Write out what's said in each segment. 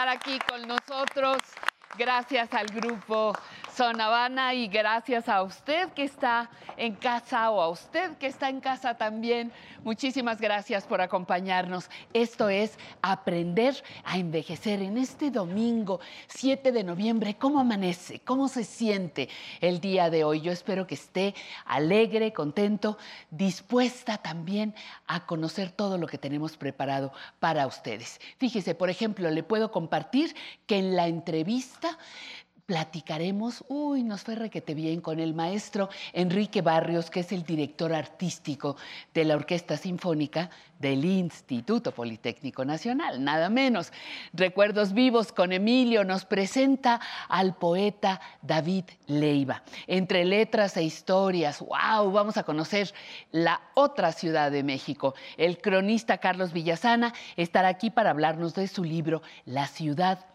Estar aquí con nosotros. Gracias al grupo Son Habana y gracias a usted que está en casa o a usted que está en casa también. Muchísimas gracias por acompañarnos. Esto es Aprender a Envejecer en este domingo 7 de noviembre. ¿Cómo amanece? ¿Cómo se siente el día de hoy? Yo espero que esté alegre, contento, dispuesta también a conocer todo lo que tenemos preparado para ustedes. Fíjese, por ejemplo, le puedo compartir que en la entrevista platicaremos, uy, nos fue requete bien con el maestro Enrique Barrios, que es el director artístico de la Orquesta Sinfónica del Instituto Politécnico Nacional, nada menos. Recuerdos vivos con Emilio nos presenta al poeta David Leiva. Entre letras e historias, wow, vamos a conocer la otra ciudad de México. El cronista Carlos Villasana estará aquí para hablarnos de su libro La ciudad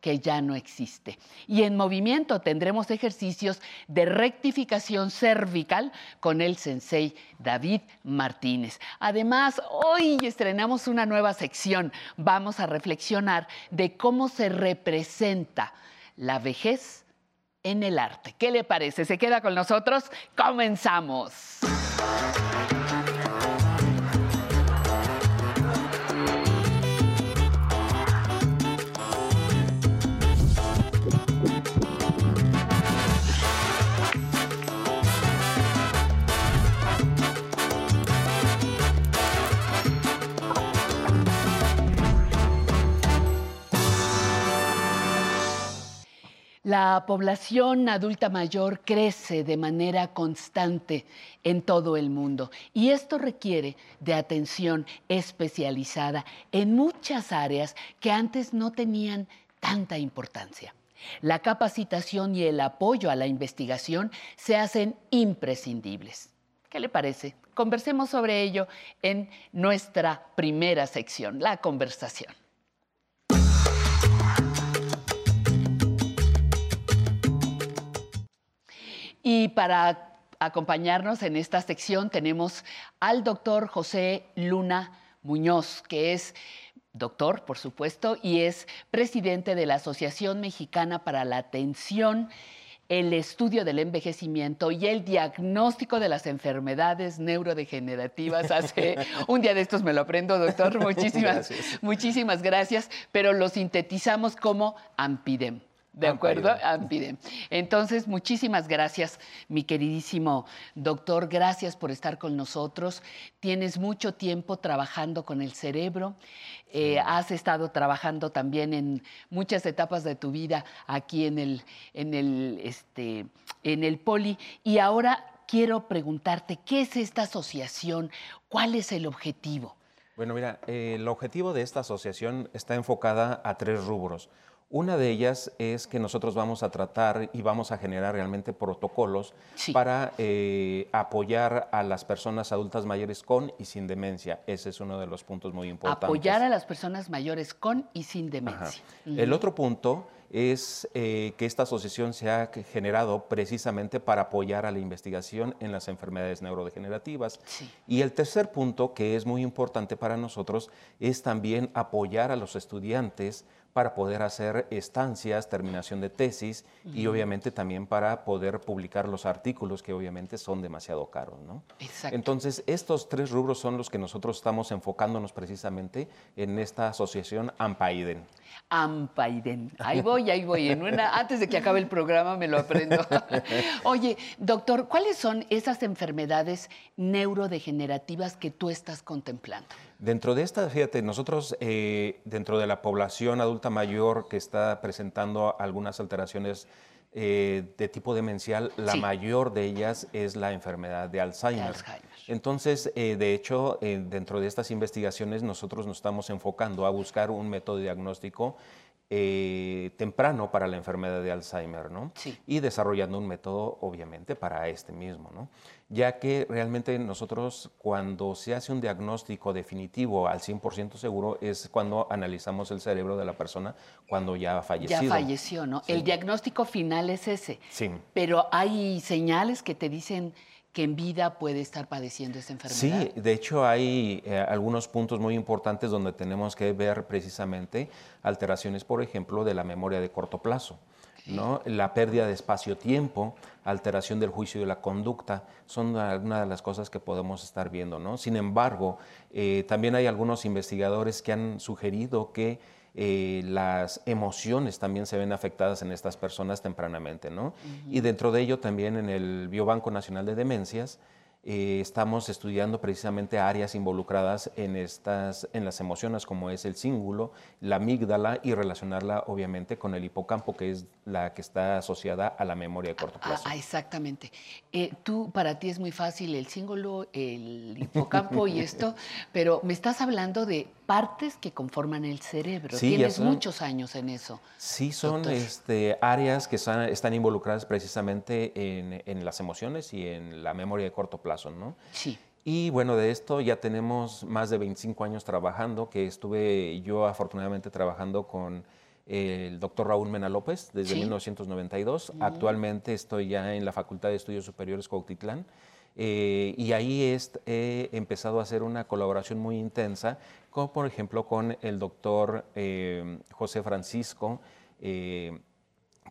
que ya no existe. Y en movimiento tendremos ejercicios de rectificación cervical con el sensei David Martínez. Además, hoy estrenamos una nueva sección. Vamos a reflexionar de cómo se representa la vejez en el arte. ¿Qué le parece? ¿Se queda con nosotros? Comenzamos. La población adulta mayor crece de manera constante en todo el mundo y esto requiere de atención especializada en muchas áreas que antes no tenían tanta importancia. La capacitación y el apoyo a la investigación se hacen imprescindibles. ¿Qué le parece? Conversemos sobre ello en nuestra primera sección, la conversación. Y para acompañarnos en esta sección tenemos al doctor José Luna Muñoz, que es doctor, por supuesto, y es presidente de la Asociación Mexicana para la Atención el estudio del envejecimiento y el diagnóstico de las enfermedades neurodegenerativas. Hace un día de estos me lo aprendo, doctor. Muchísimas, muchísimas gracias. Pero lo sintetizamos como AMPIDEM. ¿De acuerdo? Ampidem. Entonces, muchísimas gracias, mi queridísimo doctor. Gracias por estar con nosotros. Tienes mucho tiempo trabajando con el cerebro. Eh, has estado trabajando también en muchas etapas de tu vida aquí en el, en el, este, en el Poli. Y ahora quiero preguntarte, ¿qué es esta asociación? ¿Cuál es el objetivo? Bueno, mira, eh, el objetivo de esta asociación está enfocada a tres rubros. Una de ellas es que nosotros vamos a tratar y vamos a generar realmente protocolos para eh, apoyar a las personas adultas mayores con y sin demencia. Ese es uno de los puntos muy importantes. Apoyar a las personas mayores con y sin demencia. El otro punto es eh, que esta asociación se ha generado precisamente para apoyar a la investigación en las enfermedades neurodegenerativas. Y el tercer punto, que es muy importante para nosotros, es también apoyar a los estudiantes para poder hacer estancias, terminación de tesis y obviamente también para poder publicar los artículos que obviamente son demasiado caros. ¿no? Entonces, estos tres rubros son los que nosotros estamos enfocándonos precisamente en esta asociación AMPAIDEN. AMPAIDEN. Ahí voy, ahí voy. En una, antes de que acabe el programa me lo aprendo. Oye, doctor, ¿cuáles son esas enfermedades neurodegenerativas que tú estás contemplando? Dentro de esta, fíjate, nosotros eh, dentro de la población adulta mayor que está presentando algunas alteraciones eh, de tipo demencial, la mayor de ellas es la enfermedad de Alzheimer. Entonces, eh, de hecho, dentro de estas investigaciones nosotros nos estamos enfocando a buscar un método diagnóstico temprano para la enfermedad de Alzheimer, ¿no? Sí. Y desarrollando un método, obviamente, para este mismo, ¿no? Ya que realmente nosotros cuando se hace un diagnóstico definitivo al 100% seguro es cuando analizamos el cerebro de la persona cuando ya ha fallecido. Ya falleció, ¿no? El diagnóstico final es ese. Sí. Pero hay señales que te dicen que en vida puede estar padeciendo esa enfermedad. Sí, de hecho hay eh, algunos puntos muy importantes donde tenemos que ver precisamente alteraciones, por ejemplo, de la memoria de corto plazo. ¿No? La pérdida de espacio-tiempo, alteración del juicio y de la conducta, son algunas de las cosas que podemos estar viendo. ¿no? Sin embargo, eh, también hay algunos investigadores que han sugerido que eh, las emociones también se ven afectadas en estas personas tempranamente. ¿no? Y dentro de ello también en el Biobanco Nacional de Demencias, eh, estamos estudiando precisamente áreas involucradas en, estas, en las emociones, como es el cíngulo, la amígdala, y relacionarla obviamente con el hipocampo, que es la que está asociada a la memoria de corto ah, plazo. Ah, exactamente. Eh, tú, para ti es muy fácil el cíngulo, el hipocampo y esto, pero me estás hablando de partes que conforman el cerebro. Tienes muchos años en eso. Sí, son este, áreas que están, involucradas precisamente en, en las emociones y en la memoria de corto plazo. ¿no? Sí. Y bueno, de esto ya tenemos más de 25 años trabajando, que estuve yo afortunadamente trabajando con el doctor Raúl Mena López desde 1992. Actualmente estoy ya en la Facultad de Estudios Superiores Cuautitlán. Eh, y ahí he empezado a hacer una colaboración muy intensa, como por ejemplo con el doctor eh, José Francisco, eh,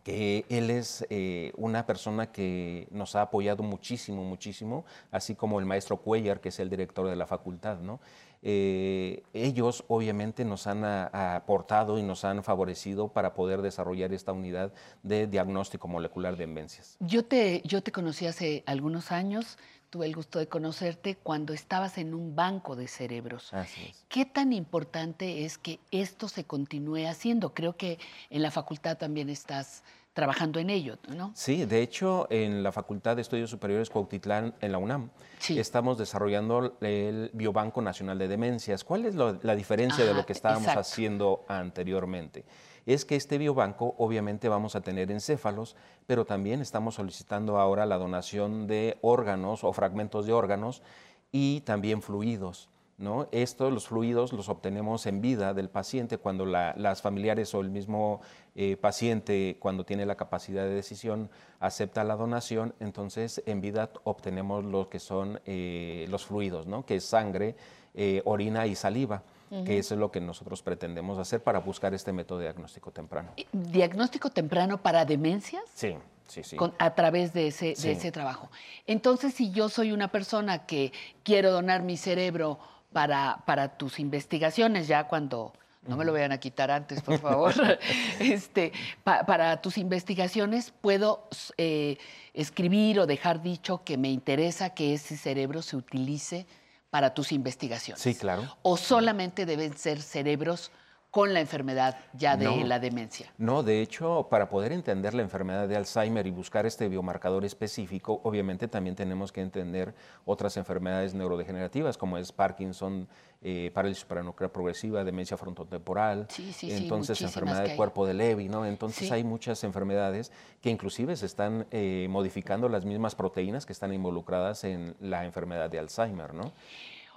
que él es eh, una persona que nos ha apoyado muchísimo, muchísimo, así como el maestro Cuellar, que es el director de la facultad, ¿no? Eh, ellos obviamente nos han aportado y nos han favorecido para poder desarrollar esta unidad de diagnóstico molecular de envencias. Yo te, yo te conocí hace algunos años, tuve el gusto de conocerte cuando estabas en un banco de cerebros. Así es. ¿Qué tan importante es que esto se continúe haciendo? Creo que en la facultad también estás trabajando en ello, ¿no? Sí, de hecho, en la Facultad de Estudios Superiores Cuautitlán, en la UNAM, estamos desarrollando el Biobanco Nacional de Demencias. ¿Cuál es la diferencia de lo que estábamos haciendo anteriormente? Es que este biobanco obviamente vamos a tener encéfalos, pero también estamos solicitando ahora la donación de órganos o fragmentos de órganos y también fluidos. ¿no? Estos, los fluidos, los obtenemos en vida del paciente cuando las familiares o el mismo eh, paciente, cuando tiene la capacidad de decisión, acepta la donación, entonces en vida obtenemos lo que son eh, los fluidos, ¿no? que es sangre, eh, orina y saliva. Que eso es lo que nosotros pretendemos hacer para buscar este método de diagnóstico temprano. ¿Diagnóstico temprano para demencias? Sí, sí, sí. a través de ese, de ese trabajo. Entonces, si yo soy una persona que quiero donar mi cerebro para, para tus investigaciones, ya cuando no me lo vayan a quitar antes, por favor. este, para tus investigaciones puedo eh, escribir o dejar dicho que me interesa que ese cerebro se utilice para tus investigaciones. Sí, claro. O solamente deben ser cerebros con la enfermedad ya de la demencia. No, de hecho, para poder entender la enfermedad de Alzheimer y buscar este biomarcador específico, obviamente también tenemos que entender otras enfermedades neurodegenerativas como es Parkinson, eh, parálisis paranuclear progresiva, demencia frontotemporal, sí, sí, entonces enfermedad de cuerpo de Levy, ¿no? Entonces hay muchas enfermedades que inclusive se están eh, modificando las mismas proteínas que están involucradas en la enfermedad de Alzheimer, ¿no?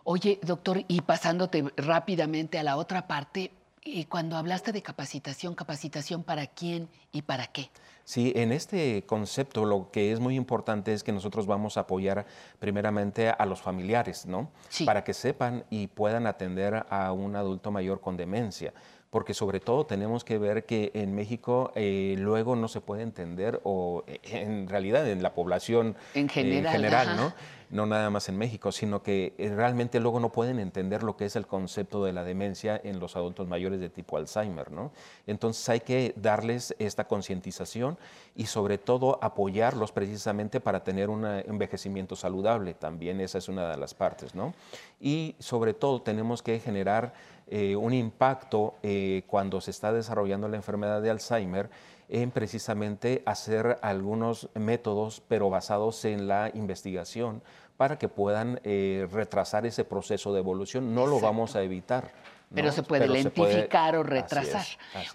Oye, doctor, y pasándote rápidamente a la otra parte, y cuando hablaste de capacitación, capacitación para quién y para qué. Sí, en este concepto lo que es muy importante es que nosotros vamos a apoyar primeramente a los familiares, ¿no? Sí. Para que sepan y puedan atender a un adulto mayor con demencia porque sobre todo tenemos que ver que en México eh, luego no se puede entender, o eh, en realidad en la población en general, general ¿no? no nada más en México, sino que eh, realmente luego no pueden entender lo que es el concepto de la demencia en los adultos mayores de tipo Alzheimer. ¿no? Entonces hay que darles esta concientización y sobre todo apoyarlos precisamente para tener un envejecimiento saludable, también esa es una de las partes. ¿no? Y sobre todo tenemos que generar eh, un impacto eh, cuando se está desarrollando la enfermedad de Alzheimer en precisamente hacer algunos métodos, pero basados en la investigación, para que puedan eh, retrasar ese proceso de evolución. No lo vamos a evitar. Pero se puede lentificar o retrasar.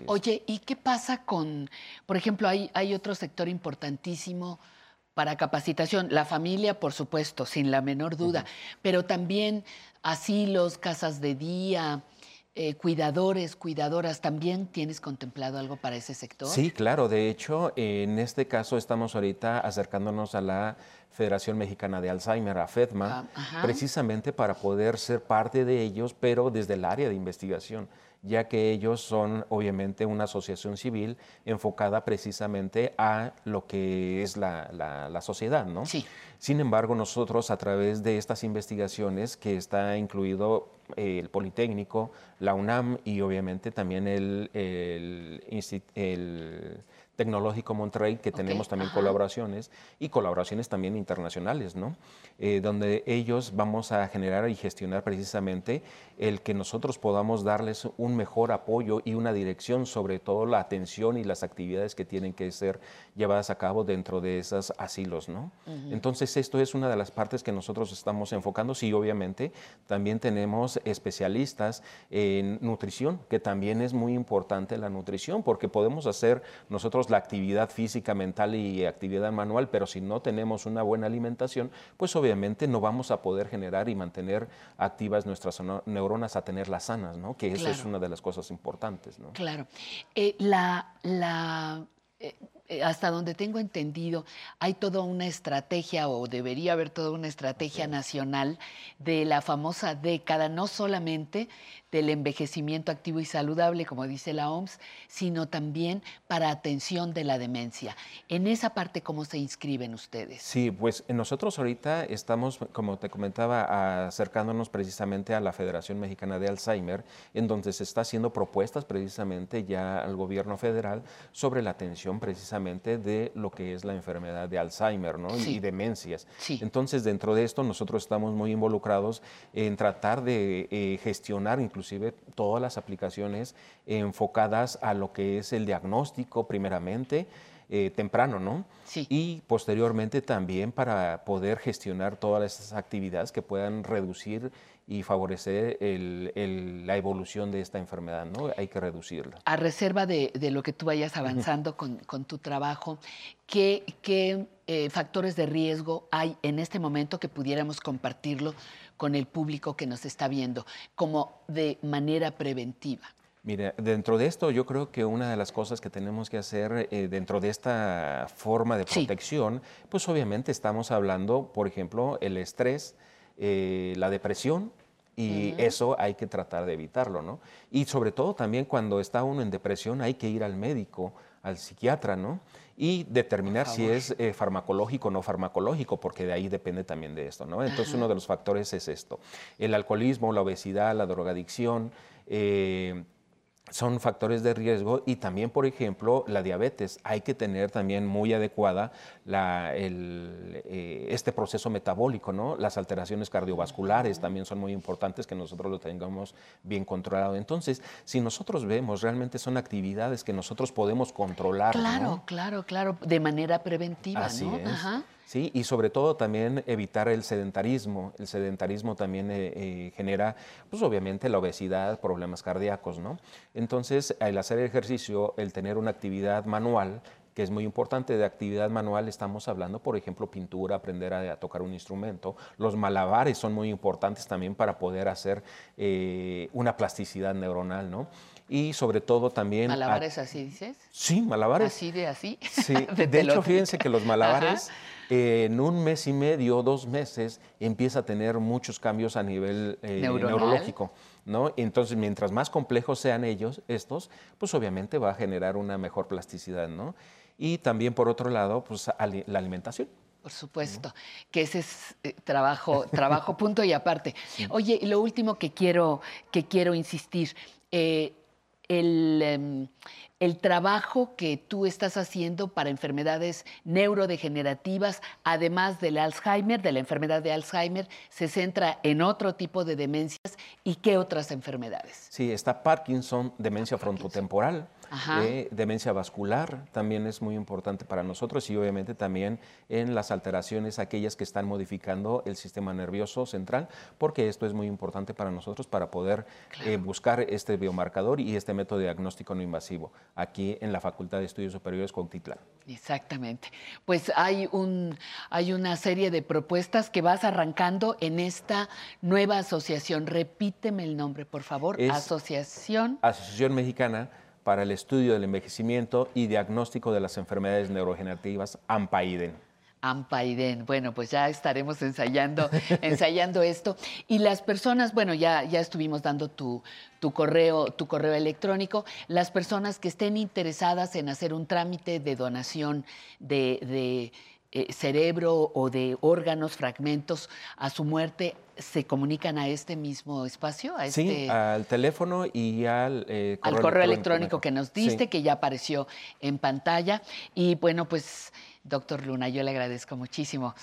Oye, ¿y qué pasa con, por ejemplo, hay, hay otro sector importantísimo para capacitación, la familia, por supuesto, sin la menor duda, pero también asilos, casas de día, eh, cuidadores, cuidadoras, ¿también tienes contemplado algo para ese sector? Sí, claro. De hecho, en este caso estamos ahorita acercándonos a la Federación Mexicana de Alzheimer, a FEDMA, ah, precisamente para poder ser parte de ellos, pero desde el área de investigación ya que ellos son obviamente una asociación civil enfocada precisamente a lo que es la, sociedad, ¿no? Sí. Sin embargo, nosotros a través de estas investigaciones, que está incluido eh, el Politécnico, la UNAM y obviamente también el, el, el Tecnológico Monterrey, que tenemos también colaboraciones y colaboraciones también internacionales, ¿no? Eh, donde ellos vamos a generar y gestionar precisamente el que nosotros podamos darles un mejor apoyo y una dirección sobre todo la atención y las actividades que tienen que ser llevadas a cabo dentro de esos asilos, ¿no? Entonces, esto es una de las partes que nosotros estamos enfocando. Sí, obviamente, también tenemos especialistas en nutrición, que también es muy importante la nutrición, porque podemos hacer nosotros la actividad física, mental y actividad manual, pero si no tenemos una buena alimentación, pues obviamente no vamos a poder generar y mantener activas nuestras neuronas a tenerlas sanas, ¿no? Que eso es una de las cosas importantes, ¿no? Claro. Eh, la, la eh, eh, hasta donde tengo entendido, hay toda una estrategia o debería haber toda una estrategia nacional de la famosa década, no solamente del envejecimiento activo y saludable, como dice la OMS, sino también para atención de la demencia. En esa parte, ¿cómo se inscriben ustedes? Sí, pues nosotros ahorita estamos, como te comentaba, acercándonos precisamente a la Federación Mexicana de Alzheimer, en donde se está haciendo propuestas precisamente ya al gobierno federal sobre la atención precisamente de lo que es la enfermedad de Alzheimer ¿no? y demencias. Entonces, dentro de esto, nosotros estamos muy involucrados en tratar de eh, gestionar incluso inclusive todas las aplicaciones enfocadas a lo que es el diagnóstico primeramente, eh, temprano, ¿no? Sí. Y posteriormente también para poder gestionar todas esas actividades que puedan reducir y favorecer la evolución de esta enfermedad, ¿no? Hay que reducirla. A reserva de, lo que tú vayas avanzando con, tu trabajo, ¿qué, eh, factores de riesgo hay en este momento que pudiéramos compartirlo con el público que nos está viendo, como de manera preventiva? Mire, dentro de esto yo creo que una de las cosas que tenemos que hacer eh, dentro de esta forma de protección, pues obviamente estamos hablando, por ejemplo, el estrés, eh, la depresión, y eso hay que tratar de evitarlo, ¿no? Y sobre todo también cuando está uno en depresión hay que ir al médico, al psiquiatra, ¿no? Y determinar si es eh, farmacológico o no farmacológico, porque de ahí depende también de esto, ¿no? Entonces uno de los factores es esto, el alcoholismo, la obesidad, la drogadicción, eh, son factores de riesgo y también, por ejemplo, la diabetes. Hay que tener también muy adecuada eh, este proceso metabólico, ¿no? Las alteraciones cardiovasculares también son muy importantes que nosotros lo tengamos bien controlado. Entonces, si nosotros vemos, realmente son actividades que nosotros podemos controlar. Claro, claro, claro, de manera preventiva, Así Es. Sí, y sobre todo también evitar el sedentarismo. El sedentarismo también eh, eh, genera, pues obviamente, la obesidad, problemas cardíacos, ¿no? Entonces, al hacer ejercicio, el tener una actividad manual, que es muy importante, de actividad manual estamos hablando, por ejemplo, pintura, aprender a, tocar un instrumento. Los malabares son muy importantes también para poder hacer eh, una plasticidad neuronal, ¿no? y sobre todo también... ¿Malabares así dices? Sí, malabares. ¿Así de así? Sí, de, hecho, fíjense que los malabares en un mes y medio, dos meses, empieza a tener muchos cambios a nivel eh, neurológico. ¿no? Entonces, mientras más complejos sean ellos, estos, pues obviamente va a generar una mejor plasticidad. ¿no? Y también, por otro lado, pues la alimentación. Por supuesto, que ese es eh, trabajo, trabajo punto y aparte. Oye, lo último que quiero, que quiero insistir, eh, el, em, el trabajo que tú estás haciendo para enfermedades neurodegenerativas, además del Alzheimer, de la enfermedad de Alzheimer, se centra en otro tipo de demencias y qué otras enfermedades. Sí, está Parkinson, demencia frontotemporal, eh, demencia vascular también es muy importante para nosotros y obviamente también en las alteraciones aquellas que están modificando el sistema nervioso central, porque esto es muy importante para nosotros para poder eh, buscar este biomarcador y este método diagnóstico no invasivo aquí en la Facultad de Estudios Superiores Cuautitlán. Exactamente. Pues hay, un, hay una serie de propuestas que vas arrancando en esta nueva asociación. Repíteme el nombre, por favor. asociación. Asociación Mexicana para el Estudio del Envejecimiento y Diagnóstico de las Enfermedades Neurogenerativas, AMPAIDEN. Ampaiden. Bueno, pues ya estaremos ensayando, ensayando esto. Y las personas, bueno, ya, ya estuvimos dando tu, tu, correo, tu correo electrónico. Las personas que estén interesadas en hacer un trámite de donación de, eh, cerebro o de órganos, fragmentos a su muerte, ¿se comunican a este mismo espacio? A sí, este al teléfono y al, eh, correo, al correo electrónico, que nos diste, que ya apareció en pantalla. Y bueno, pues Doctor Luna, yo le agradezco muchísimo,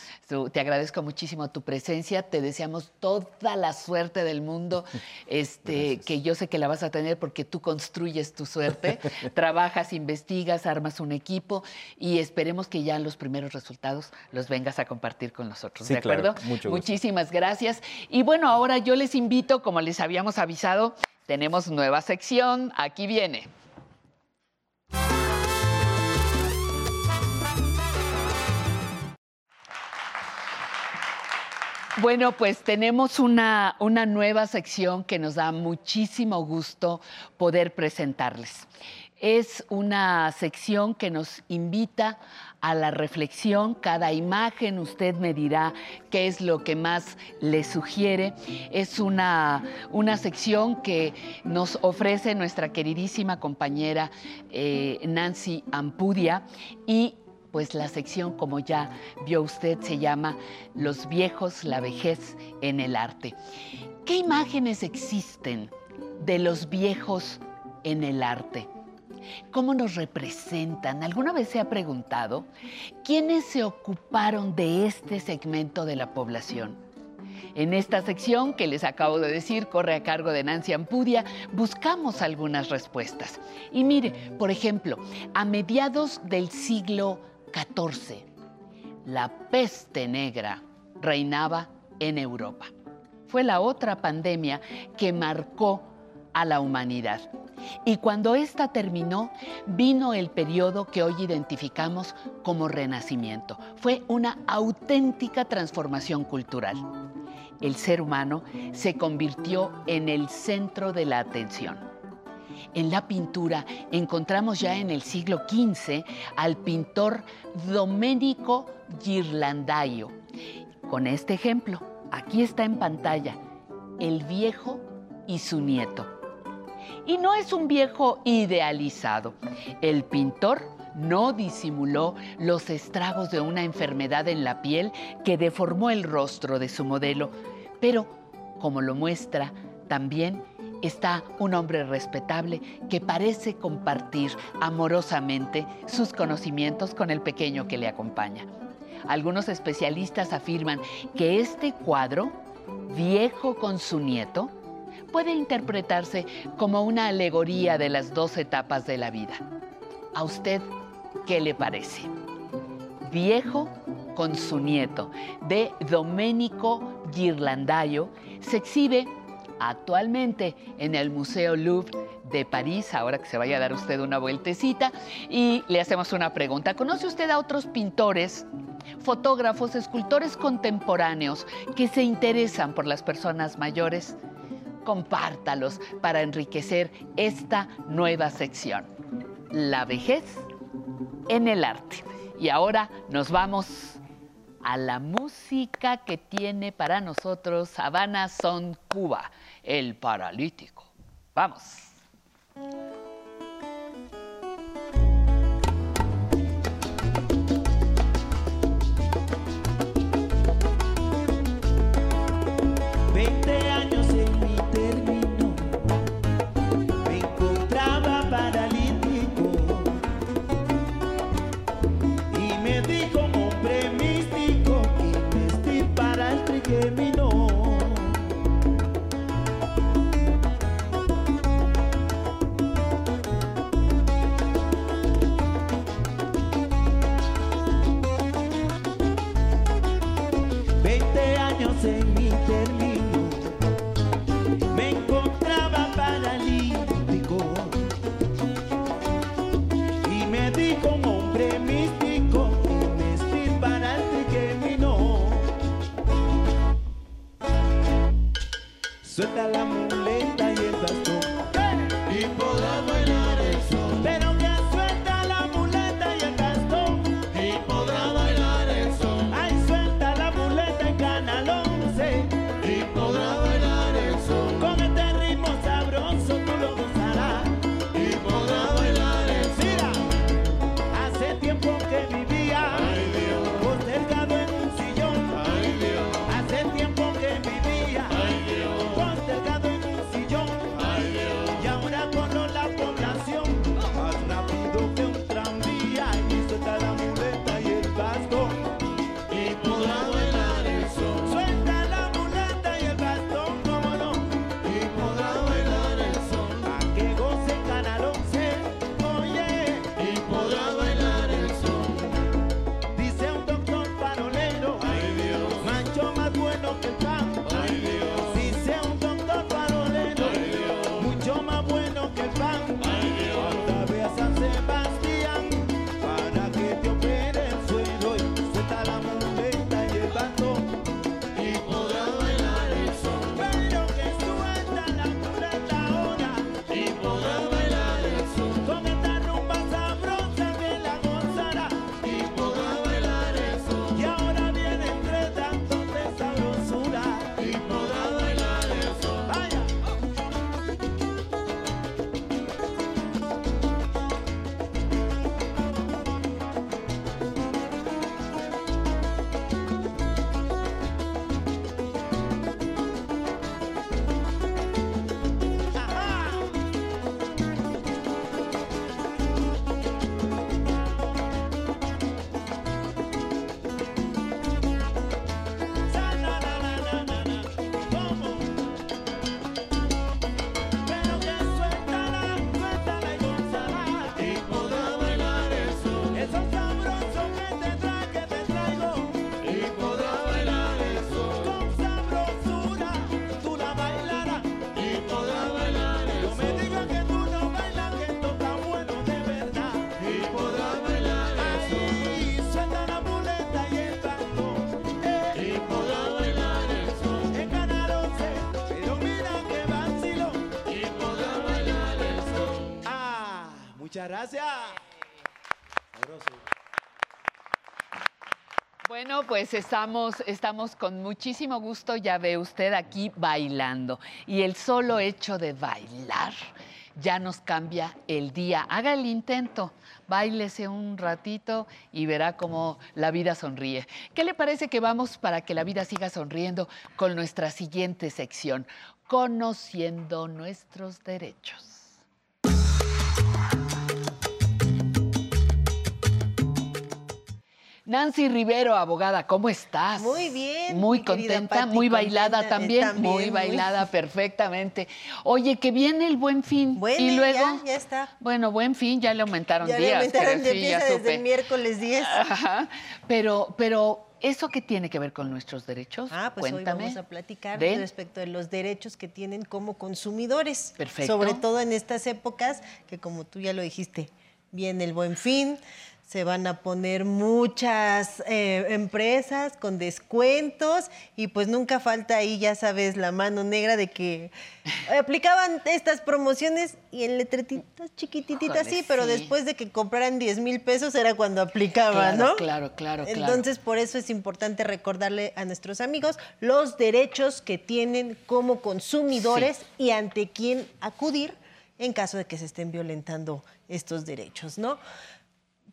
te agradezco muchísimo tu presencia, te deseamos toda la suerte del mundo, este, que yo sé que la vas a tener porque tú construyes tu suerte, trabajas, investigas, armas un equipo y esperemos que ya los primeros resultados los vengas a compartir con nosotros, ¿de acuerdo? Muchísimas gracias. Y bueno, ahora yo les invito, como les habíamos avisado, tenemos nueva sección, aquí viene. Bueno, pues tenemos una, una, nueva sección que nos da muchísimo gusto poder presentarles. Es una sección que nos invita a la reflexión. Cada imagen usted me dirá qué es lo que más le sugiere. Es una, una sección que nos ofrece nuestra queridísima compañera eh, Nancy Ampudia y pues la sección, como ya vio usted, se llama Los viejos, la vejez en el arte. ¿Qué imágenes existen de los viejos en el arte? ¿Cómo nos representan? ¿Alguna vez se ha preguntado quiénes se ocuparon de este segmento de la población? En esta sección que les acabo de decir, corre a cargo de Nancy Ampudia, buscamos algunas respuestas. Y mire, por ejemplo, a mediados del siglo XIV, la peste negra reinaba en Europa. Fue la otra pandemia que marcó a la humanidad. Y cuando esta terminó, vino el periodo que hoy identificamos como Renacimiento. Fue una auténtica transformación cultural. El ser humano se convirtió en el centro de la atención. En la pintura encontramos ya en el siglo XV al pintor Domenico Ghirlandaio. Con este ejemplo, aquí está en pantalla, el viejo y su nieto. Y no es un viejo idealizado. El pintor no disimuló los estragos de una enfermedad en la piel que deformó el rostro de su modelo, pero, como lo muestra, también está un hombre respetable que parece compartir amorosamente sus conocimientos con el pequeño que le acompaña. Algunos especialistas afirman que este cuadro, viejo con su nieto, puede interpretarse como una alegoría de las dos etapas de la vida. ¿A usted qué le parece? Viejo con su nieto, de Domenico Ghirlandaio, se exhibe actualmente en el Museo Louvre de París, ahora que se vaya a dar usted una vueltecita, y le hacemos una pregunta. ¿Conoce usted a otros pintores, fotógrafos, escultores contemporáneos que se interesan por las personas mayores? compártalos para enriquecer esta nueva sección. La vejez en el arte. Y ahora nos vamos a la música que tiene para nosotros Habana Son Cuba, el paralítico. Vamos. Pues estamos, estamos con muchísimo gusto, ya ve usted aquí bailando. Y el solo hecho de bailar ya nos cambia el día. Haga el intento, bailese un ratito y verá cómo la vida sonríe. ¿Qué le parece que vamos para que la vida siga sonriendo con nuestra siguiente sección? Conociendo nuestros derechos. Nancy Rivero, abogada, ¿cómo estás? Muy bien. Muy contenta, muy bailada también, muy bailada perfectamente. Oye, que viene el buen fin. Bueno, y luego. Ya, está. Bueno, buen fin, ya le aumentaron días. Ya le aumentaron de sí, desde el miércoles 10. Ajá. Pero, pero ¿Eso qué tiene que ver con nuestros derechos? Ah, pues hoy vamos a platicar respecto de los derechos que tienen como consumidores. Perfecto. Sobre todo en estas épocas que, como tú ya lo dijiste, viene el buen fin, se van a poner muchas eh, empresas con descuentos y pues nunca falta ahí, ya sabes, la mano negra de que aplicaban estas promociones y en letretitas chiquititas sí, pero después de que compraran 10 mil pesos era cuando aplicaban, ¿no? Claro, claro, claro. Entonces por eso es importante recordarle a nuestros amigos los derechos que tienen como consumidores y ante quién acudir en caso de que se estén violentando estos derechos, ¿no?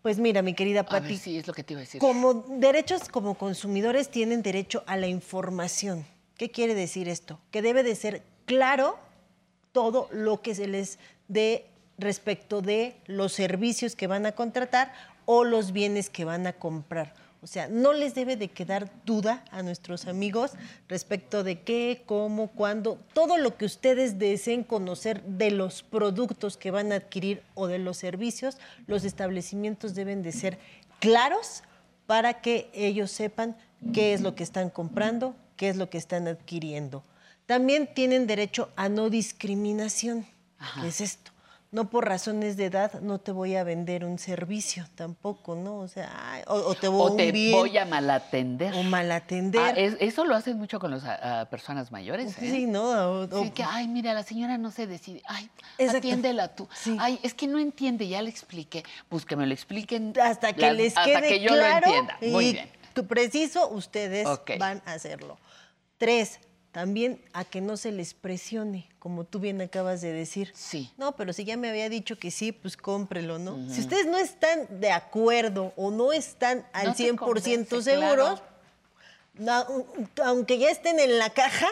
Pues mira, mi querida Pati. Sí, es lo que te iba a decir. Como derechos como consumidores tienen derecho a la información. ¿Qué quiere decir esto? Que debe de ser claro todo lo que se les dé respecto de los servicios que van a contratar o los bienes que van a comprar. O sea, no les debe de quedar duda a nuestros amigos respecto de qué, cómo, cuándo, todo lo que ustedes deseen conocer de los productos que van a adquirir o de los servicios, los establecimientos deben de ser claros para que ellos sepan qué es lo que están comprando, qué es lo que están adquiriendo. También tienen derecho a no discriminación. ¿Qué es esto? No por razones de edad no te voy a vender un servicio tampoco, ¿no? O sea, o, te, voy, a malatender. O malatender. Ah, eso lo hacen mucho con las personas mayores, ¿eh? Sí, ¿no? sí, que, ay, mira, la señora no se decide. Ay, atiéndela tú. Ay, es que no entiende, ya le expliqué. Pues que me lo expliquen. Hasta que les quede hasta que yo lo entienda. Muy bien. Tu preciso, ustedes van a hacerlo. Tres, también a que no se les presione, como tú bien acabas de decir. Sí. No, pero si ya me había dicho que sí, pues cómprelo, ¿no? Si ustedes no están de acuerdo o no están al 100% seguros, aunque ya estén en la caja,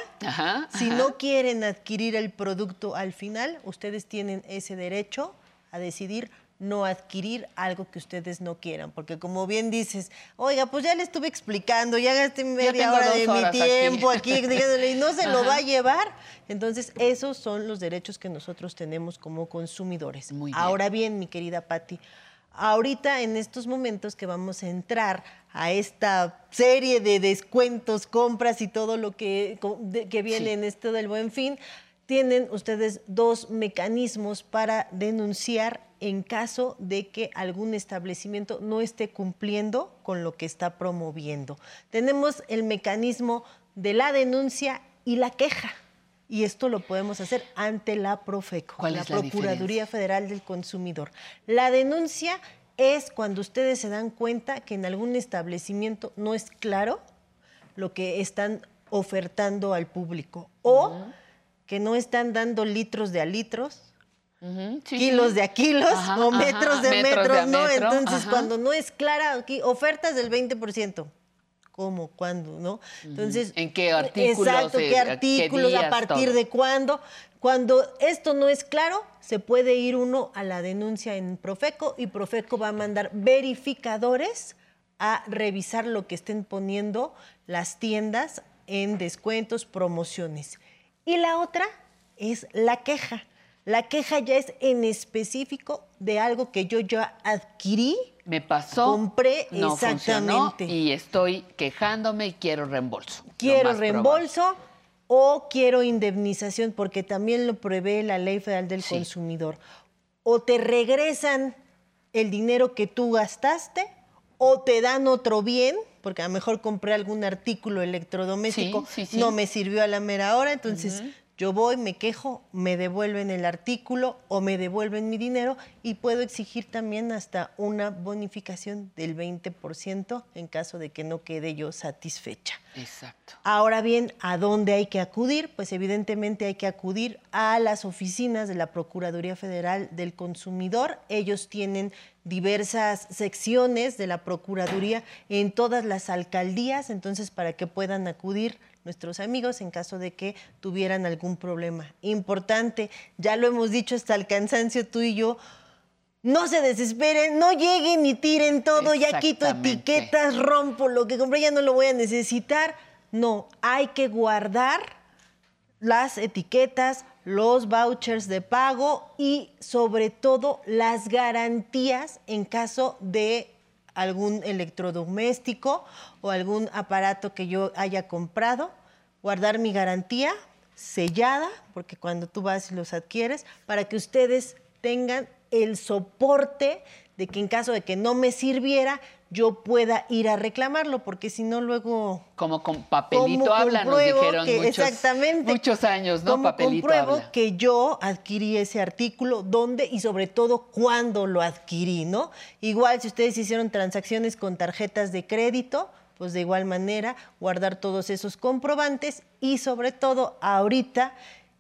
si no quieren adquirir el producto al final, ustedes tienen ese derecho a decidir no adquirir algo que ustedes no quieran. Porque como bien dices, oiga, pues ya le estuve explicando, ya gasté media hora de mi tiempo aquí, y no se lo va a llevar. Entonces, esos son los derechos que nosotros tenemos como consumidores. Ahora bien, mi querida Patti, ahorita en estos momentos que vamos a entrar a esta serie de descuentos, compras y todo lo que, que viene en esto del buen fin, tienen ustedes dos mecanismos para denunciar en caso de que algún establecimiento no esté cumpliendo con lo que está promoviendo. Tenemos el mecanismo de la denuncia y la queja. Y esto lo podemos hacer ante la Profeco, la Procuraduría Federal del Consumidor. La denuncia es cuando ustedes se dan cuenta que en algún establecimiento no es claro lo que están ofertando al público o que no están dando litros de a litros, kilos de a kilos o metros de metros, ¿no? Entonces, cuando no es clara, aquí, ofertas del 20%. ¿Cómo? ¿Cuándo? ¿No? Entonces. ¿En qué artículos? Exacto, qué artículos, a partir de cuándo. Cuando esto no es claro, se puede ir uno a la denuncia en Profeco y Profeco va a mandar verificadores a revisar lo que estén poniendo las tiendas en descuentos, promociones. Y la otra es la queja. La queja ya es en específico de algo que yo ya adquirí. Me pasó. Compré exactamente. y estoy quejándome y quiero reembolso. Quiero reembolso o quiero indemnización porque también lo prevé la Ley Federal del Consumidor. O te regresan el dinero que tú gastaste o te dan otro bien, porque a lo mejor compré algún artículo electrodoméstico, no me sirvió a la mera hora, entonces Yo voy, me quejo, me devuelven el artículo o me devuelven mi dinero y puedo exigir también hasta una bonificación del 20% en caso de que no quede yo satisfecha. Exacto. Ahora bien, ¿a dónde hay que acudir? Pues evidentemente hay que acudir a las oficinas de la Procuraduría Federal del Consumidor. Ellos tienen diversas secciones de la Procuraduría en todas las alcaldías, entonces para que puedan acudir nuestros amigos en caso de que tuvieran algún problema. Importante, ya lo hemos dicho hasta el cansancio tú y yo, no se desesperen, no lleguen y tiren todo, ya quito etiquetas, rompo lo que compré, ya no lo voy a necesitar. No, hay que guardar las etiquetas, los vouchers de pago y sobre todo las garantías en caso de algún electrodoméstico o algún aparato que yo haya comprado, guardar mi garantía sellada, porque cuando tú vas y los adquieres, para que ustedes tengan el soporte de que en caso de que no me sirviera, yo pueda ir a reclamarlo, porque si no luego... Como con papelito habla, nos dijeron muchos, exactamente, muchos años, ¿no? Como papelito compruebo que yo adquirí ese artículo, dónde y sobre todo cuándo lo adquirí, ¿no? Igual si ustedes hicieron transacciones con tarjetas de crédito, pues de igual manera guardar todos esos comprobantes y sobre todo ahorita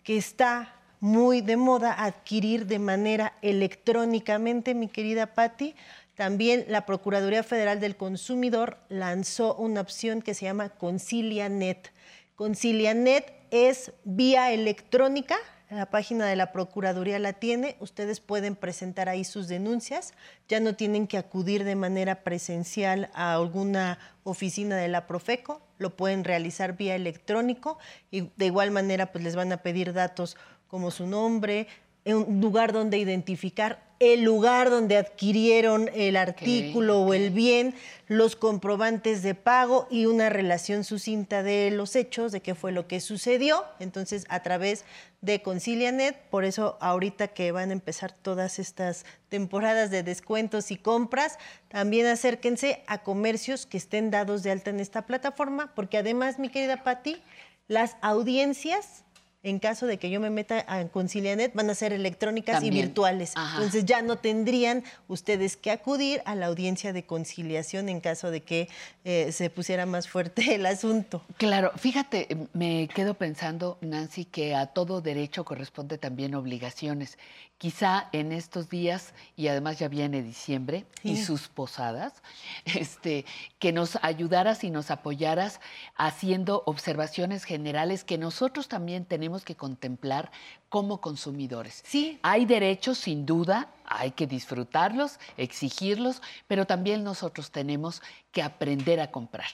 que está muy de moda adquirir de manera electrónicamente, mi querida Patti, también la Procuraduría Federal del Consumidor lanzó una opción que se llama ConciliaNet. ConciliaNet es vía electrónica, la página de la Procuraduría la tiene, ustedes pueden presentar ahí sus denuncias, ya no tienen que acudir de manera presencial a alguna oficina de la Profeco, lo pueden realizar vía electrónico y de igual manera pues les van a pedir datos como su nombre, un lugar donde identificar el lugar donde adquirieron el artículo o el bien, los comprobantes de pago y una relación sucinta de los hechos, de qué fue lo que sucedió. Entonces, a través de Concilianet, por eso ahorita que van a empezar todas estas temporadas de descuentos y compras, también acérquense a comercios que estén dados de alta en esta plataforma, porque además, mi querida Patti, las audiencias en caso de que yo me meta a Concilianet, van a ser electrónicas y virtuales. Entonces ya no tendrían ustedes que acudir a la audiencia de conciliación en caso de que eh, se pusiera más fuerte el asunto. Claro, fíjate, me quedo pensando, Nancy, que a todo derecho corresponde también obligaciones quizá en estos días, y además ya viene diciembre, y sus posadas, este, que nos ayudaras y nos apoyaras haciendo observaciones generales que nosotros también tenemos que contemplar como consumidores. Sí. Hay derechos, sin duda, hay que disfrutarlos, exigirlos, pero también nosotros tenemos que aprender a comprar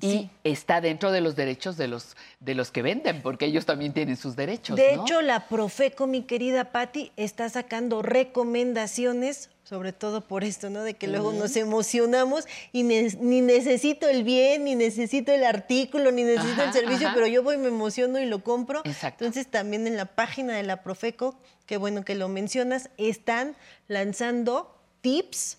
y está dentro de los derechos de los, de los que venden, porque ellos también tienen sus derechos. De hecho, la Profeco, mi querida Patti, está sacando recomendaciones, sobre todo por esto, ¿no? De que luego nos emocionamos y ni necesito el bien, ni necesito el artículo, ni necesito el servicio, pero yo voy, me emociono y lo compro. Exacto. Entonces, también en la página de la Profeco, qué bueno que lo mencionas, están lanzando tips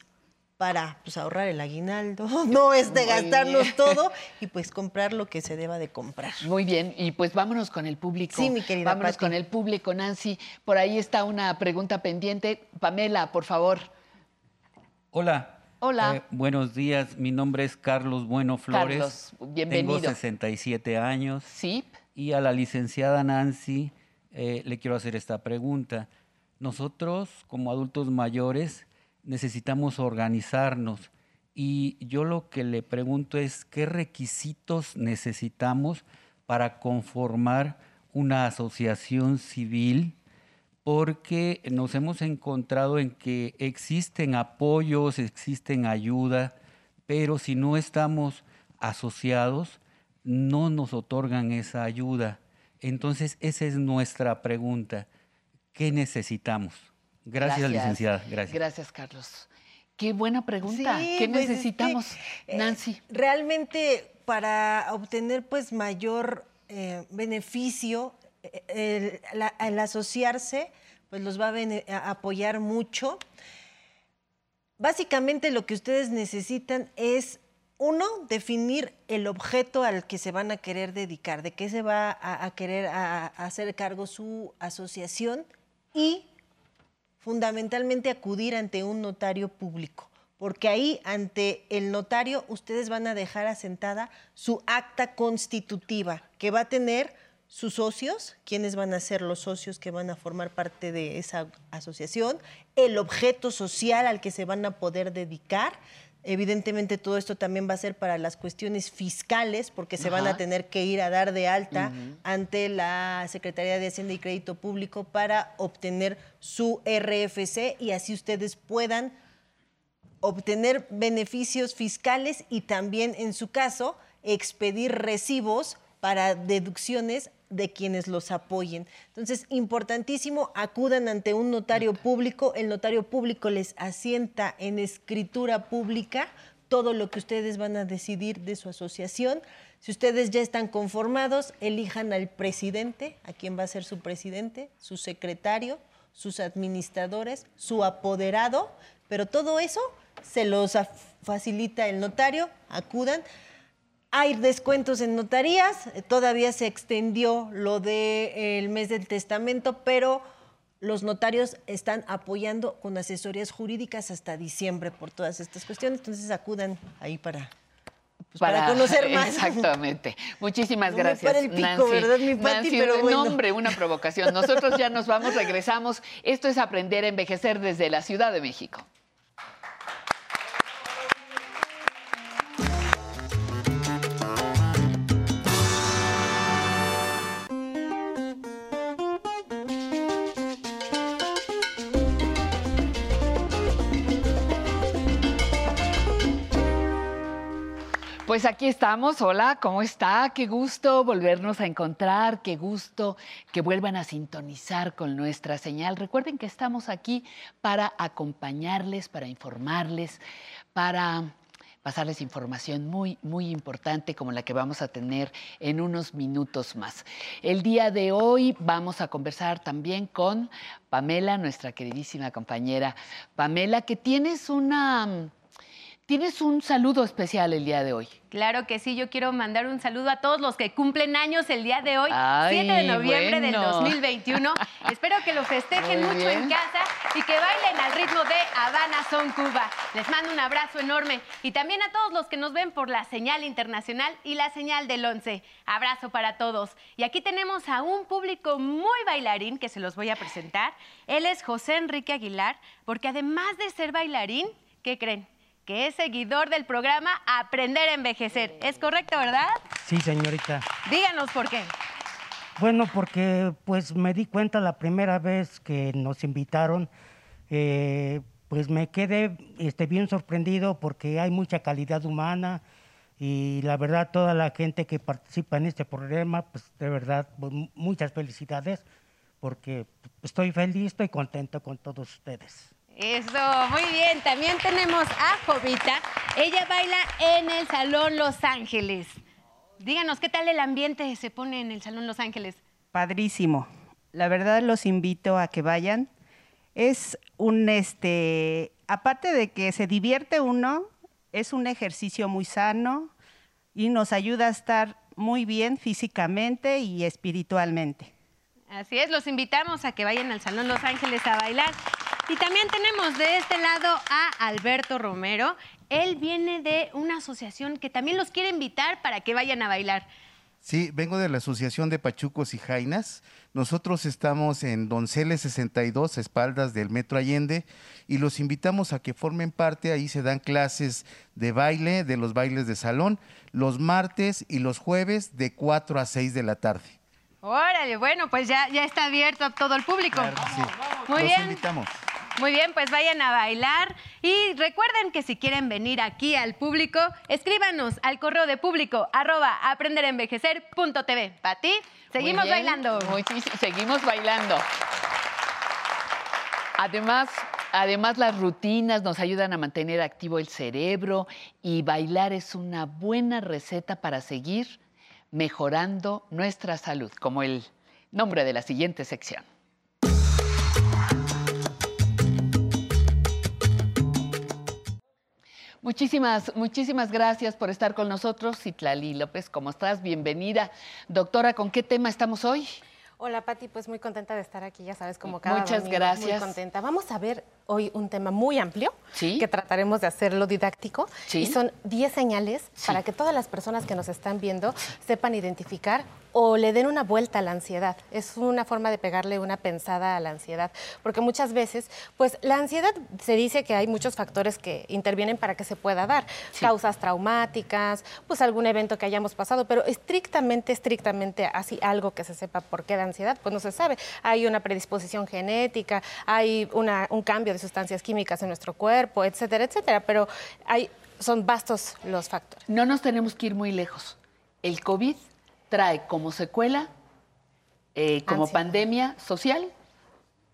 para pues, ahorrar el aguinaldo, no es de gastarnos todo y pues comprar lo que se deba de comprar. Muy bien, y pues vámonos con el público. Sí, mi querida Vámonos con el público, Nancy. Por ahí está una pregunta pendiente. Pamela, por favor. Hola. Hola. Eh, buenos días, mi nombre es Carlos Bueno Flores. Carlos, bienvenido. Tengo 67 años. Sí. Y a la licenciada Nancy eh, le quiero hacer esta pregunta. Nosotros, como adultos mayores, necesitamos organizarnos. Y yo lo que le pregunto es, ¿qué requisitos necesitamos para conformar una asociación civil? Porque nos hemos encontrado en que existen apoyos, existen ayuda, pero si no estamos asociados, no nos otorgan esa ayuda. Entonces, esa es nuestra pregunta. ¿Qué necesitamos? Gracias, licenciada. Gracias. Gracias, Carlos. Qué buena pregunta. ¿Qué pues necesitamos, eh, Nancy? realmente para obtener pues mayor eh, beneficio, eh, el, asociarse pues los va a, apoyar mucho. Básicamente lo que ustedes necesitan es uno, definir el objeto al que se van a querer dedicar, de qué se va a, querer hacer cargo su asociación y fundamentalmente acudir ante un notario público, porque ahí ante el notario ustedes van a dejar asentada su acta constitutiva que va a tener sus socios, quiénes van a ser los socios que van a formar parte de esa asociación, el objeto social al que se van a poder dedicar, Evidentemente todo esto también va a ser para las cuestiones fiscales, porque se van a tener que ir a dar de alta ante la Secretaría de Hacienda y Crédito Público para obtener su RFC y así ustedes puedan obtener beneficios fiscales y también, en su caso, expedir recibos para deducciones de quienes los apoyen. Entonces, importantísimo, acudan ante un notario público, el notario público les asienta en escritura pública todo lo que ustedes van a decidir de su asociación. Si ustedes ya están conformados, elijan al presidente, a quien va a ser su presidente, su secretario, sus administradores, su apoderado, pero todo eso se los facilita el notario, acudan. Hay descuentos en notarías, todavía se extendió lo del eh, mes del testamento, pero los notarios están apoyando con asesorías jurídicas hasta diciembre por todas estas cuestiones, entonces acudan ahí para, pues, para, conocer más. Exactamente. Muchísimas gracias. Para el pico, ¿verdad, mi Pati? Pero Nombre, una provocación. Nosotros ya nos vamos, regresamos. Esto es aprender a envejecer desde la Ciudad de México. Pues aquí estamos. Hola, ¿cómo está? Qué gusto volvernos a encontrar, qué gusto que vuelvan a sintonizar con nuestra señal. Recuerden que estamos aquí para acompañarles, para informarles, para pasarles información muy, muy importante como la que vamos a tener en unos minutos más. El día de hoy vamos a conversar también con Pamela, nuestra queridísima compañera Pamela, que tienes una Tienes un saludo especial el día de hoy. Claro que sí, yo quiero mandar un saludo a todos los que cumplen años el día de hoy, 7 de noviembre del 2021. Espero que lo festejen mucho en casa y que bailen al ritmo de Habana Son Cuba. Les mando un abrazo enorme y también a todos los que nos ven por la señal internacional y la señal del 11. Abrazo para todos. Y aquí tenemos a un público muy bailarín que se los voy a presentar. Él es José Enrique Aguilar, porque además de ser bailarín, ¿qué creen? Que es seguidor del programa Aprender a Envejecer. ¿Es correcto, verdad? Sí, señorita. Díganos por qué. Bueno, porque pues me di cuenta la primera vez que nos invitaron, eh, pues me quedé este, bien sorprendido porque hay mucha calidad humana y la verdad toda la gente que participa en este programa, pues de verdad pues, muchas felicidades porque estoy feliz, estoy contento con todos ustedes. Eso, muy bien. También tenemos a Jovita. Ella baila en el Salón Los Ángeles. Díganos, ¿qué tal el ambiente se pone en el Salón Los Ángeles? Padrísimo. La verdad los invito a que vayan. Es un, este, aparte de que se divierte uno, es un ejercicio muy sano y nos ayuda a estar muy bien físicamente y espiritualmente. Así es, los invitamos a que vayan al Salón Los Ángeles a bailar. Y también tenemos de este lado a Alberto Romero. Él viene de una asociación que también los quiere invitar para que vayan a bailar. Sí, vengo de la Asociación de Pachucos y Jainas. Nosotros estamos en Donceles 62, espaldas del Metro Allende, y los invitamos a que formen parte. Ahí se dan clases de baile, de los bailes de salón, los martes y los jueves de 4 a 6 de la tarde. Órale, bueno, pues ya, ya está abierto a todo el público. Muy los invitamos. Muy bien, pues vayan a bailar y recuerden que si quieren venir aquí al público, escríbanos al correo de público arroba aprenderenvejecer.tv. Pati, seguimos bailando. seguimos bailando. Además, además las rutinas nos ayudan a mantener activo el cerebro y bailar es una buena receta para seguir mejorando nuestra salud, como el nombre de la siguiente sección. Muchísimas, muchísimas gracias por estar con nosotros. Citlali López, ¿cómo estás? Bienvenida. Doctora, ¿con qué tema estamos hoy? Hola Pati, pues muy contenta de estar aquí, ya sabes, como cada Muchas gracias. Muy contenta. Vamos a ver hoy un tema muy amplio, que trataremos de hacerlo didáctico. Y son 10 señales para que todas las personas que nos están viendo sepan identificar o le den una vuelta a la ansiedad. Es una forma de pegarle una pensada a la ansiedad, porque muchas veces, pues la ansiedad se dice que hay muchos factores que intervienen para que se pueda dar, causas traumáticas, pues algún evento que hayamos pasado, pero estrictamente, estrictamente así algo que se sepa por qué da ansiedad, pues no se sabe. Hay una predisposición genética, hay un cambio de sustancias químicas en nuestro cuerpo, etcétera, etcétera, pero hay, son vastos los factores. No nos tenemos que ir muy lejos. El COVID trae como secuela, eh, como pandemia social,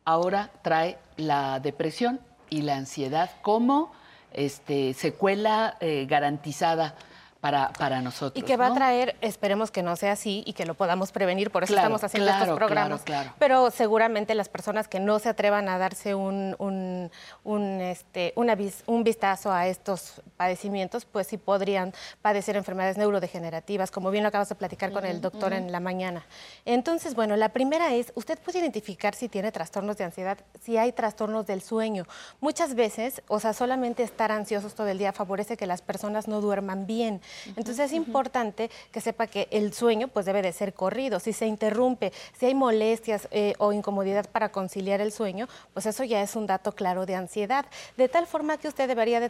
ahora trae la depresión y la ansiedad como este, secuela eh, garantizada para, para nosotros. Y que va a traer, esperemos que no sea así y que lo podamos prevenir, por eso estamos haciendo estos programas. Pero seguramente las personas que no se atrevan a darse un, un, un, este, un vistazo a estos padecimientos, pues sí podrían padecer enfermedades neurodegenerativas, como bien lo acabas de platicar con el doctor en la mañana. Entonces, bueno, la primera es, usted puede identificar si tiene trastornos de ansiedad, si hay trastornos del sueño. Muchas veces, o sea, solamente estar ansiosos todo el día favorece que las personas no duerman bien. Entonces es importante que sepa que el sueño pues debe de ser corrido. Si se interrumpe, si hay molestias eh, o incomodidad para conciliar el sueño, pues eso ya es un dato claro de ansiedad. De tal forma que usted debería de,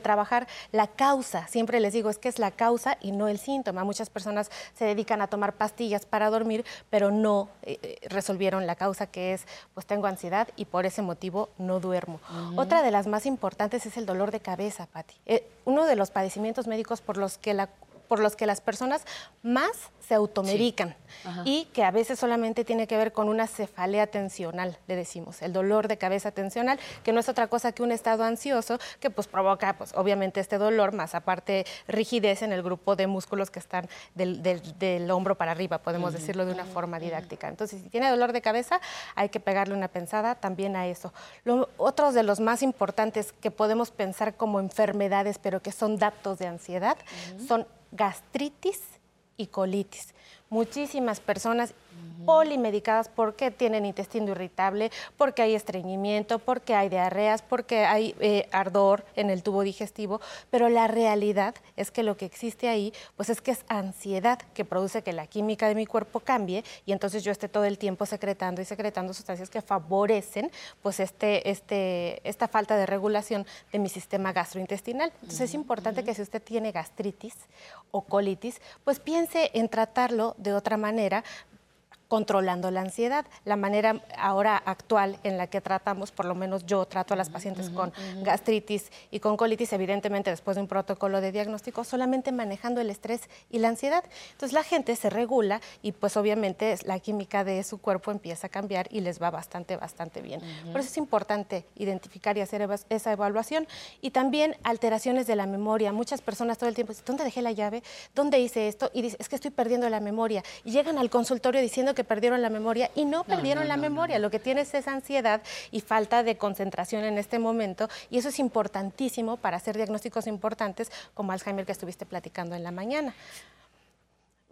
trabajar la causa. Siempre les digo, es que es la causa y no el síntoma. Muchas personas se dedican a tomar pastillas para dormir, pero no eh, eh, resolvieron la causa que es, pues tengo ansiedad y por ese motivo no duermo. Otra de las más importantes es el dolor de cabeza, Patti. uno de los padecimientos médicos por los que la, por los que las personas más se automedican y que a veces solamente tiene que ver con una cefalea tensional, le decimos, el dolor de cabeza tensional, que no es otra cosa que un estado ansioso que pues provoca pues obviamente este dolor, más aparte rigidez en el grupo de músculos que están del, hombro para arriba, podemos decirlo de una forma didáctica. Entonces, si tiene dolor de cabeza, hay que pegarle una pensada también a eso. otros de los más importantes que podemos pensar como enfermedades, pero que son datos de ansiedad, son gastritis y colitis. Muchísimas personas polimedicadas porque tienen intestino irritable, porque hay estreñimiento, porque hay diarreas, porque hay eh, ardor en el tubo digestivo, pero la realidad es que lo que existe ahí, pues es que es ansiedad que produce que la química de mi cuerpo cambie y entonces yo esté todo el tiempo secretando y secretando sustancias que favorecen pues este, este, esta falta de regulación de mi sistema gastrointestinal. Entonces es importante que si usted tiene gastritis o colitis, pues piense en tratarlo de otra manera, controlando la ansiedad. La manera ahora actual en la que tratamos, por lo menos yo trato a las pacientes con gastritis y con colitis, evidentemente después de un protocolo de diagnóstico, solamente manejando el estrés y la ansiedad. Entonces la gente se regula y pues obviamente la química de su cuerpo empieza a cambiar y les va bastante, bastante bien. Por eso es importante identificar y hacer esa evaluación y también alteraciones de la memoria. Muchas personas todo el tiempo dicen, ¿dónde dejé la llave? ¿Dónde hice esto? Y dicen, es que estoy perdiendo la memoria. Y llegan al consultorio diciendo que perdieron la memoria y no perdieron la memoria. Lo que tienes es ansiedad y falta de concentración en este momento y eso es importantísimo para hacer diagnósticos importantes como Alzheimer que estuviste platicando en la mañana.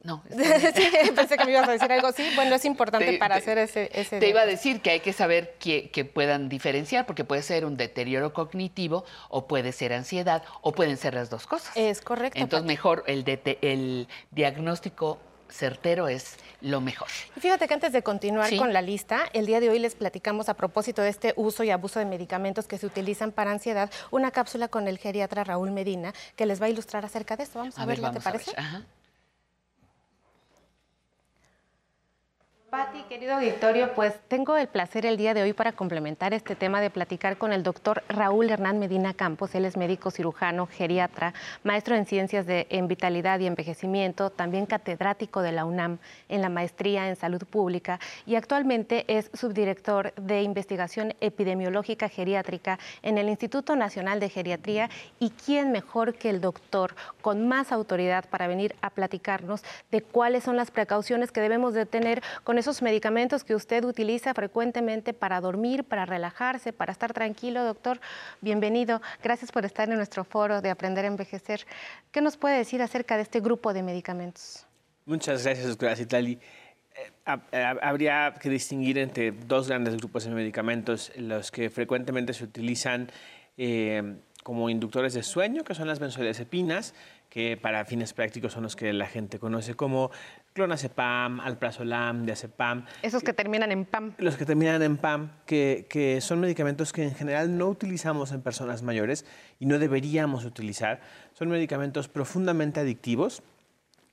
No. pensé que me ibas a decir algo así. Bueno, es importante para hacer ese, ese... Te iba a decir que hay que saber que, que, puedan diferenciar, porque puede ser un deterioro cognitivo o puede ser ansiedad o pueden ser las dos cosas. Es correcto. Entonces, mejor el, el diagnóstico certero es lo mejor. Y fíjate que antes de continuar con la lista, el día de hoy les platicamos a propósito de este uso y abuso de medicamentos que se utilizan para ansiedad, una cápsula con el geriatra Raúl Medina que les va a ilustrar acerca de esto. Vamos a, verla, ¿te parece? Pati, querido auditorio, pues tengo el placer el día de hoy para complementar este tema de platicar con el doctor Raúl Hernán Medina Campos. Él es médico cirujano, geriatra, maestro en ciencias de en vitalidad y envejecimiento, también catedrático de la UNAM en la maestría en salud pública y actualmente es subdirector de investigación epidemiológica geriátrica en el Instituto Nacional de Geriatría. ¿Y quién mejor que el doctor con más autoridad para venir a platicarnos de cuáles son las precauciones que debemos de tener con esos medicamentos que usted utiliza frecuentemente para dormir, para relajarse, para estar tranquilo, doctor. Bienvenido. Gracias por estar en nuestro foro de Aprender a Envejecer. ¿Qué nos puede decir acerca de este grupo de medicamentos? Muchas gracias, doctora Citali. Eh, habría que distinguir entre dos grandes grupos de medicamentos, los que frecuentemente se utilizan eh, como inductores de sueño, que son las benzodiazepinas, que para fines prácticos son los que la gente conoce como clonazepam, alprazolam, diazepam. Esos que terminan en PAM. Los que terminan en PAM, que, que son medicamentos que en general no utilizamos en personas mayores y no deberíamos utilizar. Son medicamentos profundamente adictivos,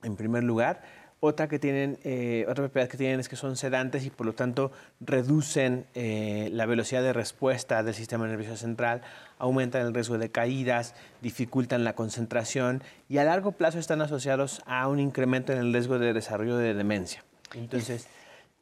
en primer lugar, otra, que tienen, eh, otra propiedad que tienen es que son sedantes y por lo tanto reducen eh, la velocidad de respuesta del sistema nervioso central, aumentan el riesgo de caídas, dificultan la concentración y a largo plazo están asociados a un incremento en el riesgo de desarrollo de demencia. Entonces,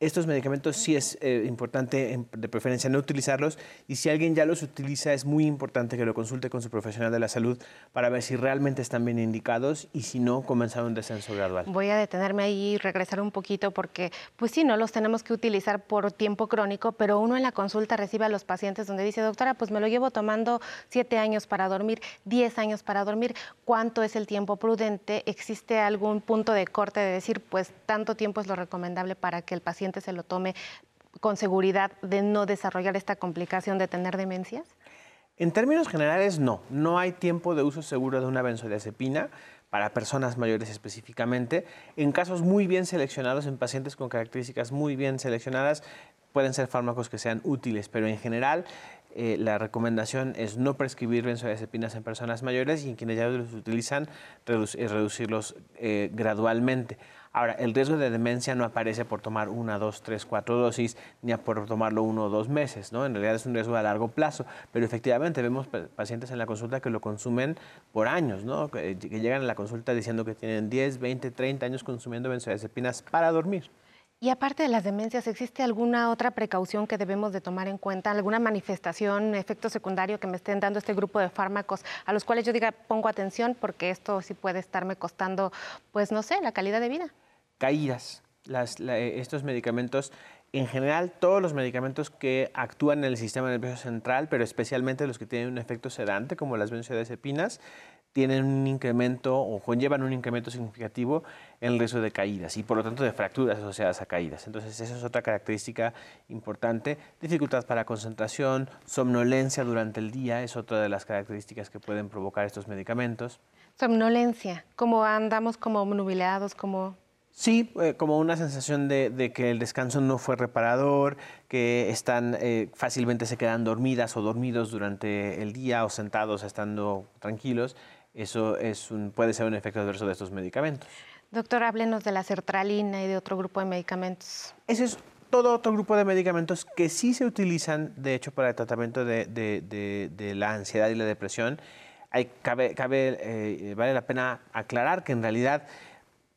estos medicamentos sí es eh, importante de preferencia no utilizarlos y si alguien ya los utiliza es muy importante que lo consulte con su profesional de la salud para ver si realmente están bien indicados y si no comenzar un descenso gradual. Voy a detenerme ahí y regresar un poquito porque pues sí, no los tenemos que utilizar por tiempo crónico, pero uno en la consulta recibe a los pacientes donde dice, doctora, pues me lo llevo tomando siete años para dormir, diez años para dormir, ¿cuánto es el tiempo prudente? ¿Existe algún punto de corte de decir, pues tanto tiempo es lo recomendable para que el paciente se lo tome con seguridad de no desarrollar esta complicación de tener demencias? En términos generales, no. No hay tiempo de uso seguro de una benzodiazepina para personas mayores específicamente. En casos muy bien seleccionados, en pacientes con características muy bien seleccionadas, pueden ser fármacos que sean útiles, pero en general eh, la recomendación es no prescribir benzodiazepinas en personas mayores y en quienes ya los utilizan, reducirlos eh, gradualmente. Ahora, el riesgo de demencia no aparece por tomar una, dos, tres, cuatro dosis, ni por tomarlo uno o dos meses, ¿no? En realidad es un riesgo a largo plazo, pero efectivamente vemos pacientes en la consulta que lo consumen por años, ¿no? Que, llegan a la consulta diciendo que tienen 10, 20, 30 años consumiendo benzodiazepinas para dormir. Y aparte de las demencias, ¿existe alguna otra precaución que debemos de tomar en cuenta? ¿Alguna manifestación, efecto secundario que me estén dando este grupo de fármacos a los cuales yo diga pongo atención porque esto sí puede estarme costando, pues no sé, la calidad de vida? Caídas. Eh, estos medicamentos, en general, todos los medicamentos que actúan en el sistema nervioso central, pero especialmente los que tienen un efecto sedante, como las benzodiazepinas, tienen un incremento o conllevan un incremento significativo en el riesgo de caídas y por lo tanto de fracturas asociadas a caídas. Entonces, esa es otra característica importante. Dificultad para concentración, somnolencia durante el día es otra de las características que pueden provocar estos medicamentos. Somnolencia, como andamos como nubilados, como... Sí, eh, como una sensación de, que el descanso no fue reparador, que están eh, fácilmente se quedan dormidas o dormidos durante el día o sentados estando tranquilos eso es un, puede ser un efecto adverso de estos medicamentos. Doctor, háblenos de la sertralina y de otro grupo de medicamentos. Ese es todo otro grupo de medicamentos que sí se utilizan, de hecho, para el tratamiento de, la ansiedad y la depresión. Hay, cabe, cabe eh, vale la pena aclarar que en realidad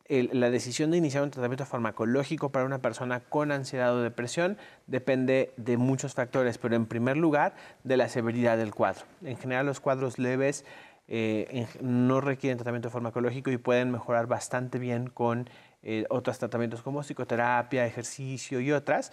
la decisión de iniciar un tratamiento farmacológico para una persona con ansiedad o depresión depende de muchos factores, pero en primer lugar de la severidad del cuadro. En general los cuadros leves eh, no requieren tratamiento farmacológico y pueden mejorar bastante bien con eh, otros tratamientos como psicoterapia, ejercicio y otras.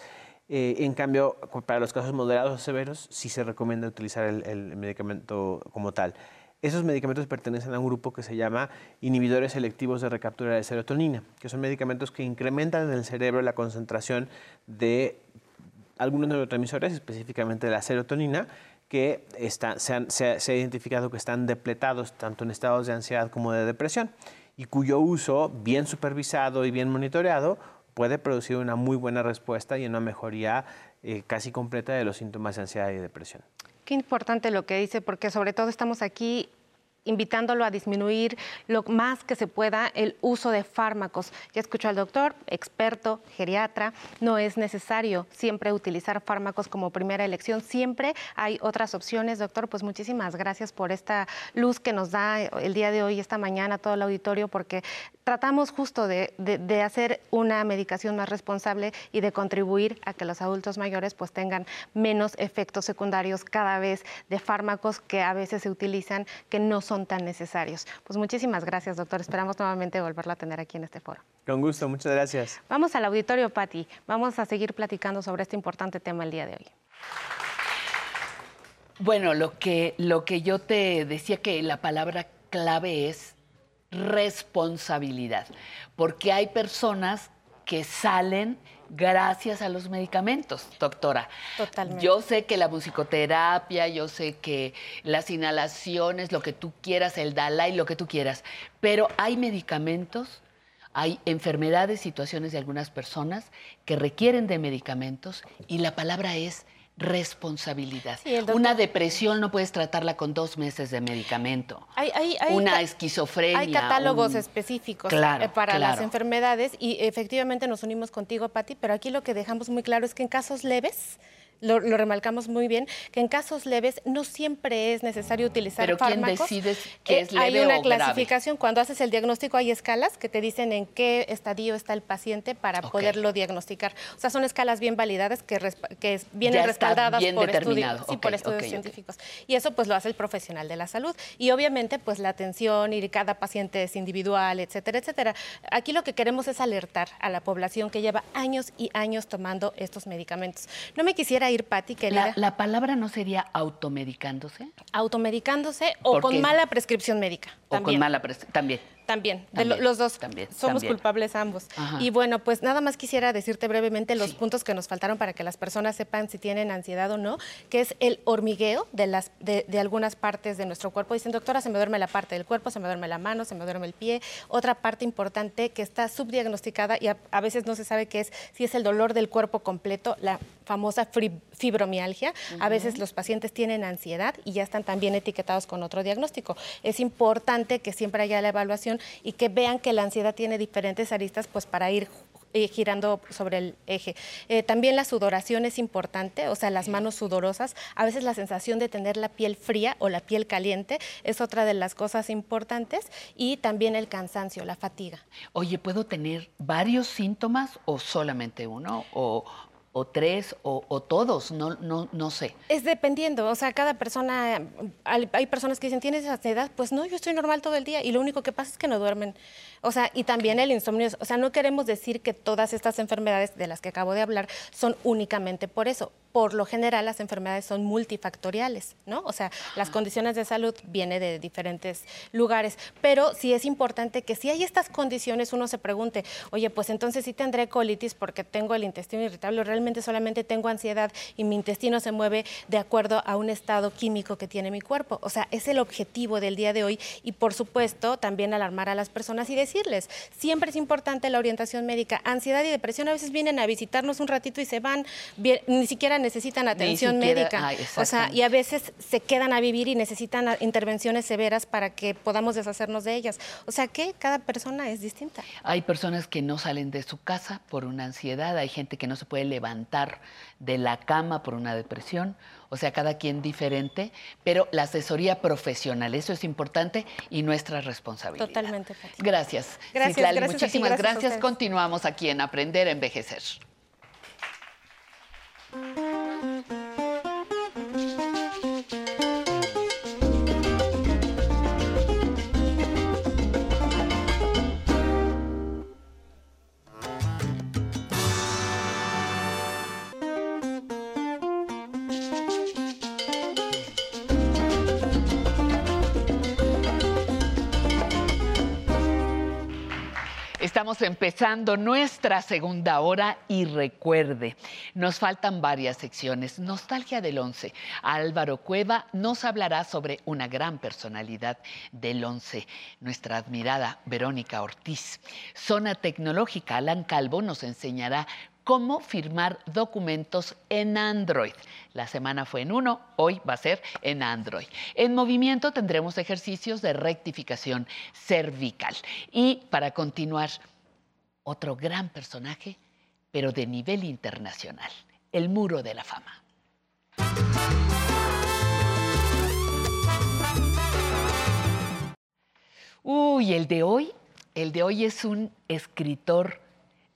Eh, en cambio, para los casos moderados o severos, sí se recomienda utilizar el, medicamento como tal. Esos medicamentos pertenecen a un grupo que se llama inhibidores selectivos de recaptura de serotonina, que son medicamentos que incrementan en el cerebro la concentración de algunos neurotransmisores, específicamente de la serotonina, que se, ha identificado que están depletados tanto en estados de ansiedad como de depresión y cuyo uso bien supervisado y bien monitoreado puede producir una muy buena respuesta y una mejoría eh, casi completa de los síntomas de ansiedad y depresión. Qué importante lo que dice, porque sobre todo estamos aquí invitándolo a disminuir lo más que se pueda el uso de fármacos. Ya escuchó al doctor, experto, geriatra, no es necesario siempre utilizar fármacos como primera elección, siempre hay otras opciones. Doctor, pues muchísimas gracias por esta luz que nos da el día de hoy, esta mañana, todo el auditorio, porque tratamos justo de, hacer una medicación más responsable y de contribuir a que los adultos mayores pues tengan menos efectos secundarios cada vez de fármacos que a veces se utilizan que no son tan necesarios. Pues muchísimas gracias, doctor. Esperamos nuevamente volverlo a tener aquí en este foro. Con gusto, muchas gracias. Vamos al auditorio, Patti. Vamos a seguir platicando sobre este importante tema el día de hoy. Bueno, lo que, lo que yo te decía que la palabra clave es responsabilidad, porque hay personas que salen gracias a los medicamentos, doctora. Totalmente. Yo sé que la musicoterapia, yo sé que las inhalaciones, lo que tú quieras, el Dalai, lo que tú quieras, pero hay medicamentos, hay enfermedades, situaciones de algunas personas que requieren de medicamentos y la palabra es responsabilidad. Una depresión no puedes tratarla con dos meses de medicamento. Hay, Una esquizofrenia. Hay catálogos específicos eh, para las enfermedades y efectivamente nos unimos contigo, Patti, pero aquí lo que dejamos muy claro es que en casos leves lo, remarcamos muy bien, que en casos leves no siempre es necesario utilizar Pero ¿quién decide que es leve Hay una clasificación, cuando haces el diagnóstico hay escalas que te dicen en qué estadio está el paciente para poderlo diagnosticar. O sea, son escalas bien validadas que, que vienen respaldadas por, estudios, por estudios científicos. Y eso pues lo hace el profesional de la salud. Y obviamente pues la atención y cada paciente es individual, etcétera, etcétera. Aquí lo que queremos es alertar a la población que lleva años y años tomando estos medicamentos. No me quisiera ir, Patti, que la, la, palabra no sería automedicándose? Automedicándose o con mala prescripción médica. O con mala prescripción, también. También, los dos. También, somos culpables ambos. Y bueno, pues nada más quisiera decirte brevemente los puntos que nos faltaron para que las personas sepan si tienen ansiedad o no, que es el hormigueo de, las, de, algunas partes de nuestro cuerpo. Dicen, doctora, se me duerme la parte del cuerpo, se me duerme la mano, se me duerme el pie. Otra parte importante que está subdiagnosticada y a, veces no se sabe qué es, si es el dolor del cuerpo completo, la famosa fibromialgia. A veces los pacientes tienen ansiedad y ya están también etiquetados con otro diagnóstico. Es importante que siempre haya la evaluación y que vean que la ansiedad tiene diferentes aristas pues para ir eh, girando sobre el eje. Eh, también la sudoración es importante, o sea, las manos sudorosas. A veces la sensación de tener la piel fría o la piel caliente es otra de las cosas importantes. Y también el cansancio, la fatiga. Oye, ¿puedo tener varios síntomas o solamente uno? ¿O, o tres o, todos, no, no, no sé. Es dependiendo, o sea, cada persona, hay, personas que dicen, ¿tienes ansiedad? Pues no, yo estoy normal todo el día y lo único que pasa es que no duermen. O sea, y también el insomnio, o sea, no queremos decir que todas estas enfermedades de las que acabo de hablar son únicamente por eso. Por lo general las enfermedades son multifactoriales, ¿no? O sea, las condiciones de salud vienen de diferentes lugares, pero sí es importante que si hay estas condiciones uno se pregunte, oye, pues entonces sí tendré colitis porque tengo el intestino irritable, realmente solamente tengo ansiedad y mi intestino se mueve de acuerdo a un estado químico que tiene mi cuerpo. O sea, es el objetivo del día de hoy y por supuesto también alarmar a las personas y decir decirles. Siempre es importante la orientación médica. Ansiedad y depresión a veces vienen a visitarnos un ratito y se van, ni siquiera necesitan atención médica. o sea, y a veces se quedan a vivir y necesitan intervenciones severas para que podamos deshacernos de ellas. O sea que cada persona es distinta. Hay personas que no salen de su casa por una ansiedad, hay gente que no se puede levantar de la cama por una depresión o sea, cada quien diferente, pero la asesoría profesional, eso es importante y nuestra responsabilidad. Totalmente. Gracias. Gracias, gracias muchísimas gracias. Continuamos aquí en Aprender a Envejecer. Empezando nuestra segunda hora y recuerde, nos faltan varias secciones. Nostalgia del Once. Álvaro Cueva nos hablará sobre una gran personalidad del Once, nuestra admirada Verónica Ortiz. Zona Tecnológica, Alan Calvo nos enseñará cómo firmar documentos en Android. La semana fue en uno, hoy va a ser en Android. En movimiento tendremos ejercicios de rectificación cervical. Y para continuar, otro gran personaje, pero de nivel internacional, el Muro de la Fama. Uy, el de hoy El de hoy es un escritor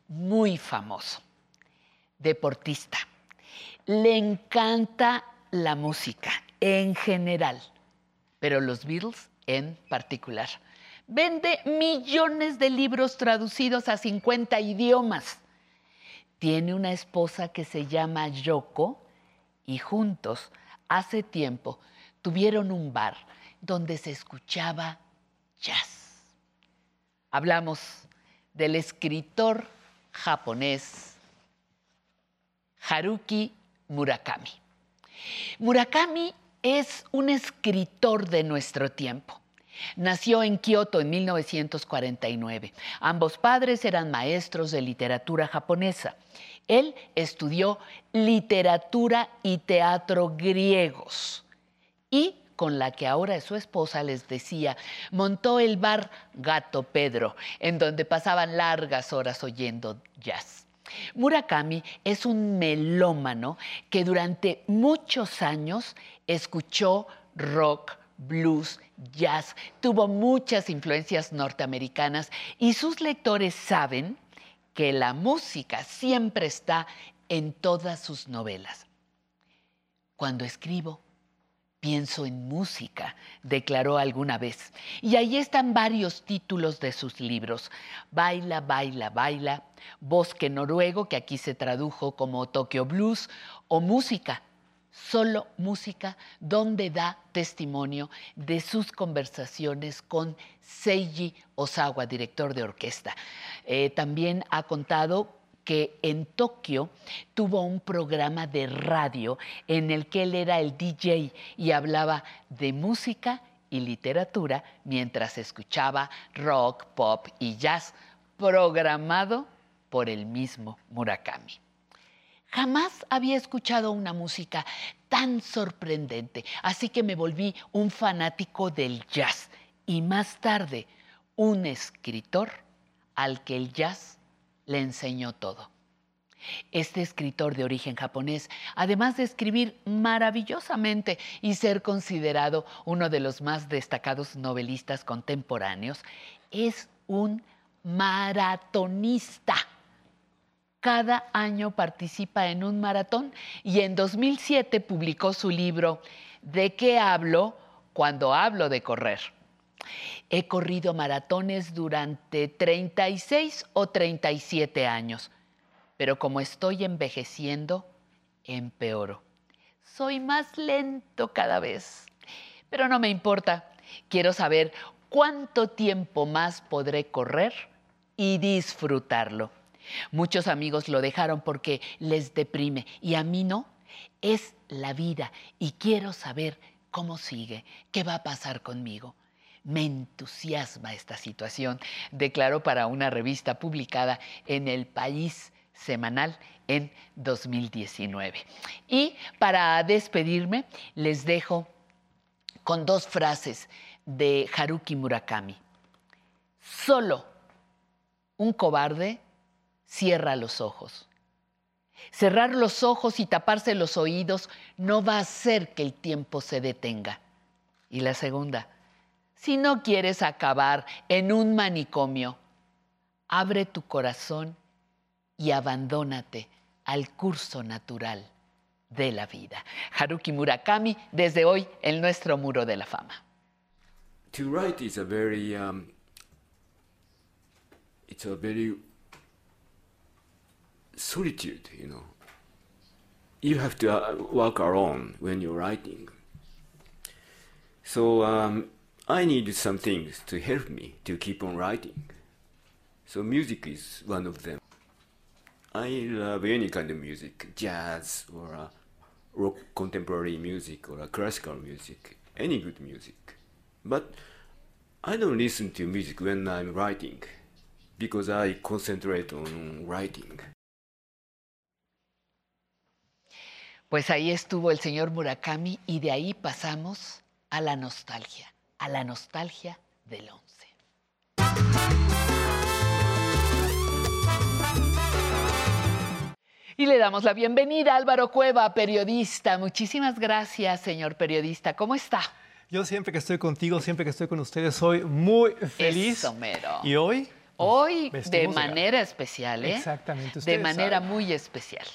muy famoso, deportista. Le encanta la música en general, pero los Beatles en particular. Vende millones de libros traducidos a 50 idiomas. Tiene una esposa que se llama Yoko y juntos, hace tiempo, tuvieron un bar donde se escuchaba jazz. Hablamos del escritor japonés Haruki Murakami. Murakami es un escritor de nuestro tiempo. Nació en Kioto en 1949. Ambos padres eran maestros de literatura japonesa. Él estudió literatura y teatro griegos y con la que ahora es su esposa, les decía, montó el bar Gato Pedro, en donde pasaban largas horas oyendo jazz. Murakami es un melómano que durante muchos años escuchó rock, blues, jazz, tuvo muchas influencias norteamericanas y sus lectores saben que la música siempre está en todas sus novelas. Cuando escribo, pienso en música, declaró alguna vez. Y ahí están varios títulos de sus libros. Baila, baila, baila, Bosque Noruego, que aquí se tradujo como Tokyo Blues, o Música, solo música, donde da testimonio de sus conversaciones con Seiji Osawa, director de orquesta. Eh, también ha contado que en Tokio tuvo un programa de radio en el que él era el DJ y hablaba de música y literatura mientras escuchaba rock, pop y jazz programado por el mismo Murakami. Jamás había escuchado una música tan sorprendente, así que me volví un fanático del jazz y más tarde un escritor al que el jazz le enseñó todo. Este escritor de origen japonés, además de escribir maravillosamente y ser considerado uno de los más destacados novelistas contemporáneos, es un maratonista cada año participa en un maratón y en 2007 publicó su libro ¿De qué hablo cuando hablo de correr? He corrido maratones durante 36 o 37 años, pero como estoy envejeciendo, empeoro. Soy más lento cada vez, pero no me importa. Quiero saber cuánto tiempo más podré correr y disfrutarlo. Muchos amigos lo dejaron porque les deprime y a mí no. Es la vida y quiero saber cómo sigue, qué va a pasar conmigo. Me entusiasma esta situación, declaró para una revista publicada en El País semanal en 2019. Y para despedirme, les dejo con dos frases de Haruki Murakami. Solo un cobarde cierra los ojos. Cerrar los ojos y taparse los oídos no va a hacer que el tiempo se detenga. Y la segunda, si no quieres acabar en un manicomio, abre tu corazón y abandónate al curso natural de la vida. Haruki Murakami, desde hoy en nuestro muro de la fama. To write is a very, um, it's a very solitude, you know. You have to uh, work alone when you're writing. So um, I need some things to help me to keep on writing. So music is one of them. I love any kind of music, jazz or uh, rock contemporary music or uh, classical music, any good music. But I don't listen to music when I'm writing because I concentrate on writing. Pues ahí estuvo el señor Murakami y de ahí pasamos a la nostalgia, a la nostalgia del 11. Y le damos la bienvenida a Álvaro Cueva, periodista. Muchísimas gracias, señor periodista. ¿Cómo está? Yo siempre que estoy contigo, siempre que estoy con ustedes, soy muy feliz. Y hoy Hoy de manera especial, ¿eh? Exactamente. De manera muy especial.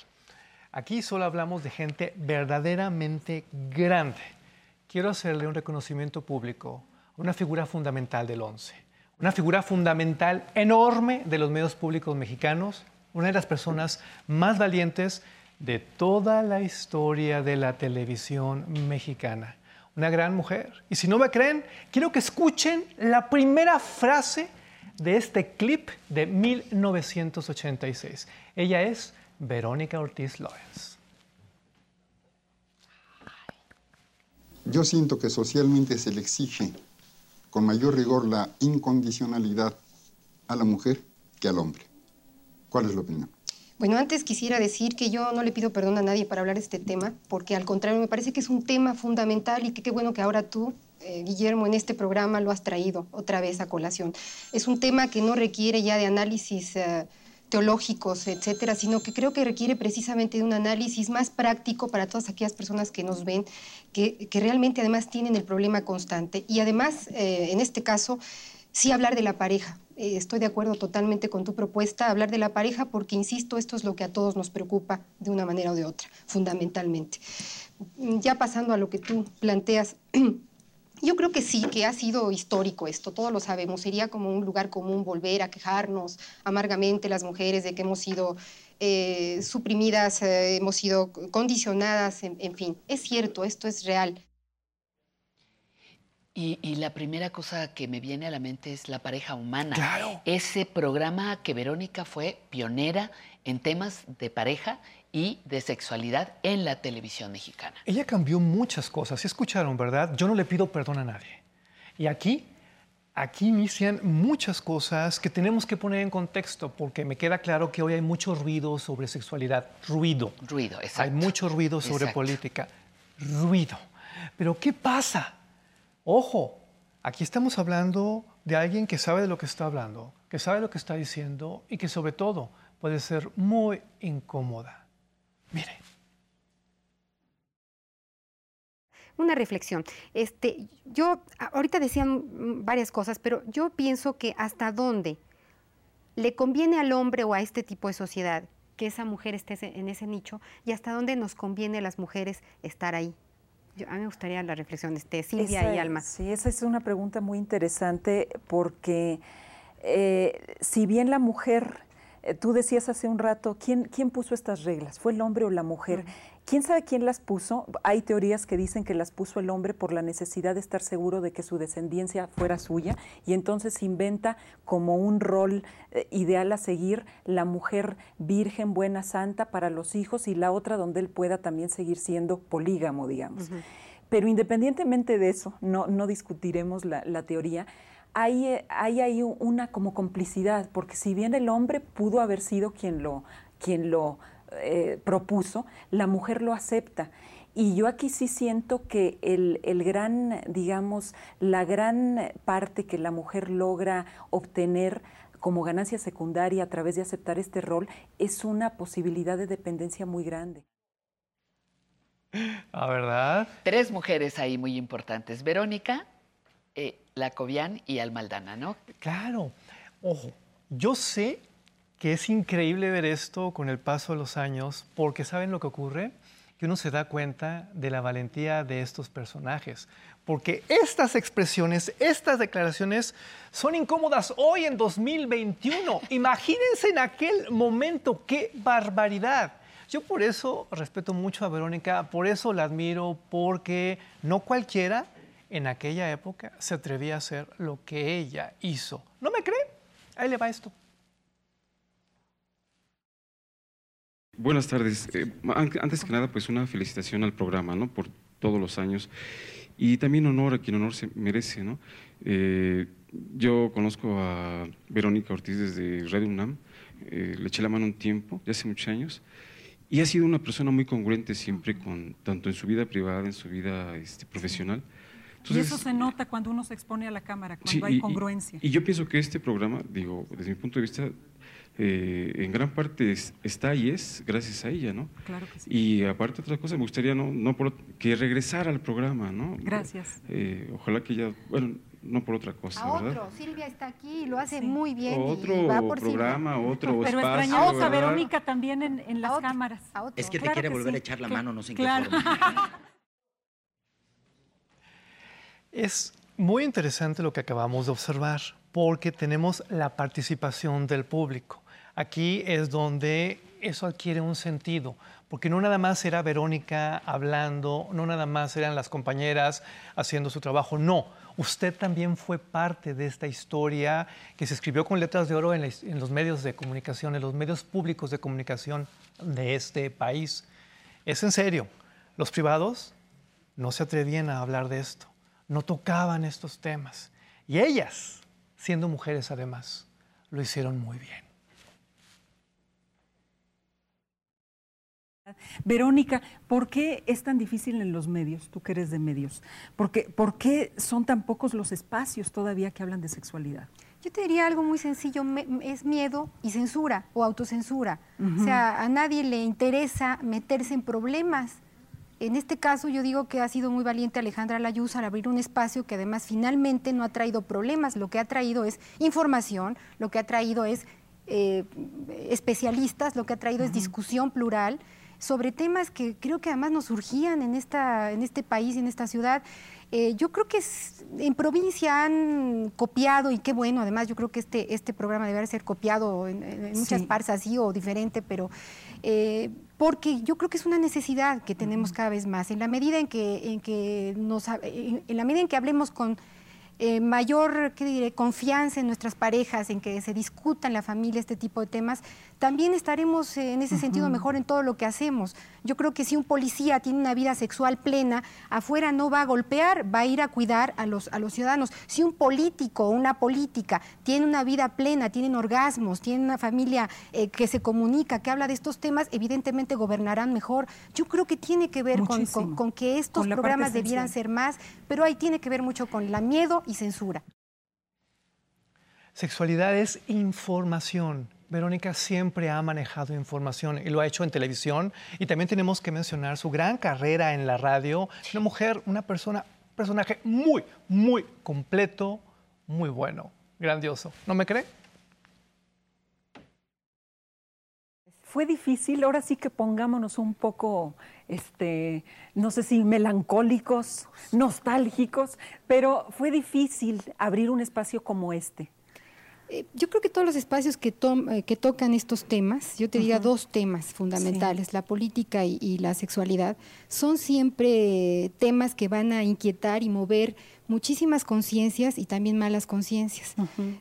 Aquí solo hablamos de gente verdaderamente grande. Quiero hacerle un reconocimiento público a una figura fundamental del 11, una figura fundamental enorme de los medios públicos mexicanos, una de las personas más valientes de toda la historia de la televisión mexicana. Una gran mujer. Y si no me creen, quiero que escuchen la primera frase de este clip de 1986. Ella es Verónica Ortiz Lawrence. Yo siento que socialmente se le exige con mayor rigor la incondicionalidad a la mujer que al hombre. ¿Cuál es la opinión? Bueno, antes quisiera decir que yo no le pido perdón a nadie para hablar de este tema, porque al contrario me parece que es un tema fundamental y que qué bueno que ahora tú eh, Guillermo, en este programa lo has traído otra vez a colación. Es un tema que no requiere ya de análisis eh, teológicos, etcétera, sino que creo que requiere precisamente de un análisis más práctico para todas aquellas personas que nos ven, que, realmente además tienen el problema constante. Y además, eh, en este caso, sí hablar de la pareja. estoy de acuerdo totalmente con tu propuesta, hablar de la pareja, porque, insisto, esto es lo que a todos nos preocupa de una manera o de otra, fundamentalmente. Ya pasando a lo que tú planteas, Yo creo que sí, que ha sido histórico esto, todos lo sabemos. Sería como un lugar común volver a quejarnos amargamente las mujeres de que hemos sido eh, suprimidas, eh, hemos sido condicionadas, en, fin. Es cierto, esto es real. Y, y, la primera cosa que me viene a la mente es la pareja humana. Claro. Ese programa que Verónica fue pionera en temas de pareja y de sexualidad en la televisión mexicana. Ella cambió muchas cosas, escucharon, ¿verdad? Yo no le pido perdón a nadie. Y aquí, aquí inician muchas cosas que tenemos que poner en contexto, porque me queda claro que hoy hay mucho ruido sobre sexualidad. Ruido. Ruido, exacto. Hay mucho ruido sobre política. Ruido. Pero ¿qué pasa? Ojo, aquí estamos hablando de alguien que sabe de lo que está hablando, que sabe lo que está diciendo y que sobre todo puede ser muy incómoda. Mire. Una reflexión. Este, yo, ahorita decían varias cosas, pero yo pienso que hasta dónde le conviene al hombre o a este tipo de sociedad que esa mujer esté en ese nicho y hasta dónde nos conviene a las mujeres estar ahí. a mí me gustaría la reflexión de este, Silvia y Alma. Sí, esa es una pregunta muy interesante porque eh, si bien la mujer eh, tú decías hace un rato, ¿quién, ¿quién puso estas reglas? ¿Fue el hombre o la mujer? ¿Quién sabe quién las puso? Hay teorías que dicen que las puso el hombre por la necesidad de estar seguro de que su descendencia fuera suya y entonces inventa como un rol eh, ideal a seguir la mujer virgen, buena, santa para los hijos y la otra donde él pueda también seguir siendo polígamo, digamos. Pero independientemente de eso, no, no discutiremos la, la teoría, hay, hay una como complicidad, porque si bien el hombre pudo haber sido quien lo, quien lo eh, propuso, la mujer lo acepta. Y yo aquí sí siento que el, el, gran, digamos, la gran parte que la mujer logra obtener como ganancia secundaria a través de aceptar este rol es una posibilidad de dependencia muy grande. ¿A verdad? Tres mujeres ahí muy importantes. Verónica, eh, la Cobian y Almaldana, ¿no? Claro. Ojo, yo sé que es increíble ver esto con el paso de los años, porque ¿saben lo que ocurre? Que uno se da cuenta de la valentía de estos personajes. Porque estas expresiones, estas declaraciones son incómodas hoy en 2021. Imagínense en aquel momento, qué barbaridad. Yo por eso respeto mucho a Verónica, por eso la admiro, porque no cualquiera en aquella época se atrevía a hacer lo que ella hizo. ¿No me cree? Ahí le va esto. Buenas tardes. Eh, antes que nada, pues una felicitación al programa, ¿no? Por todos los años. Y también honor a quien honor se merece, ¿no? Eh, yo conozco a Verónica Ortiz desde Radio UNAM. Eh, le eché la mano un tiempo, ya hace muchos años. Y ha sido una persona muy congruente siempre, con, tanto en su vida privada, en su vida este, profesional y eso se nota cuando uno se expone a la cámara, cuando hay congruencia. Y, yo pienso que este programa, digo, desde mi punto de vista, eh, en gran parte está y es gracias a ella, ¿no? Claro que sí. Y aparte otra cosa, me gustaría no, no por, que regresara al programa, ¿no? Gracias. Eh, ojalá que ella, bueno, no por otra cosa, a ¿verdad? Otro, Silvia está aquí y lo hace muy bien. Otro va por programa, Silvia. otro Pero espacio. extrañamos a Verónica también en, en las otro, cámaras. Es que te Claro quiere que volver sí. a echar la mano, no sé en claro. qué forma. Es muy interesante lo que acabamos de observar porque tenemos la participación del público. Aquí es donde eso adquiere un sentido, porque no nada más era Verónica hablando, no nada más eran las compañeras haciendo su trabajo, no, usted también fue parte de esta historia que se escribió con letras de oro en, en los medios de comunicación, en los medios públicos de comunicación de este país. Es en serio, los privados no se atrevían a hablar de esto, no tocaban estos temas. Y ellas, siendo mujeres además, lo hicieron muy bien. Verónica, ¿por qué es tan difícil en los medios, tú que eres de medios? ¿Por qué, por qué son tan pocos los espacios todavía que hablan de sexualidad? Yo te diría algo muy sencillo, me- es miedo y censura o autocensura. O sea, a nadie le interesa meterse en problemas. En este caso yo digo que ha sido muy valiente Alejandra Layuz al abrir un espacio que además finalmente no ha traído problemas, lo que ha traído es información, lo que ha traído es eh, especialistas, lo que ha traído es discusión plural sobre temas que creo que además nos surgían en, esta, en este país, en esta ciudad. Eh, yo creo que es- en provincia han copiado, y qué bueno, además yo creo que este, este programa debe ser copiado en, en- en muchas Sí. partes así o diferente, pero eh, porque yo creo que es una necesidad que tenemos cada vez más. En la medida en que, en que nos, en, en la medida en que hablemos con eh, mayor ¿qué diré? confianza en nuestras parejas, en que se discuta en la familia este tipo de temas, también estaremos eh, en ese sentido mejor en todo lo que hacemos. Yo creo que si un policía tiene una vida sexual plena, afuera no va a golpear, va a ir a cuidar a los, a los ciudadanos. Si un político o una política tiene una vida plena, tienen orgasmos, tiene una familia eh, que se comunica, que habla de estos temas, evidentemente gobernarán mejor. Yo creo que tiene que ver con, con- que estos Con programas debieran ser más, pero ahí tiene que ver mucho con la miedo y censura. Sexualidad es información. Verónica siempre ha manejado información y lo ha hecho en televisión. Y también tenemos que mencionar su gran carrera en la radio. Una mujer, una persona, un personaje muy, muy completo, muy bueno, grandioso. ¿No me cree? Fue difícil, ahora sí que pongámonos un poco, este, no sé si melancólicos, nostálgicos, pero fue difícil abrir un espacio como este. Eh, Yo creo que todos los espacios que, eh, que tocan estos temas, yo te diría dos temas fundamentales, la política y, y la sexualidad, son siempre temas que van a inquietar y mover muchísimas conciencias y también malas conciencias.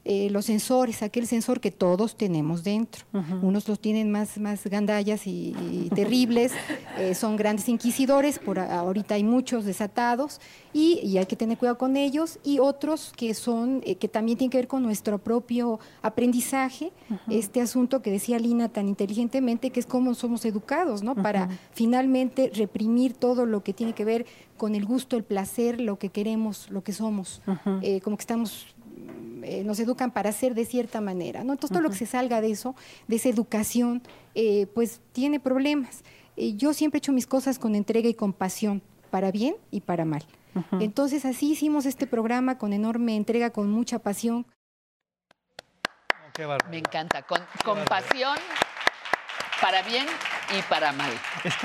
Eh, los sensores, aquel sensor que todos tenemos dentro. Unos los tienen más, más gandallas y, y terribles, eh, son grandes inquisidores, por ahorita hay muchos desatados y, y hay que tener cuidado con ellos, y otros que son, eh, que también tienen que ver con nuestro propio aprendizaje, este asunto que decía Lina tan inteligentemente, que es cómo somos educados, ¿no? Para finalmente reprimir todo lo que tiene que ver con el gusto, el placer, lo que queremos, lo que somos. Eh, como que estamos eh, nos educan para ser de cierta manera, ¿no? Entonces todo lo que se salga de eso, de esa educación, eh, pues tiene problemas. Eh, yo siempre he hecho mis cosas con entrega y compasión, para bien y para mal. Entonces así hicimos este programa con enorme entrega, con mucha pasión. Me encanta, con compasión para bien y para mal.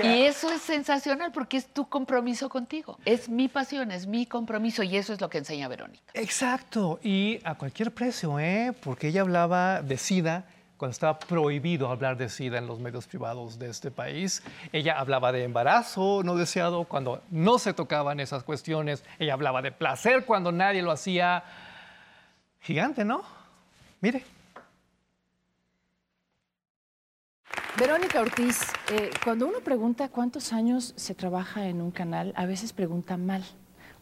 y eso es sensacional porque es tu compromiso contigo. Es mi pasión, es mi compromiso y eso es lo que enseña Verónica. Exacto, y a cualquier precio, ¿eh? Porque ella hablaba de SIDA cuando estaba prohibido hablar de SIDA en los medios privados de este país. Ella hablaba de embarazo no deseado cuando no se tocaban esas cuestiones. Ella hablaba de placer cuando nadie lo hacía. Gigante, ¿no? Mire. Verónica Ortiz, eh, cuando uno pregunta cuántos años se trabaja en un canal, a veces pregunta mal.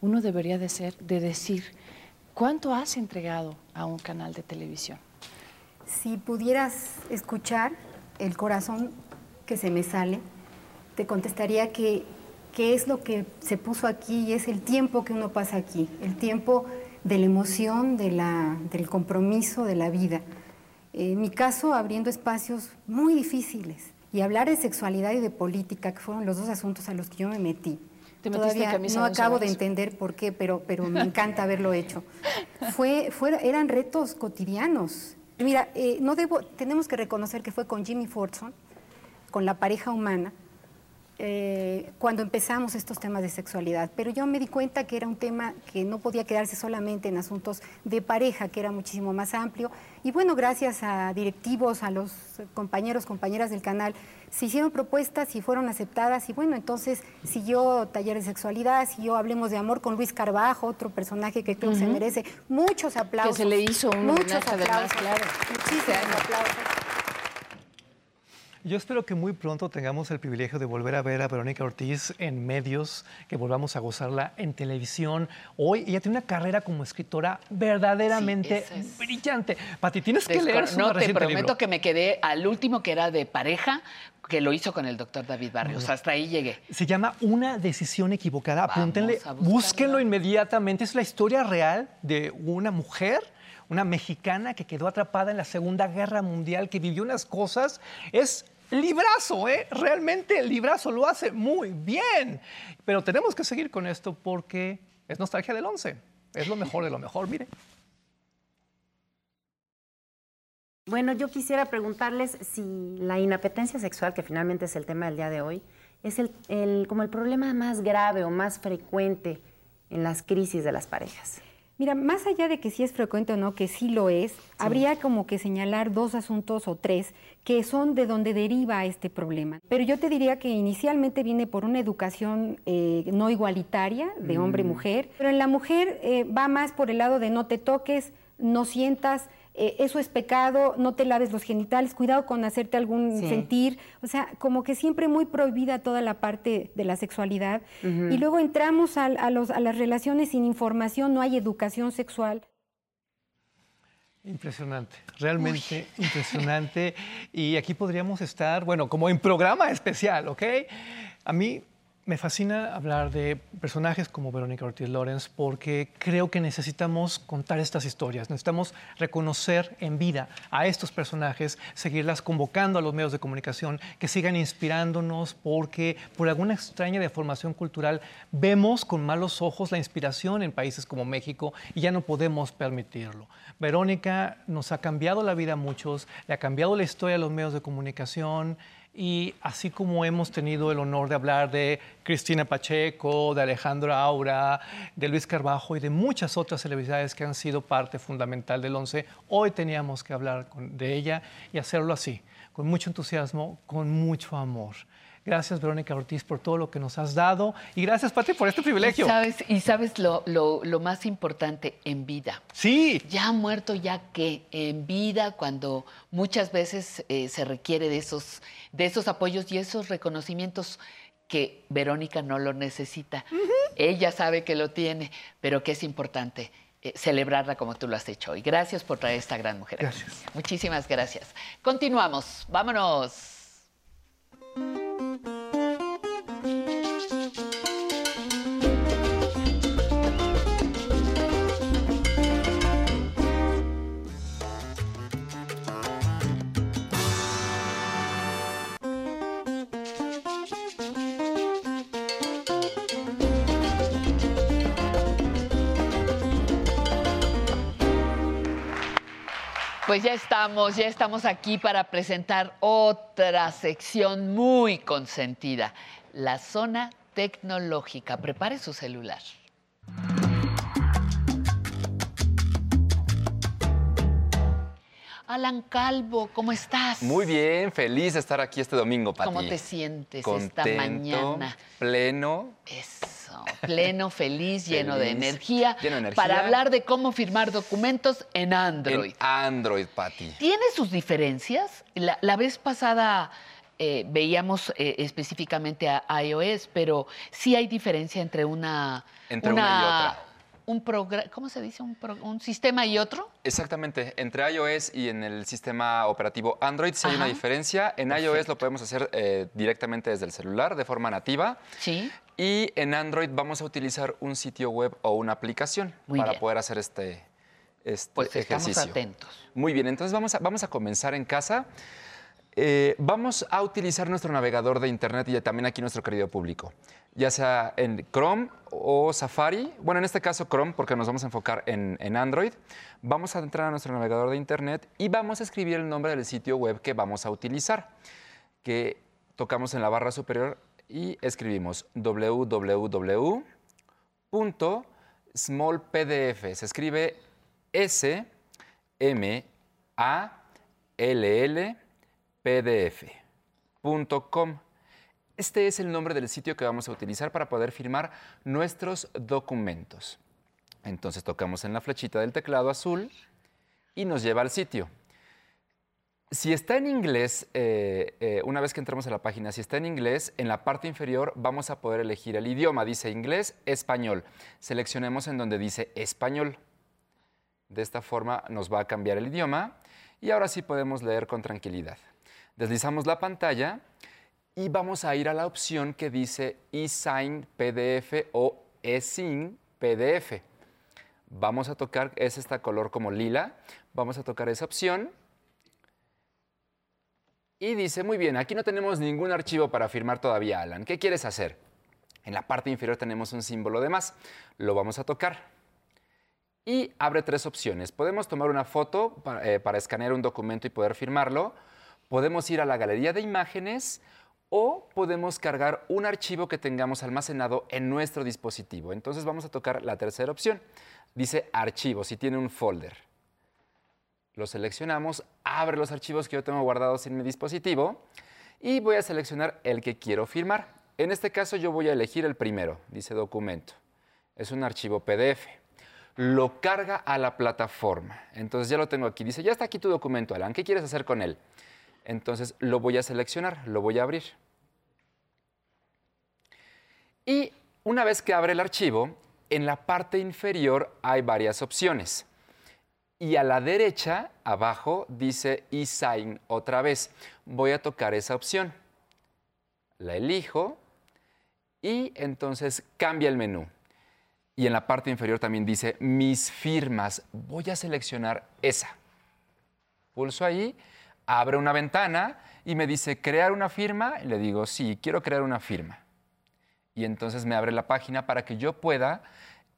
Uno debería de, ser, de decir, ¿cuánto has entregado a un canal de televisión? Si pudieras escuchar el corazón que se me sale, te contestaría que, que es lo que se puso aquí y es el tiempo que uno pasa aquí, el tiempo de la emoción, del compromiso, de la vida. En mi caso, abriendo espacios muy difíciles. Y hablar de sexualidad y de política, que fueron los dos asuntos a los que yo me metí. Todavía no acabo de entender por qué, pero, pero me encanta haberlo hecho. Fue, fue, eran retos cotidianos. Mira, eh, no debo, tenemos que reconocer que fue con Jimmy Fordson, con la pareja humana, eh, cuando empezamos estos temas de sexualidad, pero yo me di cuenta que era un tema que no podía quedarse solamente en asuntos de pareja, que era muchísimo más amplio. Y bueno, gracias a directivos, a los compañeros, compañeras del canal, se hicieron propuestas y fueron aceptadas. Y bueno, entonces siguió Taller de Sexualidad, siguió Hablemos de Amor con Luis Carbajo, otro personaje que creo que se merece muchos aplausos. Que se le hizo un muchos aplausos, claro. Muchísimos aplausos. Yo espero que muy pronto tengamos el privilegio de volver a ver a Verónica Ortiz en medios, que volvamos a gozarla en televisión. Hoy ella tiene una carrera como escritora verdaderamente brillante. Pati, tienes que leer su No, te prometo que me quedé al último que era de pareja, que lo hizo con el doctor David Barrios. Hasta ahí llegué. Se llama Una decisión equivocada. Apúntenle, búsquenlo inmediatamente. Es la historia real de una mujer una mexicana que quedó atrapada en la Segunda Guerra Mundial, que vivió unas cosas, es librazo, ¿eh? Realmente el librazo lo hace muy bien. Pero tenemos que seguir con esto porque es nostalgia del 11. Es lo mejor de lo mejor, mire. Bueno, yo quisiera preguntarles si la inapetencia sexual, que finalmente es el tema del día de hoy, es el, como el problema más grave o más frecuente en las crisis de las parejas. Mira, más allá de que sí es frecuente o no, que sí lo es, habría como que señalar dos asuntos o tres que son de donde deriva este problema. Pero yo te diría que inicialmente viene por una educación eh, no igualitaria de hombre y mm. mujer, pero en la mujer eh, va más por el lado de no te toques, no sientas, eh, eso es pecado, no te laves los genitales, cuidado con hacerte algún sentir, o sea, como que siempre muy prohibida toda la parte de la sexualidad. Y luego entramos a, los, a las relaciones sin información, no hay educación sexual. Impresionante, realmente impresionante. Y aquí podríamos estar, bueno, como en programa especial, ¿ok? A mí me fascina hablar de personajes como Verónica Ortiz Lorenz porque creo que necesitamos contar estas historias, necesitamos reconocer en vida a estos personajes, seguirlas convocando a los medios de comunicación, que sigan inspirándonos porque por alguna extraña deformación cultural vemos con malos ojos la inspiración en países como México y ya no podemos permitirlo. Verónica nos ha cambiado la vida a muchos, le ha cambiado la historia a los medios de comunicación. Y así como hemos tenido el honor de hablar de Cristina Pacheco, de Alejandro Aura, de Luis Carbajo y de muchas otras celebridades que han sido parte fundamental del ONCE, hoy teníamos que hablar de ella y hacerlo así, con mucho entusiasmo, con mucho amor. Gracias, Verónica Ortiz, por todo lo que nos has dado. Y gracias, Pati, por este privilegio. Y sabes, y sabes lo, lo, más importante, en vida. Sí. Ya muerto, ya que en vida, cuando muchas veces eh, se requiere de esos, de esos apoyos y esos reconocimientos que Verónica no lo necesita. Ella sabe que lo tiene, pero que es importante. Eh, celebrarla como tú lo has hecho hoy. Gracias por traer esta gran mujer. Gracias. Muchísimas gracias. Continuamos. Vámonos. Pues ya estamos, ya estamos aquí para presentar otra sección muy consentida, la zona tecnológica. Prepare su celular. Alan Calvo, ¿cómo estás? Muy bien, feliz de estar aquí este domingo, Pati. ¿Cómo te sientes esta mañana? Pleno. Eso, pleno, feliz, lleno, de energía, lleno de energía. Para hablar de cómo firmar documentos en Android. En Android, Pati. ¿Tiene sus diferencias? La, vez pasada eh, veíamos eh, específicamente a iOS, pero sí hay diferencia entre una... Entre una y otra un programa, ¿cómo se dice? Un, sistema y otro? Exactamente. Entre iOS y en el sistema operativo Android sí hay una diferencia. En iOS lo podemos hacer eh, directamente desde el celular de forma nativa. Sí. Y en Android vamos a utilizar un sitio web o una aplicación para poder hacer este, este pues ejercicio. Estamos atentos. Muy bien, entonces vamos a, vamos a comenzar en casa. Eh, vamos a utilizar nuestro navegador de Internet y también aquí nuestro querido público, ya sea en Chrome o Safari. Bueno, en este caso Chrome, porque nos vamos a enfocar en, en, Android. Vamos a entrar a nuestro navegador de Internet y vamos a escribir el nombre del sitio web que vamos a utilizar, que tocamos en la barra superior y escribimos www.smallpdf. Se escribe S M A L L. Este es el nombre del sitio que vamos a utilizar para poder firmar nuestros documentos. Entonces tocamos en la flechita del teclado azul y nos lleva al sitio. Si está en inglés, eh, eh, una vez que entramos a la página, si está en inglés, en la parte inferior vamos a poder elegir el idioma. Dice inglés, español. Seleccionemos en donde dice español. De esta forma nos va a cambiar el idioma y ahora sí podemos leer con tranquilidad. Deslizamos la pantalla y vamos a ir a la opción que dice eSign PDF o eSign PDF. Vamos a tocar, es esta color como lila, vamos a tocar esa opción. Y dice, muy bien, aquí no tenemos ningún archivo para firmar todavía, Alan. ¿Qué quieres hacer? En la parte inferior tenemos un símbolo de más. Lo vamos a tocar. Y abre tres opciones. Podemos tomar una foto para, eh, para escanear un documento y poder firmarlo podemos ir a la galería de imágenes o podemos cargar un archivo que tengamos almacenado en nuestro dispositivo. Entonces vamos a tocar la tercera opción. Dice archivos si tiene un folder. Lo seleccionamos, abre los archivos que yo tengo guardados en mi dispositivo y voy a seleccionar el que quiero firmar. En este caso yo voy a elegir el primero, dice documento. Es un archivo PDF. Lo carga a la plataforma. Entonces ya lo tengo aquí. Dice, ya está aquí tu documento, Alan. ¿Qué quieres hacer con él? Entonces lo voy a seleccionar, lo voy a abrir. Y una vez que abre el archivo, en la parte inferior hay varias opciones. Y a la derecha, abajo, dice eSign otra vez. Voy a tocar esa opción. La elijo y entonces cambia el menú. Y en la parte inferior también dice mis firmas. Voy a seleccionar esa. Pulso ahí abre una ventana y me dice, ¿crear una firma? Y le digo, sí, quiero crear una firma. Y entonces me abre la página para que yo pueda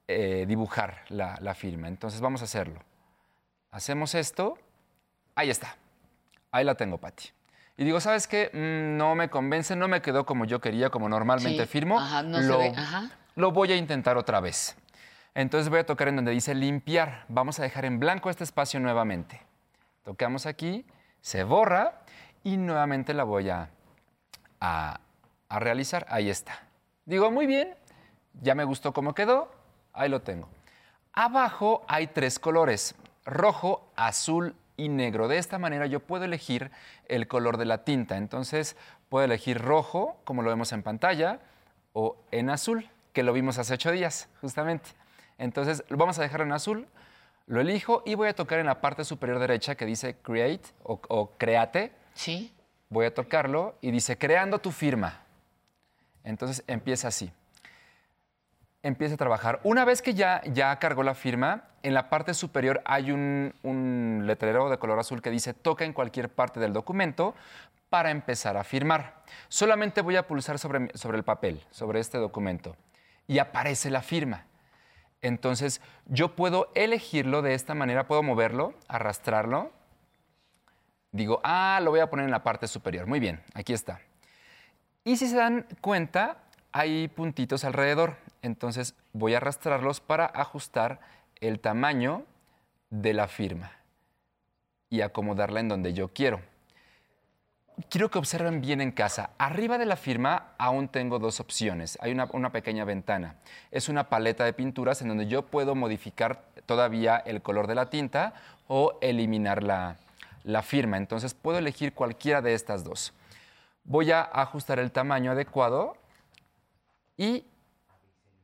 eh, dibujar la, firma. Entonces vamos a hacerlo. Hacemos esto. Ahí está. Ahí la tengo, Patti. Y digo, ¿sabes qué? Mm, no me convence, no me quedó como yo quería, como normalmente firmo. lo, lo voy a intentar otra vez. Entonces voy a tocar en donde dice limpiar. Vamos a dejar en blanco este espacio nuevamente. Tocamos aquí se borra y nuevamente la voy a, a, realizar. Ahí está. Digo, muy bien, ya me gustó cómo quedó, ahí lo tengo. Abajo hay tres colores, rojo, azul y negro. De esta manera yo puedo elegir el color de la tinta. Entonces puedo elegir rojo, como lo vemos en pantalla, o en azul, que lo vimos hace ocho días, justamente. Entonces lo vamos a dejar en azul lo elijo y voy a tocar en la parte superior derecha que dice Create o, Create. Sí. Voy a tocarlo y dice Creando tu firma. Entonces empieza así. Empieza a trabajar. Una vez que ya, ya cargó la firma, en la parte superior hay un, un letrero de color azul que dice Toca en cualquier parte del documento para empezar a firmar. Solamente voy a pulsar sobre, sobre el papel, sobre este documento, y aparece la firma. Entonces, yo puedo elegirlo de esta manera, puedo moverlo, arrastrarlo. Digo, ah, lo voy a poner en la parte superior. Muy bien, aquí está. Y si se dan cuenta, hay puntitos alrededor. Entonces, voy a arrastrarlos para ajustar el tamaño de la firma y acomodarla en donde yo quiero quiero que observen bien en casa. Arriba de la firma aún tengo dos opciones. Hay una, pequeña ventana. Es una paleta de pinturas en donde yo puedo modificar todavía el color de la tinta o eliminar la, la firma. Entonces puedo elegir cualquiera de estas dos. Voy a ajustar el tamaño adecuado y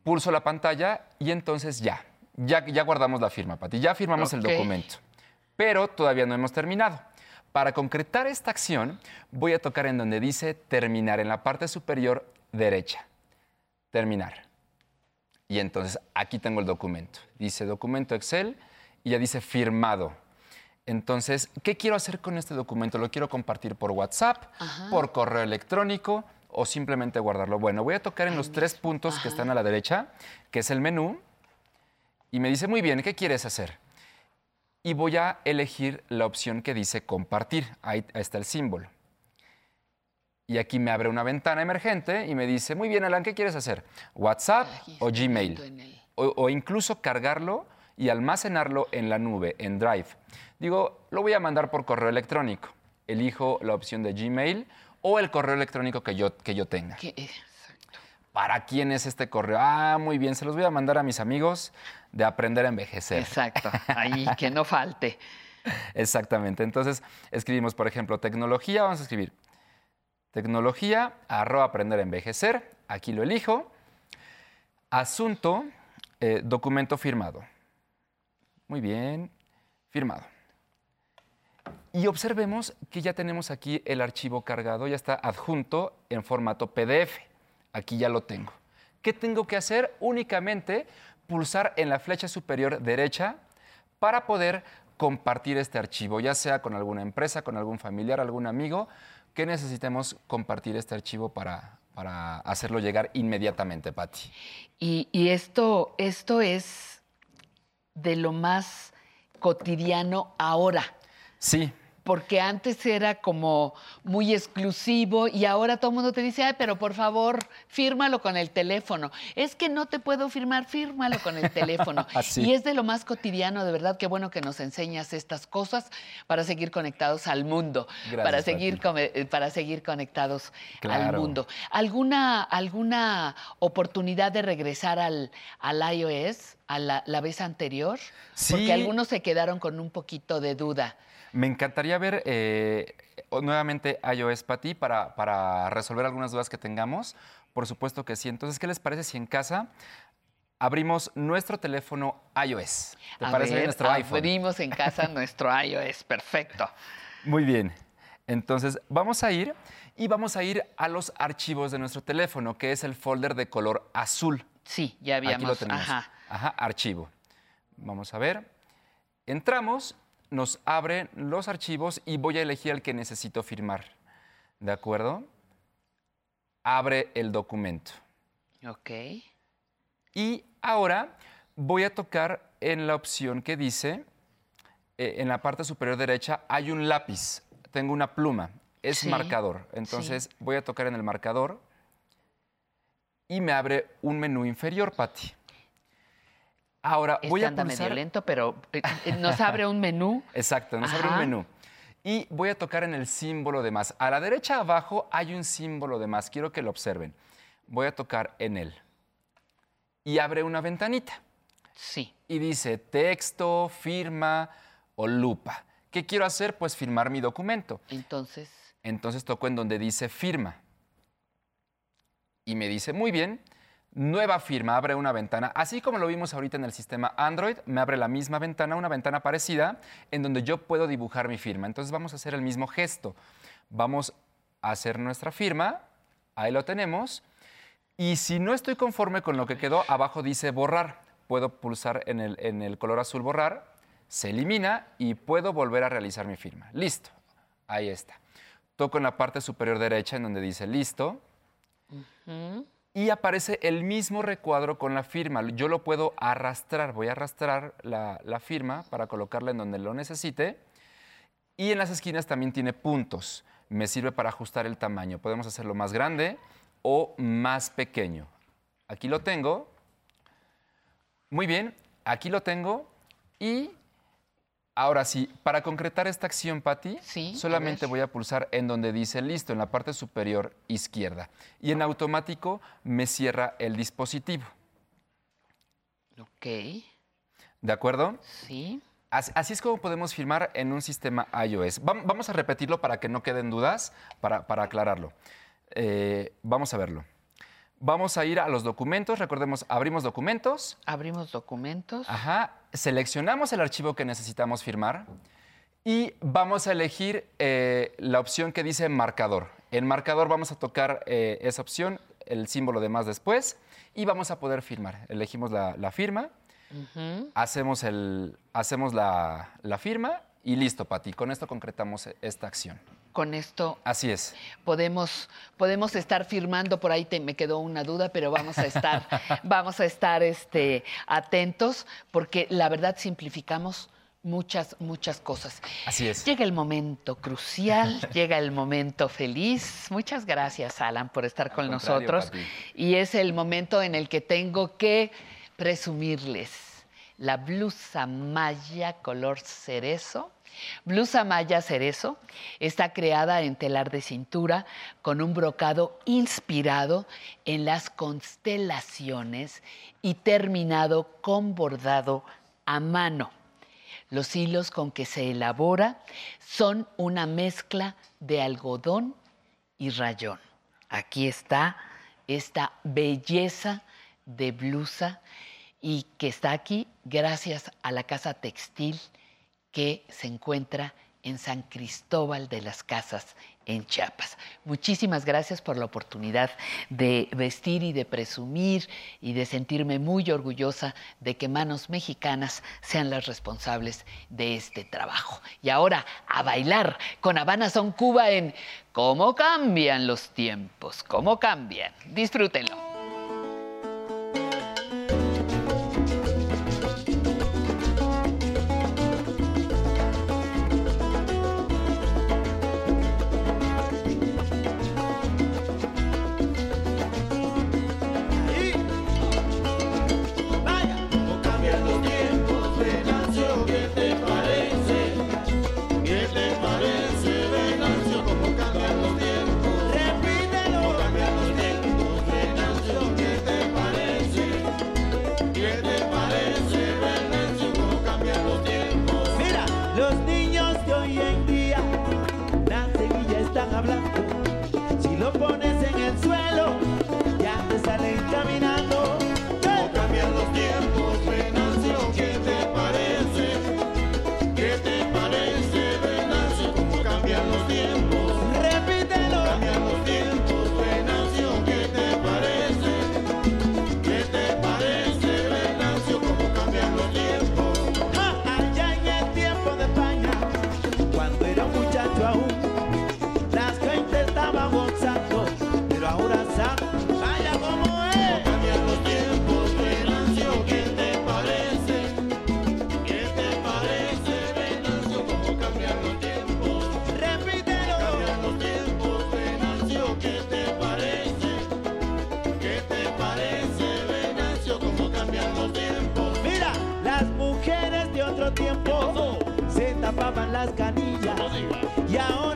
pulso la pantalla y entonces ya. Ya, ya guardamos la firma, Pati. Ya firmamos el documento. Pero todavía no hemos terminado. Para concretar esta acción, voy a tocar en donde dice terminar, en la parte superior derecha. Terminar. Y entonces aquí tengo el documento. Dice documento Excel y ya dice firmado. Entonces, ¿qué quiero hacer con este documento? ¿Lo quiero compartir por WhatsApp, por correo electrónico o simplemente guardarlo? Bueno, voy a tocar en los tres puntos que están a la derecha, que es el menú, y me dice, muy bien, ¿qué quieres hacer? Y voy a elegir la opción que dice compartir. Ahí está el símbolo. Y aquí me abre una ventana emergente y me dice, muy bien, Alan, ¿qué quieres hacer? ¿WhatsApp o Gmail? O, incluso cargarlo y almacenarlo en la nube, en Drive. Digo, lo voy a mandar por correo electrónico. Elijo la opción de Gmail o el correo electrónico que yo, que yo tenga. ¿Para quién es este correo? Ah, muy bien, se los voy a mandar a mis amigos de Aprender a Envejecer. Exacto, ahí que no falte. Exactamente. Entonces, escribimos, por ejemplo, tecnología, vamos a escribir Tecnología, arroba aprender a envejecer. Aquí lo elijo. Asunto, eh, documento firmado. Muy bien, firmado. Y observemos que ya tenemos aquí el archivo cargado, ya está adjunto en formato PDF. Aquí ya lo tengo. ¿Qué tengo que hacer? Únicamente pulsar en la flecha superior derecha para poder compartir este archivo, ya sea con alguna empresa, con algún familiar, algún amigo, ¿Qué necesitamos compartir este archivo para, para hacerlo llegar inmediatamente, Patti? Y, y, esto, esto es de lo más cotidiano ahora. Sí porque antes era como muy exclusivo y ahora todo el mundo te dice, ay, pero por favor, fírmalo con el teléfono. Es que no te puedo firmar, fírmalo con el teléfono. Y es de lo más cotidiano, de verdad, qué bueno que nos enseñas estas cosas para seguir conectados al mundo, para, seguir, eh, para seguir conectados al mundo. ¿Alguna, ¿Alguna oportunidad de regresar al, al iOS? a la, la, vez anterior? Sí. Porque algunos se quedaron con un poquito de duda. Me encantaría ver eh, nuevamente iOS para ti para, resolver algunas dudas que tengamos. Por supuesto que sí. Entonces, ¿qué les parece si en casa abrimos nuestro teléfono iOS? ¿Te parece nuestro iPhone? Abrimos en casa nuestro iOS. Perfecto. Muy bien. Entonces, vamos a ir y vamos a ir a los archivos de nuestro teléfono, que es el folder de color azul. Sí, ya habíamos. Aquí lo tenemos. Ajá. Ajá, archivo. Vamos a ver. Entramos nos abre los archivos y voy a elegir el que necesito firmar. ¿De acuerdo? Abre el documento. Ok. Y ahora voy a tocar en la opción que dice, eh, en la parte superior derecha hay un lápiz, tengo una pluma, es marcador. Entonces voy a tocar en el marcador y me abre un menú inferior, Patti. Ahora voy a pulsar... medio lento, pero eh, eh, nos abre un menú. Exacto, nos abre un menú. Y voy a tocar en el símbolo de más. A la derecha abajo hay un símbolo de más. Quiero que lo observen. Voy a tocar en él. Y abre una ventanita. Sí. Y dice texto, firma o lupa. ¿Qué quiero hacer? Pues firmar mi documento. Entonces. Entonces toco en donde dice firma. Y me dice, muy bien, nueva firma, abre una ventana. Así como lo vimos ahorita en el sistema Android, me abre la misma ventana, una ventana parecida, en donde yo puedo dibujar mi firma. Entonces vamos a hacer el mismo gesto. Vamos a hacer nuestra firma, ahí lo tenemos. Y si no estoy conforme con lo que quedó, abajo dice borrar. Puedo pulsar en el, en el color azul borrar, se elimina y puedo volver a realizar mi firma. Listo, ahí está. Toco en la parte superior derecha en donde dice listo y aparece el mismo recuadro con la firma. Yo lo puedo arrastrar, voy a arrastrar la, firma para colocarla en donde lo necesite. Y en las esquinas también tiene puntos. Me sirve para ajustar el tamaño. Podemos hacerlo más grande o más pequeño. Aquí lo tengo. Muy bien, aquí lo tengo. Y Ahora sí, para concretar esta acción, Patti, solamente voy a pulsar en donde dice listo, en la parte superior izquierda. Y en automático me cierra el dispositivo. Ok. ¿De acuerdo? Sí. Así, es como podemos firmar en un sistema iOS. Vamos a repetirlo para que no queden dudas, para, aclararlo. Eh, vamos a verlo. Vamos a ir a los documentos. Recordemos, abrimos documentos. Abrimos documentos. Ajá. Seleccionamos el archivo que necesitamos firmar y vamos a elegir eh, la opción que dice marcador. En marcador vamos a tocar eh, esa opción, el símbolo de más después, y vamos a poder firmar. Elegimos la, firma hacemos, el, hacemos la, firma y listo, Pati. Con esto concretamos esta acción. Con esto. Así es. Podemos, podemos estar firmando, por ahí te, me quedó una duda, pero vamos a estar, vamos a estar este, atentos, porque la verdad simplificamos muchas, muchas cosas. Así es. Llega el momento crucial, llega el momento feliz. Muchas gracias, Alan, por estar con nosotros. Y es el momento en el que tengo que presumirles la blusa maya color cerezo. Blusa maya cerezo está creada en telar de cintura con un brocado inspirado en las constelaciones y terminado con bordado a mano. Los hilos con que se elabora son una mezcla de algodón y rayón. Aquí está esta belleza de blusa y que está aquí gracias a la casa textil que se encuentra en San Cristóbal de las Casas, en Chiapas. Muchísimas gracias por la oportunidad de vestir y de presumir y de sentirme muy orgullosa de que manos mexicanas sean las responsables de este trabajo. Y ahora a bailar con Habana Son Cuba en ¿Cómo cambian los tiempos? ¿Cómo cambian? Disfrútenlo. chupaban las canillas. Y ahora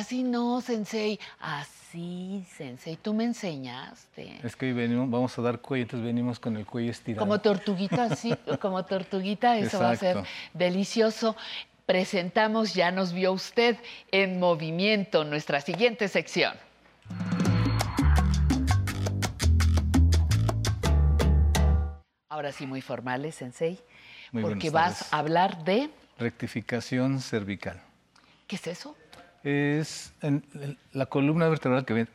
así no, sensei, así, sensei, tú me enseñaste. Es que hoy venimos, vamos a dar cuello, entonces venimos con el cuello estirado. Como tortuguita, sí, como tortuguita, eso va a ser delicioso. Presentamos, ya nos vio usted en movimiento, nuestra siguiente sección. Ahora sí, muy formales, Sensei, porque vas a hablar de... Rectificación cervical. ¿Qué es eso? Es la columna vertebral que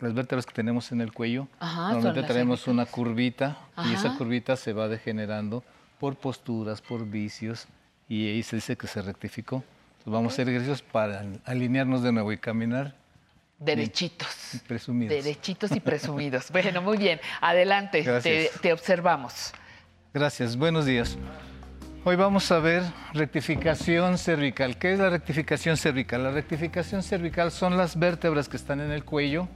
las vértebras que tenemos en el cuello. normalmente tenemos una curvita y esa curvita se va degenerando por posturas, por vicios y ahí se dice que se rectificó. vamos a hacer ejercicios para alinearnos de nuevo y caminar Derechitos. Presumidos. Derechitos y presumidos. bueno, muy bien. Adelante, te, observamos. Gracias, buenos días. Hoy vamos a ver rectificación cervical. ¿Qué es la rectificación cervical? La rectificación cervical son las vértebras que están en el cuello.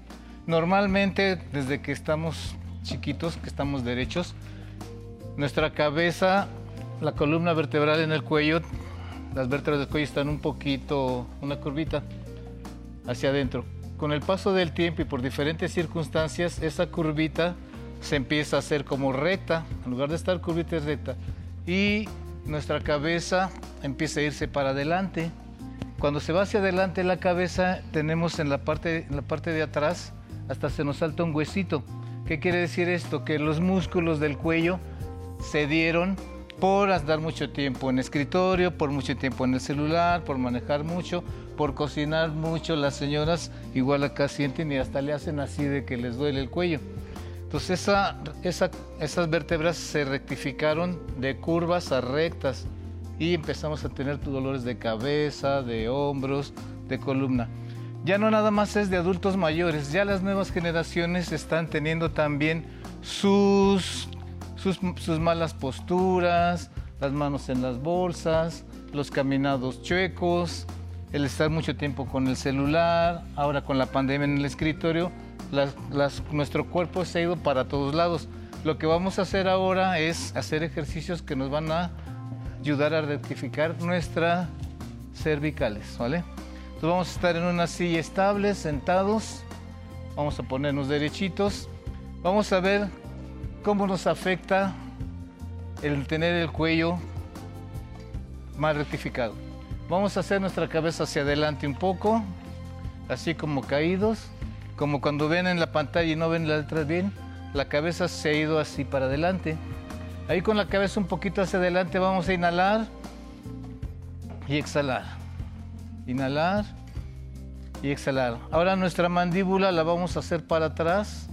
Normalmente, desde que estamos chiquitos, que estamos derechos, nuestra cabeza, la columna vertebral en el cuello, las vértebras del cuello están un poquito, una curvita hacia adentro con el paso del tiempo y por diferentes circunstancias, esa curvita se empieza a hacer como recta, en lugar de estar curvita es recta, y nuestra cabeza empieza a irse para adelante. Cuando se va hacia adelante la cabeza, tenemos en la parte, en la parte de atrás, hasta se nos salta un huesito. ¿Qué quiere decir esto? Que los músculos del cuello se dieron por andar mucho tiempo en escritorio, por mucho tiempo en el celular, por manejar mucho, por cocinar mucho. Las señoras igual acá sienten y hasta le hacen así de que les duele el cuello. Entonces esa, esas vértebras se rectificaron de curvas a rectas y empezamos a tener dolores de cabeza, de hombros, de columna. Ya no nada más es de adultos mayores, ya las nuevas generaciones están teniendo también sus sus, malas posturas, las manos en las bolsas, los caminados chuecos, el estar mucho tiempo con el celular, ahora con la pandemia en el escritorio, nuestro cuerpo se ha ido para todos lados. Lo que vamos a hacer ahora es hacer ejercicios que nos van a ayudar a rectificar nuestras cervicales, ¿vale? Vamos a estar en una silla estable, sentados, vamos a ponernos derechitos, vamos a ver cómo nos afecta el tener el cuello más rectificado. Vamos a hacer nuestra cabeza hacia adelante un poco, así como caídos, como cuando ven en la pantalla y no ven las letras bien, la cabeza se ha ido así para adelante. Ahí con la cabeza un poquito hacia adelante vamos a inhalar y exhalar. Inhalar y exhalar. Ahora nuestra mandíbula la vamos a hacer para atrás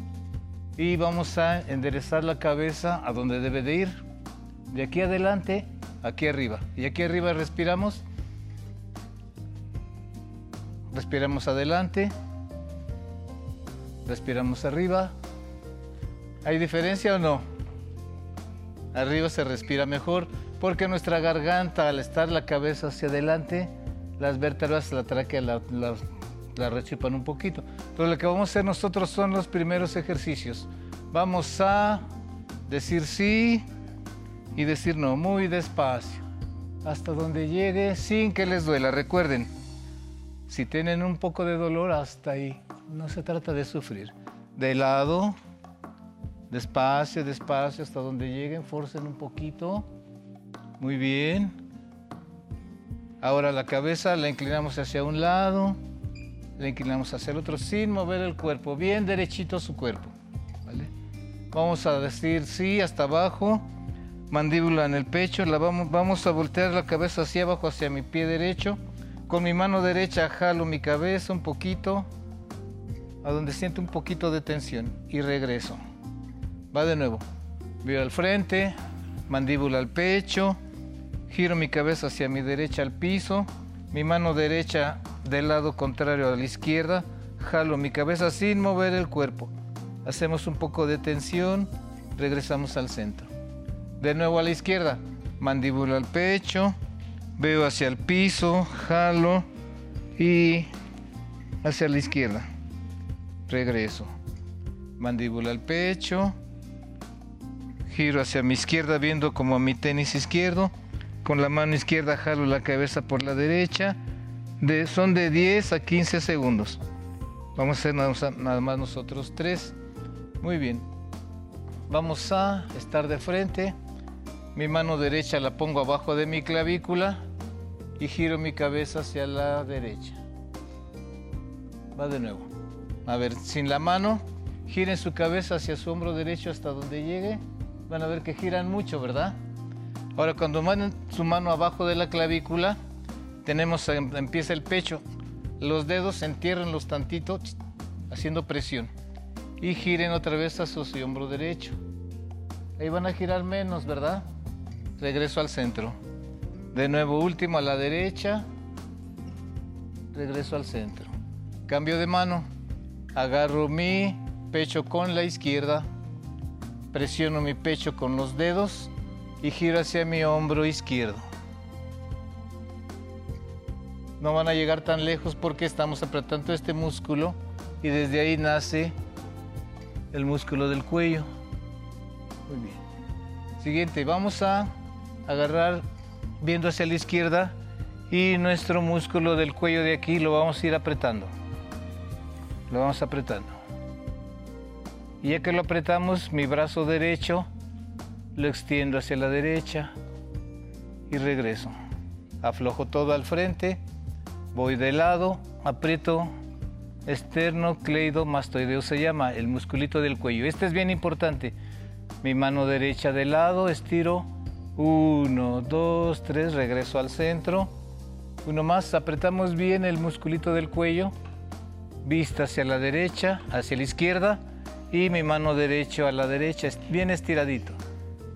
y vamos a enderezar la cabeza a donde debe de ir. De aquí adelante, aquí arriba. Y aquí arriba respiramos. Respiramos adelante. Respiramos arriba. ¿Hay diferencia o no? Arriba se respira mejor porque nuestra garganta, al estar la cabeza hacia adelante, las vértebras, la tráquea, la, la la rechipan un poquito. Entonces lo que vamos a hacer nosotros son los primeros ejercicios. Vamos a decir sí y decir no, muy despacio, hasta donde llegue sin que les duela. Recuerden, si tienen un poco de dolor, hasta ahí. No se trata de sufrir. De lado, despacio, despacio, hasta donde lleguen, forcen un poquito. Muy bien. Ahora la cabeza la inclinamos hacia un lado le inclinamos hacia el otro sin mover el cuerpo, bien derechito su cuerpo. Vamos a decir sí hasta abajo, mandíbula en el pecho, la vamos, vamos a voltear la cabeza hacia abajo, hacia mi pie derecho. Con mi mano derecha jalo mi cabeza un poquito, a donde siento un poquito de tensión y regreso. Va de nuevo. Veo al frente, mandíbula al pecho, giro mi cabeza hacia mi derecha al piso, mi mano derecha del lado contrario a la izquierda, jalo mi cabeza sin mover el cuerpo. Hacemos un poco de tensión, regresamos al centro. De nuevo a la izquierda, mandíbula al pecho, veo hacia el piso, jalo y hacia la izquierda. Regreso. Mandíbula al pecho, giro hacia mi izquierda viendo como a mi tenis izquierdo. Con la mano izquierda jalo la cabeza por la derecha De, son de 10 a 15 segundos. Vamos a hacer nada más nosotros tres. Muy bien. Vamos a estar de frente. Mi mano derecha la pongo abajo de mi clavícula y giro mi cabeza hacia la derecha. Va de nuevo. A ver, sin la mano, giren su cabeza hacia su hombro derecho hasta donde llegue. Van a ver que giran mucho, ¿verdad? Ahora, cuando manden su mano abajo de la clavícula, tenemos, em, empieza el pecho. Los dedos entierren los tantitos haciendo presión. Y giren otra vez hacia su hombro derecho. Ahí van a girar menos, ¿verdad? regreso al centro. De nuevo, último a la derecha, regreso al centro. Cambio de mano, agarro mi pecho con la izquierda, presiono mi pecho con los dedos y giro hacia mi hombro izquierdo. No van a llegar tan lejos porque estamos apretando este músculo y desde ahí nace el músculo del cuello. Muy bien. Siguiente, vamos a agarrar viendo hacia la izquierda y nuestro músculo del cuello de aquí lo vamos a ir apretando. Lo vamos apretando. Y ya que lo apretamos, mi brazo derecho lo extiendo hacia la derecha y regreso. Aflojo todo al frente, voy de lado, aprieto esternocleidomastoideo se llama, el musculito del cuello. Este es bien importante. Mi mano derecha de lado, estiro uno, dos, tres, regreso al centro. Uno más, apretamos bien el musculito del cuello. Vista hacia la derecha, hacia la izquierda. Y mi mano derecha a la derecha, bien estiradito.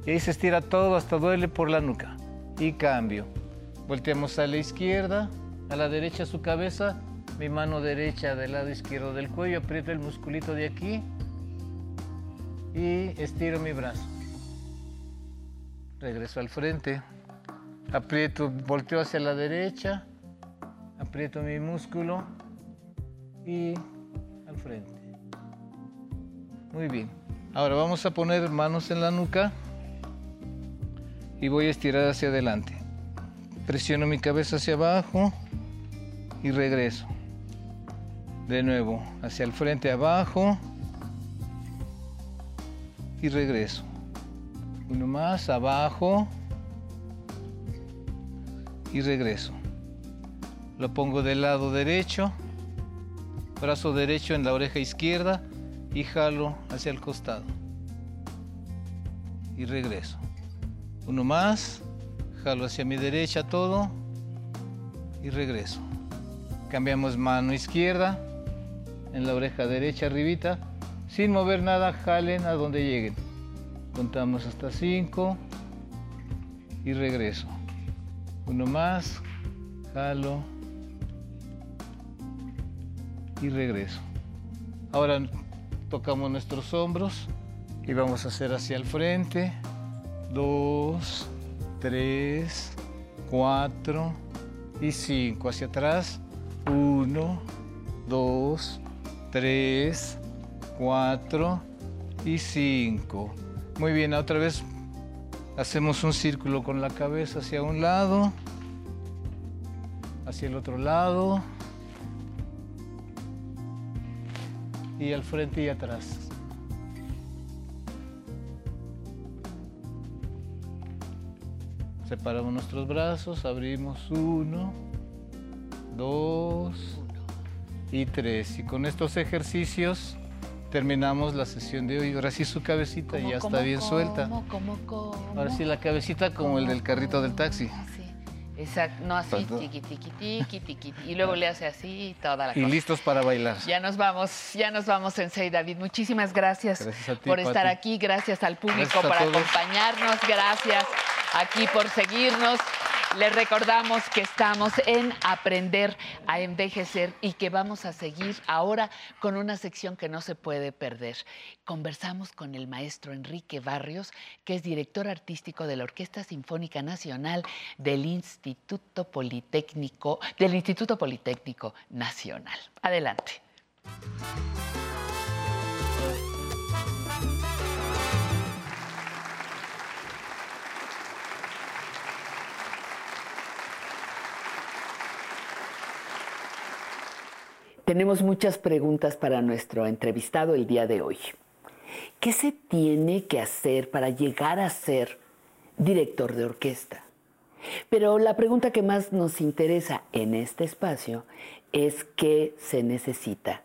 Y ahí se estira todo hasta duele por la nuca. Y cambio. Volteamos a la izquierda, a la derecha su cabeza. Mi mano derecha del lado izquierdo del cuello. Aprieto el musculito de aquí. Y estiro mi brazo regreso al frente, aprieto, volteo hacia la derecha, aprieto mi músculo y al frente. Muy bien. Ahora vamos a poner manos en la nuca y voy a estirar hacia adelante. Presiono mi cabeza hacia abajo y regreso. De nuevo, hacia el frente abajo y regreso. Uno más, abajo. Y regreso. Lo pongo del lado derecho. Brazo derecho en la oreja izquierda y jalo hacia el costado. Y regreso. Uno más. Jalo hacia mi derecha todo. Y regreso. Cambiamos mano izquierda en la oreja derecha arribita. Sin mover nada, jalen a donde lleguen. Contamos hasta 5 y regreso. Uno más, jalo y regreso. Ahora tocamos nuestros hombros y vamos a hacer hacia el frente. 2, 3, 4 y 5. Hacia atrás. 1, 2, 3, 4 y 5. Muy bien, otra vez hacemos un círculo con la cabeza hacia un lado, hacia el otro lado y al frente y atrás. Separamos nuestros brazos, abrimos uno, dos y tres. Y con estos ejercicios terminamos la sesión de hoy. Ahora sí su cabecita ya está bien suelta. Ahora sí la cabecita como el del carrito del taxi. Exacto, no así, tiqui, tiqui, tiqui, tiqui, y luego le hace así toda la y listos para bailar. Ya nos vamos, ya nos vamos David. Muchísimas gracias, por estar aquí, gracias al público por acompañarnos, gracias aquí por seguirnos. Les recordamos que estamos en Aprender a Envejecer y que vamos a seguir ahora con una sección que no se puede perder. Conversamos con el maestro Enrique Barrios, que es director artístico de la Orquesta Sinfónica Nacional del Instituto Politécnico, del Instituto Politécnico Nacional. Adelante. Tenemos muchas preguntas para nuestro entrevistado el día de hoy. ¿Qué se tiene que hacer para llegar a ser director de orquesta? Pero la pregunta que más nos interesa en este espacio es qué se necesita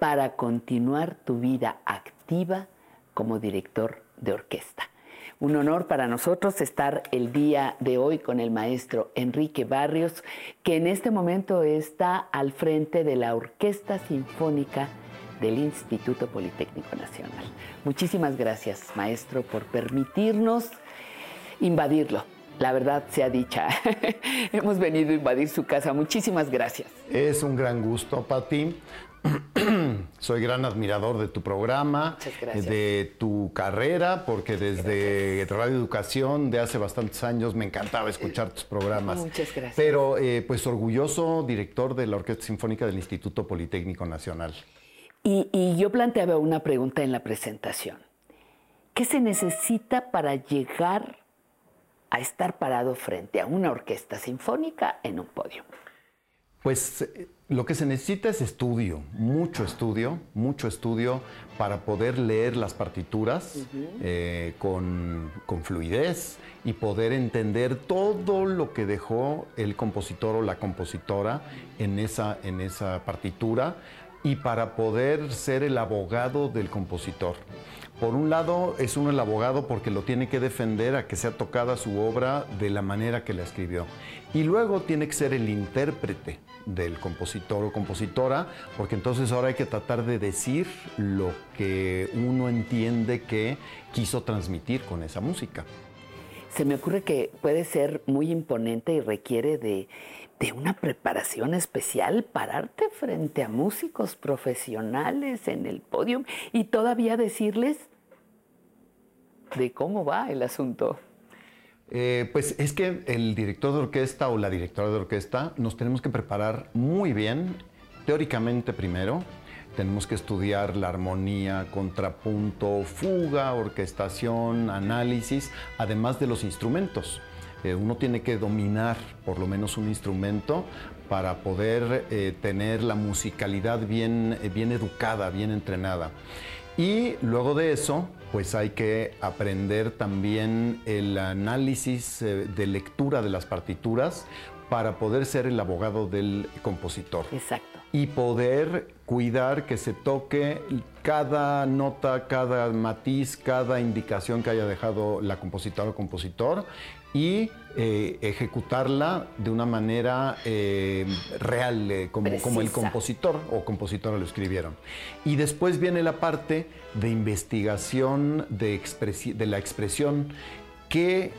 para continuar tu vida activa como director de orquesta. Un honor para nosotros estar el día de hoy con el maestro Enrique Barrios, que en este momento está al frente de la Orquesta Sinfónica del Instituto Politécnico Nacional. Muchísimas gracias, maestro, por permitirnos invadirlo. La verdad sea dicha. Hemos venido a invadir su casa. Muchísimas gracias. Es un gran gusto, Pati. Soy gran admirador de tu programa, de tu carrera, porque desde Radio Educación de hace bastantes años me encantaba escuchar tus programas. Muchas gracias. Pero eh, pues orgulloso director de la Orquesta Sinfónica del Instituto Politécnico Nacional. Y, y yo planteaba una pregunta en la presentación. ¿Qué se necesita para llegar a estar parado frente a una orquesta sinfónica en un podio? Pues eh, lo que se necesita es estudio, mucho estudio, mucho estudio para poder leer las partituras eh, con, fluidez y poder entender todo lo que dejó el compositor o la compositora en esa, en esa partitura y para poder ser el abogado del compositor. Por un lado, es uno el abogado porque lo tiene que defender a que sea tocada su obra de la manera que la escribió. Y luego tiene que ser el intérprete del compositor o compositora, porque entonces ahora hay que tratar de decir lo que uno entiende que quiso transmitir con esa música. Se me ocurre que puede ser muy imponente y requiere de, de una preparación especial pararte frente a músicos profesionales en el podio y todavía decirles de cómo va el asunto. Eh, pues es que el director de orquesta o la directora de orquesta nos tenemos que preparar muy bien, teóricamente primero. Tenemos que estudiar la armonía, contrapunto, fuga, orquestación, análisis, además de los instrumentos. Eh, uno tiene que dominar por lo menos un instrumento para poder eh, tener la musicalidad bien, bien educada, bien entrenada. Y luego de eso, pues hay que aprender también el análisis eh, de lectura de las partituras para poder ser el abogado del compositor. Exacto. Y poder cuidar que se toque cada nota, cada matiz, cada indicación que haya dejado la compositora o compositor y eh, ejecutarla de una manera eh, real, eh, como, como, el compositor o compositora lo escribieron. Y después viene la parte de investigación de, de la expresión que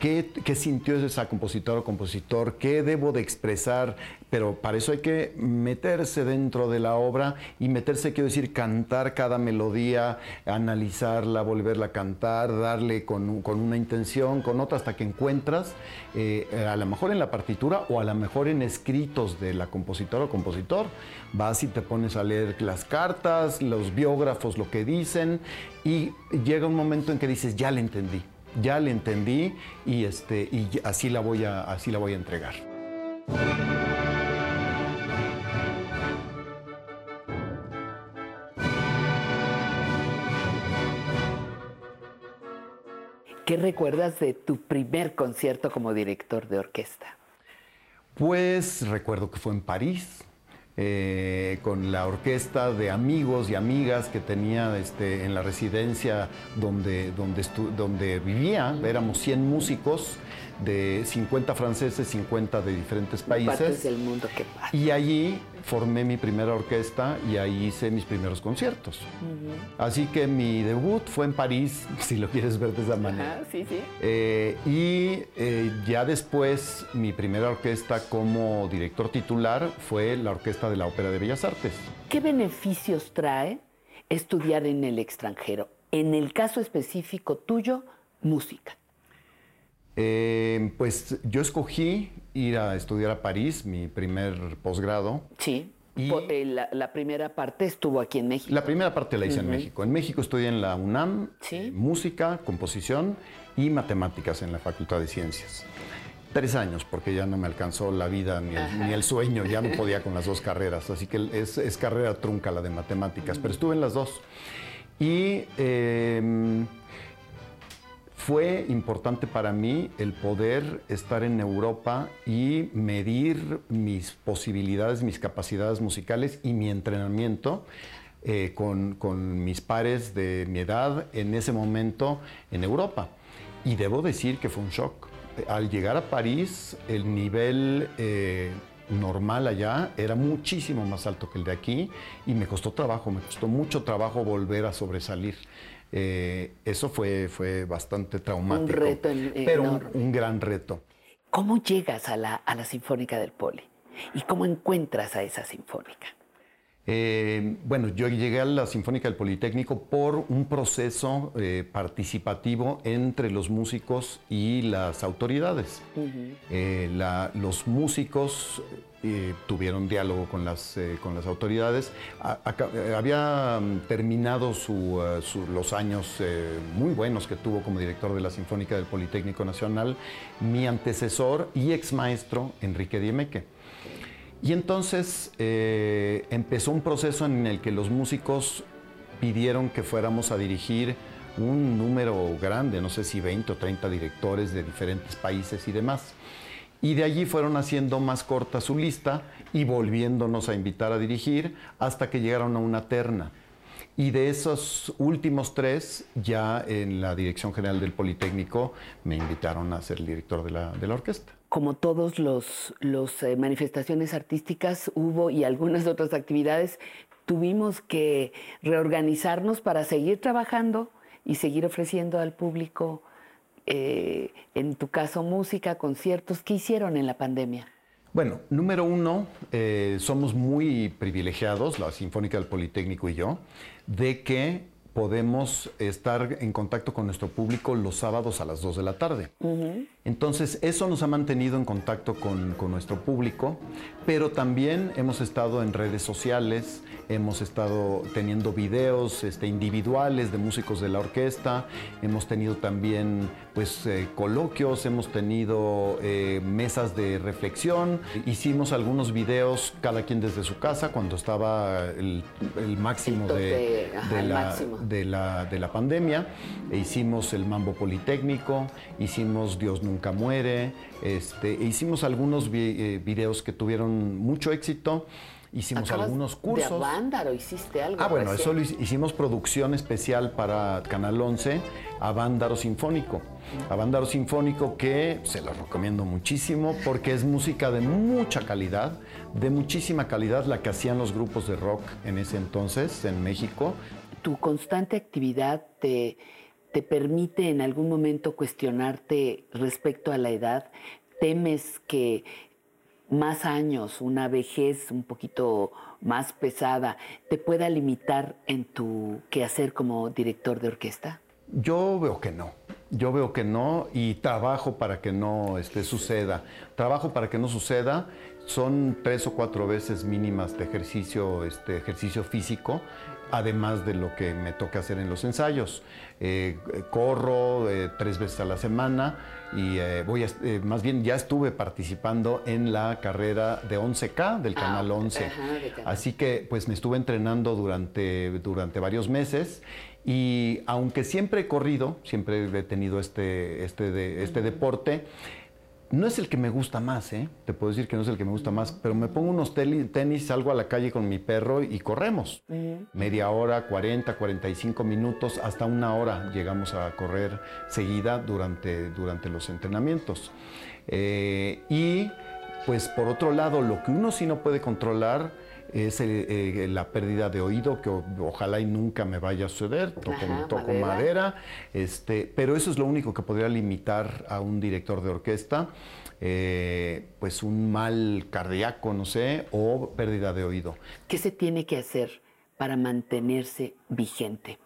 ¿Qué, sintió esa compositora o compositor? ¿Qué debo de expresar? Pero para eso hay que meterse dentro de la obra y meterse, quiero decir, cantar cada melodía, analizarla, volverla a cantar, darle con, una intención, con otra, hasta que encuentras, eh, a lo mejor en la partitura o a lo mejor en escritos de la compositora o compositor. Vas y te pones a leer las cartas, los biógrafos, lo que dicen, y llega un momento en que dices, ya le entendí ya le entendí y, este, y así, la voy a, así la voy a entregar. ¿Qué recuerdas de tu primer concierto como director de orquesta? Pues recuerdo que fue en París, eh, con la orquesta de amigos y amigas que tenía este, en la residencia donde, donde, donde vivía. Éramos 100 músicos de 50 franceses, 50 de diferentes países. del mundo que Y allí formé mi primera orquesta y ahí hice mis primeros conciertos. Así que mi debut fue en París, si lo quieres ver de esa manera. sí, sí. Eh, y eh, ya después mi primera orquesta como director titular fue la Orquesta de la Ópera de Bellas Artes. ¿Qué beneficios trae estudiar en el extranjero? En el caso específico tuyo, música. Eh, pues yo escogí ir a estudiar a París, mi primer posgrado. Sí. Y eh, la, primera parte estuvo aquí en México. La primera parte la hice en México. En México estudié en la UNAM, música, composición y matemáticas en la Facultad de Ciencias. Tres años, porque ya no me alcanzó la vida ni el, sueño, ya no podía con las dos carreras. Así que es, carrera trunca la de matemáticas, pero estuve en las dos. Y em, fue importante para mí el poder estar en Europa y medir mis posibilidades, mis capacidades musicales y mi entrenamiento eh, con, mis pares de mi edad en ese momento en Europa. Y debo decir que fue un shock. Al llegar a París, el nivel eh, normal allá era muchísimo más alto que el de aquí y me costó trabajo, me costó mucho trabajo volver a sobresalir. Eh, eso fue, fue bastante traumático. Un reto Pero un, gran reto. ¿Cómo llegas a la, a la Sinfónica del Poli? ¿Y cómo encuentras a esa Sinfónica? Eh, bueno, yo llegué a la Sinfónica del Politécnico por un proceso eh, participativo entre los músicos y las autoridades. los músicos tuvieron diálogo con las, con las autoridades. había mm, terminado los años muy buenos que tuvo como director de la Sinfónica del Politécnico Nacional mi antecesor y ex maestro Enrique Diemeque. Y entonces eh, empezó un proceso en el que los músicos pidieron que fuéramos a dirigir un número grande, no sé si 20 o 30 directores de diferentes países y demás. Y de allí fueron haciendo más corta su lista y volviéndonos a invitar a dirigir hasta que llegaron a una terna. Y de esos últimos tres, ya en la Dirección General del Politécnico me invitaron a ser el director de la, de la orquesta como todos los, los eh, manifestaciones artísticas hubo y algunas otras actividades, tuvimos que reorganizarnos para seguir trabajando y seguir ofreciendo al público, eh, en tu caso, música, conciertos. ¿Qué hicieron en la pandemia? Bueno, número uno, eh, somos muy privilegiados, la Sinfónica del Politécnico y yo, de que podemos estar en contacto con nuestro público los sábados a las 2 de la tarde. Entonces, eso nos ha mantenido en contacto con, con, nuestro público, pero también hemos estado en redes sociales, hemos estado teniendo videos este, individuales de músicos de la orquesta, hemos tenido también pues, eh, coloquios, hemos tenido eh, mesas de reflexión, hicimos algunos videos cada quien desde su casa cuando estaba el, máximo, de, la, De, la, de, la, pandemia, e hicimos el Mambo Politécnico, hicimos Dios Nunca Muere, este, e hicimos algunos eh, videos que tuvieron mucho éxito. Hicimos algunos cursos. ¿De Avándaro hiciste algo? Ah, bueno, eso lo hicimos producción especial para Canal 11, Avándaro Sinfónico. Avándaro Sinfónico que se lo recomiendo muchísimo porque es música de mucha calidad, de muchísima calidad la que hacían los grupos de rock en ese entonces en México. Tu constante actividad te, te permite en algún momento cuestionarte respecto a la edad. ¿Temes que más años, una vejez un poquito más pesada, te pueda limitar en tu quehacer como director de orquesta? Yo veo que no. Yo veo que no y trabajo para que no este, suceda. Trabajo para que no suceda. Son tres o cuatro veces mínimas de ejercicio, este, ejercicio físico, además de lo que me toca hacer en los ensayos. Eh, corro eh, tres veces a la semana y eh, voy más bien ya estuve participando en la carrera de 11K del ah, Canal 11. Así que pues me estuve entrenando durante, durante varios meses y aunque siempre he corrido, siempre he tenido este, este, este deporte, no es el que me gusta más, ¿eh? Te puedo decir que no es el que me gusta más, pero me pongo unos tenis, salgo a la calle con mi perro y corremos. Media hora, 40, 45 minutos, hasta una hora llegamos a correr seguida durante, durante los entrenamientos. Eh, y pues por otro lado, lo que uno sí no puede controlar es eh, la pérdida de oído, que ojalá y nunca me vaya a suceder, toco, madera. este, pero eso es lo único que podría limitar a un director de orquesta, eh, pues un mal cardíaco, no sé, o pérdida de oído. ¿Qué se tiene que hacer para mantenerse vigente?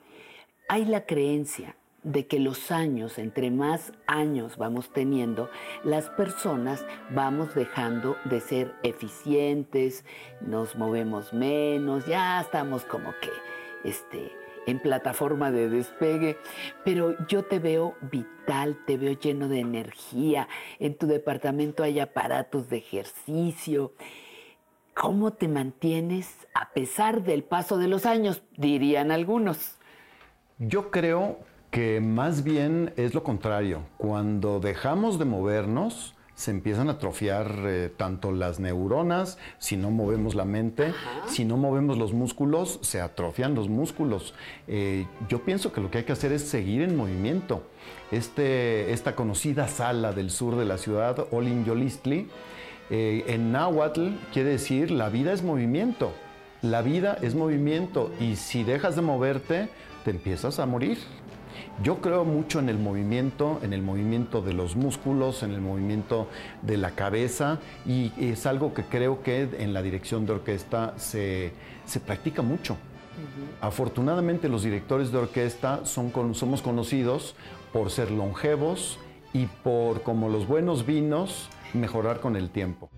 Hay la creencia de que los años, entre más años vamos teniendo, las personas vamos dejando de ser eficientes, nos movemos menos, ya estamos como que este, en plataforma de despegue, pero yo te veo vital, te veo lleno de energía. En tu departamento hay aparatos de ejercicio. ¿Cómo te mantienes a pesar del paso de los años? Dirían algunos. Yo creo que más bien es lo contrario. Cuando dejamos de movernos, se empiezan a atrofiar eh, tanto las neuronas, si no movemos la mente, si no movemos los músculos, se atrofian los músculos. Eh, yo pienso que lo que hay que hacer es seguir en movimiento. Este, esta conocida sala del sur de la ciudad, Olin Yolistli, eh, en náhuatl quiere decir la vida es movimiento. La vida es movimiento y si dejas de moverte, te empiezas a morir. Yo creo mucho en el movimiento, en el movimiento de los músculos, en el movimiento de la cabeza y es algo que creo que en la dirección de orquesta se, practica mucho. Afortunadamente los directores de orquesta son, somos conocidos por ser longevos y por, como los buenos vinos, mejorar con el tiempo.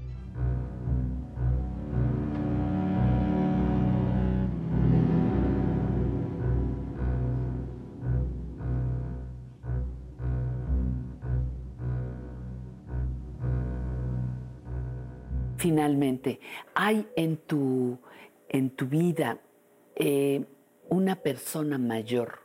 Finalmente, ¿hay en tu, en tu vida eh, una persona mayor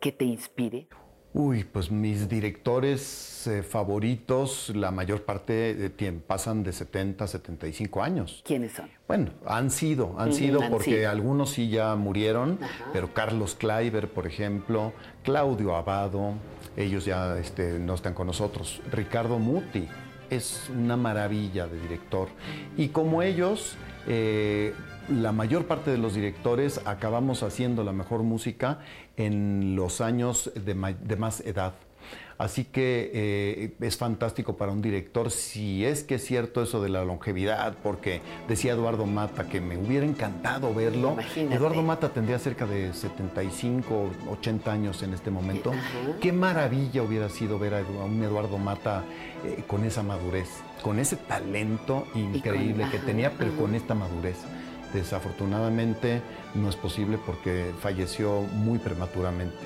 que te inspire? Uy, pues mis directores eh, favoritos, la mayor parte de tiempo, pasan de 70 a 75 años. ¿Quiénes son? Bueno, han sido, han sido porque algunos sí ya murieron, pero Carlos Kleiber, por ejemplo, Claudio Abado, ellos ya este, no están con nosotros. Ricardo Muti, es una maravilla de director. Y como ellos, eh, la mayor parte de los directores acabamos haciendo la mejor música en los años de más edad. Así que eh, es fantástico para un director si es que es cierto eso de la longevidad, porque decía Eduardo Mata que me hubiera encantado verlo. Eduardo Mata tendría cerca de 75, 80 años en este momento. Qué maravilla hubiera sido ver a un Eduardo Mata eh, con esa madurez, con ese talento increíble que tenía, pero con esta madurez. Desafortunadamente no es posible porque falleció muy prematuramente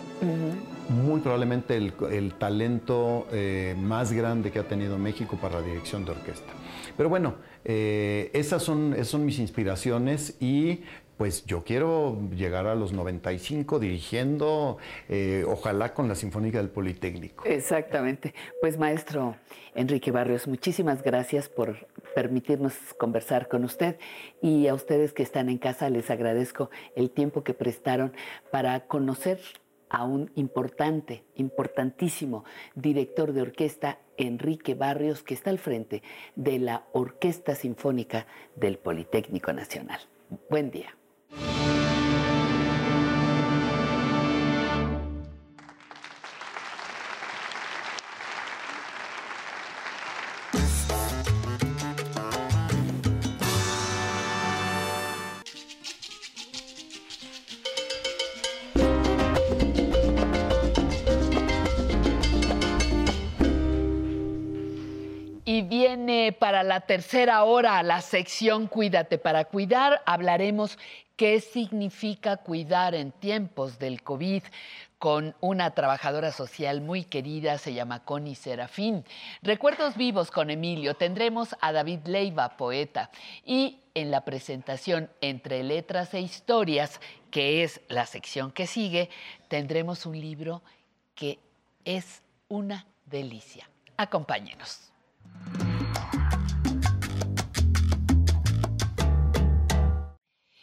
muy probablemente el, talento eh, más grande que ha tenido México para la dirección de orquesta. Pero bueno, eh, esas, son, mis inspiraciones y pues yo quiero llegar a los 95 dirigiendo, eh, ojalá con la Sinfónica del Politécnico. Exactamente. Pues maestro Enrique Barrios, muchísimas gracias por permitirnos conversar con usted y a ustedes que están en casa les agradezco el tiempo que prestaron para conocer a un importante, importantísimo director de orquesta, Enrique Barrios, que está al frente de la Orquesta Sinfónica del Politécnico Nacional. Buen día. Tercera hora la sección Cuídate para cuidar. Hablaremos qué significa cuidar en tiempos del COVID con una trabajadora social muy querida, se llama Connie Serafín. Recuerdos vivos con Emilio. Tendremos a David Leiva, poeta. Y en la presentación Entre Letras e Historias, que es la sección que sigue, tendremos un libro que es una delicia. Acompáñenos.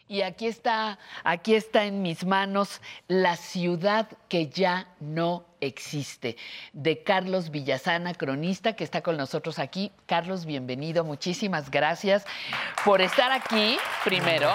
Y aquí está, aquí está en mis manos La ciudad que ya no existe, de Carlos Villasana, cronista, que está con nosotros aquí. Carlos, bienvenido, muchísimas gracias por estar aquí, primero.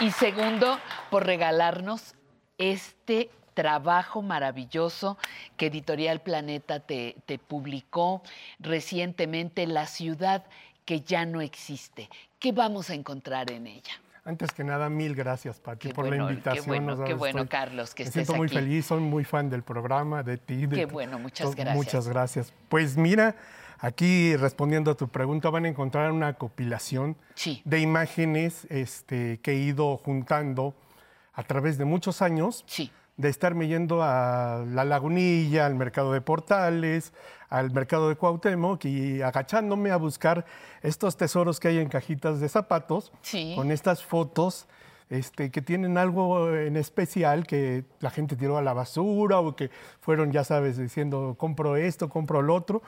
Y segundo, por regalarnos este trabajo maravilloso que Editorial Planeta te, te publicó recientemente, La ciudad que ya no existe. ¿Qué vamos a encontrar en ella? Antes que nada, mil gracias, Pati, por la invitación. Qué bueno, qué bueno Carlos, que me estés siento muy feliz, soy muy fan del programa, de ti. qué bueno, muchas gracias. Muchas gracias. Pues mira, aquí respondiendo a tu pregunta, van a encontrar una compilación de imágenes este, que he ido juntando a través de muchos años. De estarme yendo a la Lagunilla, al mercado de Portales, al mercado de Cuauhtémoc y agachándome a buscar estos tesoros que hay en cajitas de zapatos con estas fotos este, que tienen algo en especial que la gente tiró a la basura o que fueron, ya sabes, diciendo compro esto, compro lo otro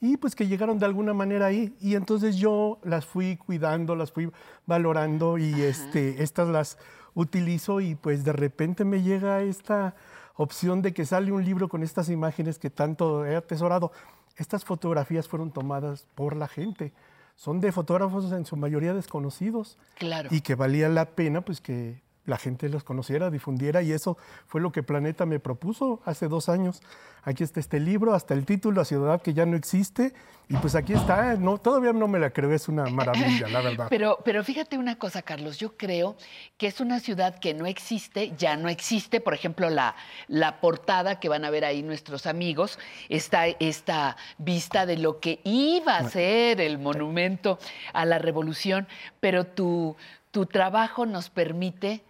y pues que llegaron de alguna manera ahí. Y entonces yo las fui cuidando, las fui valorando y este, estas las utilizo y pues de repente me llega esta opción de que sale un libro con estas imágenes que tanto he atesorado. Estas fotografías fueron tomadas por la gente son de fotógrafos en su mayoría desconocidos. Claro. Y que valía la pena pues que la gente los conociera, difundiera, y eso fue lo que Planeta me propuso hace dos años. Aquí está este libro, hasta el título, La ciudad que ya no existe, y pues aquí está, no, todavía no me la creo, es una maravilla, la verdad. Pero, pero fíjate una cosa, Carlos, yo creo que es una ciudad que no existe, ya no existe, por ejemplo, la, la portada que van a ver ahí nuestros amigos, está esta vista de lo que iba a ser el monumento a la revolución, pero tu, tu trabajo nos permite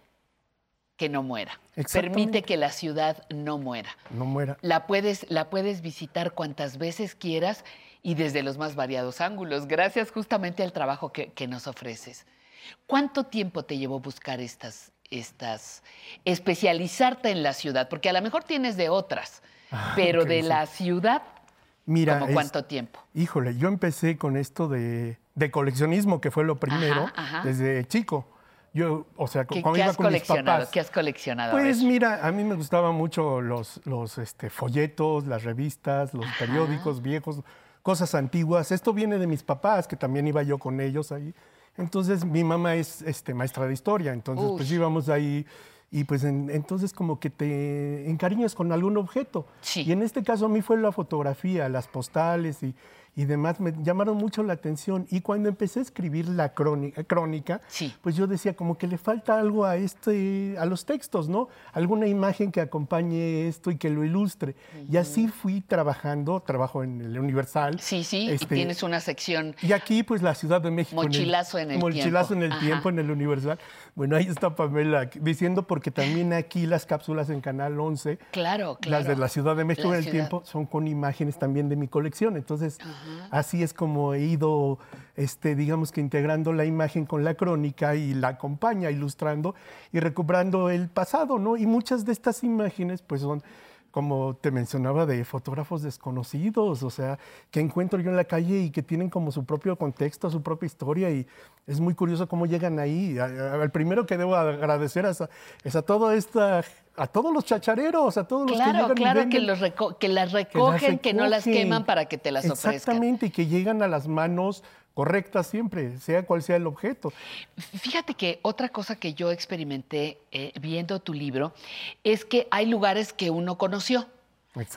que no muera. Permite que la ciudad no muera. No muera. La puedes, la puedes visitar cuantas veces quieras y desde los más variados ángulos, gracias justamente al trabajo que, nos ofreces. ¿Cuánto tiempo te llevó buscar estas, estas, especializarte en la ciudad? Porque a lo mejor tienes de otras, ah, pero de la ciudad, Mira, ¿como cuánto tiempo? Híjole, yo empecé con esto de, coleccionismo, que fue lo primero, desde chico. Yo, o sea, ¿Qué, cuando iba con mis papás. ¿Qué has coleccionado? Pues mira, a mí me gustaban mucho los, los este, folletos, las revistas, los periódicos viejos, cosas antiguas. Esto viene de mis papás, que también iba yo con ellos ahí. Entonces, mi mamá es este, maestra de historia, entonces pues íbamos ahí y pues entonces como que te encariñas con algún objeto. Y en este caso a mí fue la fotografía, las postales y, y demás me llamaron mucho la atención. Y cuando empecé a escribir la crónica, crónica pues yo decía como que le falta algo a, este, a los textos, ¿no? Alguna imagen que acompañe esto y que lo ilustre. Y así fui trabajando, trabajo en el Universal. Sí, sí, y este, tienes una sección. Y aquí pues la Ciudad de México. Mochilazo en el, tiempo. Mochilazo en el tiempo, en el Universal. Bueno, ahí está Pamela diciendo porque también aquí las cápsulas en Canal 11, claro, claro. las de la Ciudad de México en el tiempo, son con imágenes también de mi colección. Entonces, Así es como he ido, este, digamos que integrando la imagen con la crónica y la acompaña, ilustrando y recuperando el pasado, ¿no? Y muchas de estas imágenes, pues son como te mencionaba, de fotógrafos desconocidos, o sea, que encuentro yo en la calle y que tienen como su propio contexto, su propia historia, y es muy curioso cómo llegan ahí. El primero que debo agradecer es a, es a toda esta a todos los chachareros, a todos los que llegan Claro, que, los que, las recogen, que, no las queman para que te las ofrezcan. Exactamente, y que llegan a las manos correctas siempre, sea cual sea el objeto. Fíjate que otra cosa que yo experimenté eh, viendo tu libro es que hay lugares que uno conoció.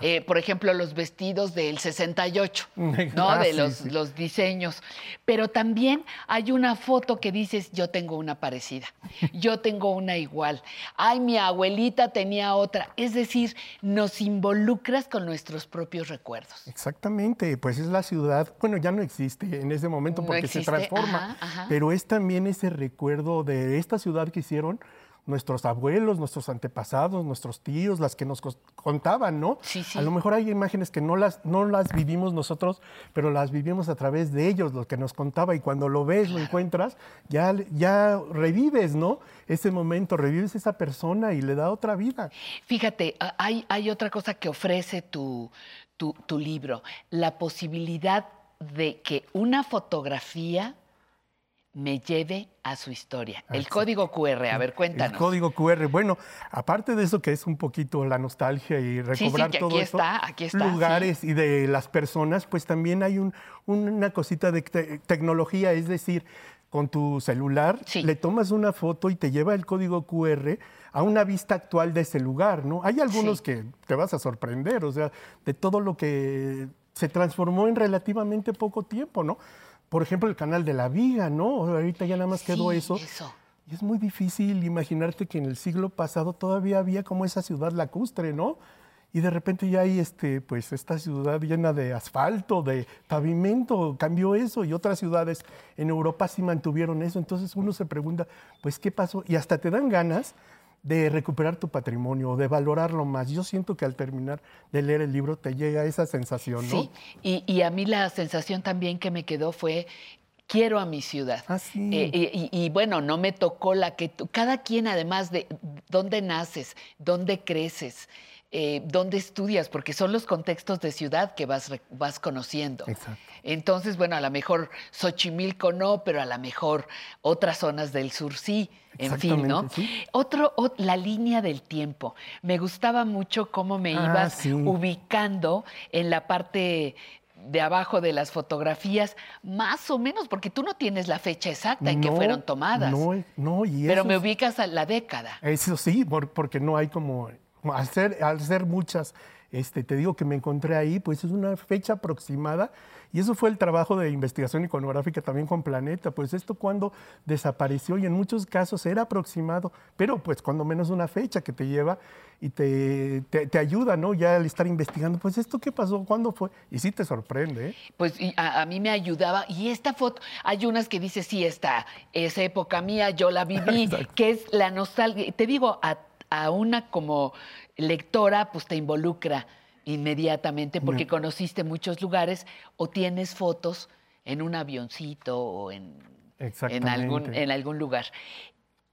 Eh, por ejemplo, los vestidos del 68, ¿no? de los, los, diseños. Pero también hay una foto que dices, yo tengo una parecida, yo tengo una igual. Ay, mi abuelita tenía otra. Es decir, nos involucras con nuestros propios recuerdos. Exactamente, pues es la ciudad, bueno, ya no existe en ese momento porque se transforma, pero es también ese recuerdo de esta ciudad que hicieron nuestros abuelos, nuestros antepasados, nuestros tíos, las que nos contaban, ¿no? Sí, sí. A lo mejor hay imágenes que no las, no las vivimos nosotros, pero las vivimos a través de ellos, lo que nos contaba, y cuando lo ves, lo encuentras, ya, ya revives, ¿no? Ese momento, revives esa persona y le da otra vida. Fíjate, hay, hay otra cosa que ofrece tu, tu, tu libro, la posibilidad de que una fotografía me lleve a su historia. El código QR, a ver, cuéntanos. El código QR, bueno, aparte de eso que es un poquito la nostalgia y recobrar todo aquí eso, está, aquí está, lugares y de las personas, pues también hay un, una cosita de tecnología, es decir, con tu celular le tomas una foto y te lleva el código QR a una vista actual de ese lugar, ¿no? Hay algunos que te vas a sorprender, o sea, de todo lo que se transformó en relativamente poco tiempo, ¿no? Por ejemplo, el canal de la Viga, ¿no? Ahorita ya nada más quedó eso. Y es muy difícil imaginarte que en el siglo pasado todavía había como esa ciudad lacustre, ¿no? Y de repente ya hay este, pues esta ciudad llena de asfalto, de pavimento, cambió eso y otras ciudades en Europa sí mantuvieron eso. Entonces uno se pregunta, pues, ¿qué pasó? Y hasta te dan ganas de recuperar tu patrimonio, de valorarlo más. Yo siento que al terminar de leer el libro te llega esa sensación, ¿no? Sí, y, a mí la sensación también que me quedó fue quiero a mi ciudad. Ah, sí. Eh, y, bueno, no me tocó la que tú, cada quien además de dónde naces, dónde creces, eh, dónde estudias, porque son los contextos de ciudad que vas, vas conociendo. Exacto. Entonces, bueno, a lo mejor Xochimilco no, pero a lo mejor otras zonas del sur sí. En fin, ¿no? Otro, la línea del tiempo. Me gustaba mucho cómo me ah, ibas ubicando en la parte de abajo de las fotografías, más o menos, porque tú no tienes la fecha exacta en que fueron tomadas. No, no, y Pero me ubicas a la década. Eso sí, porque no hay como al ser, al ser muchas, este, te digo que me encontré ahí, pues es una fecha aproximada. Y eso fue el trabajo de investigación iconográfica también con Planeta. Pues esto cuando desapareció y en muchos casos era aproximado, pero pues cuando menos una fecha que te lleva y te, te, ayuda, ¿no? Ya al estar investigando, pues esto qué pasó, cuándo fue. Y sí te sorprende. ¿eh? Pues a, a, mí me ayudaba. Y esta foto, hay unas que dice, sí, esta, esa época mía, yo la viví, que es la nostalgia. Te digo, a a una como lectora, pues te involucra inmediatamente porque conociste muchos lugares o tienes fotos en un avioncito o en, en, algún, en algún lugar.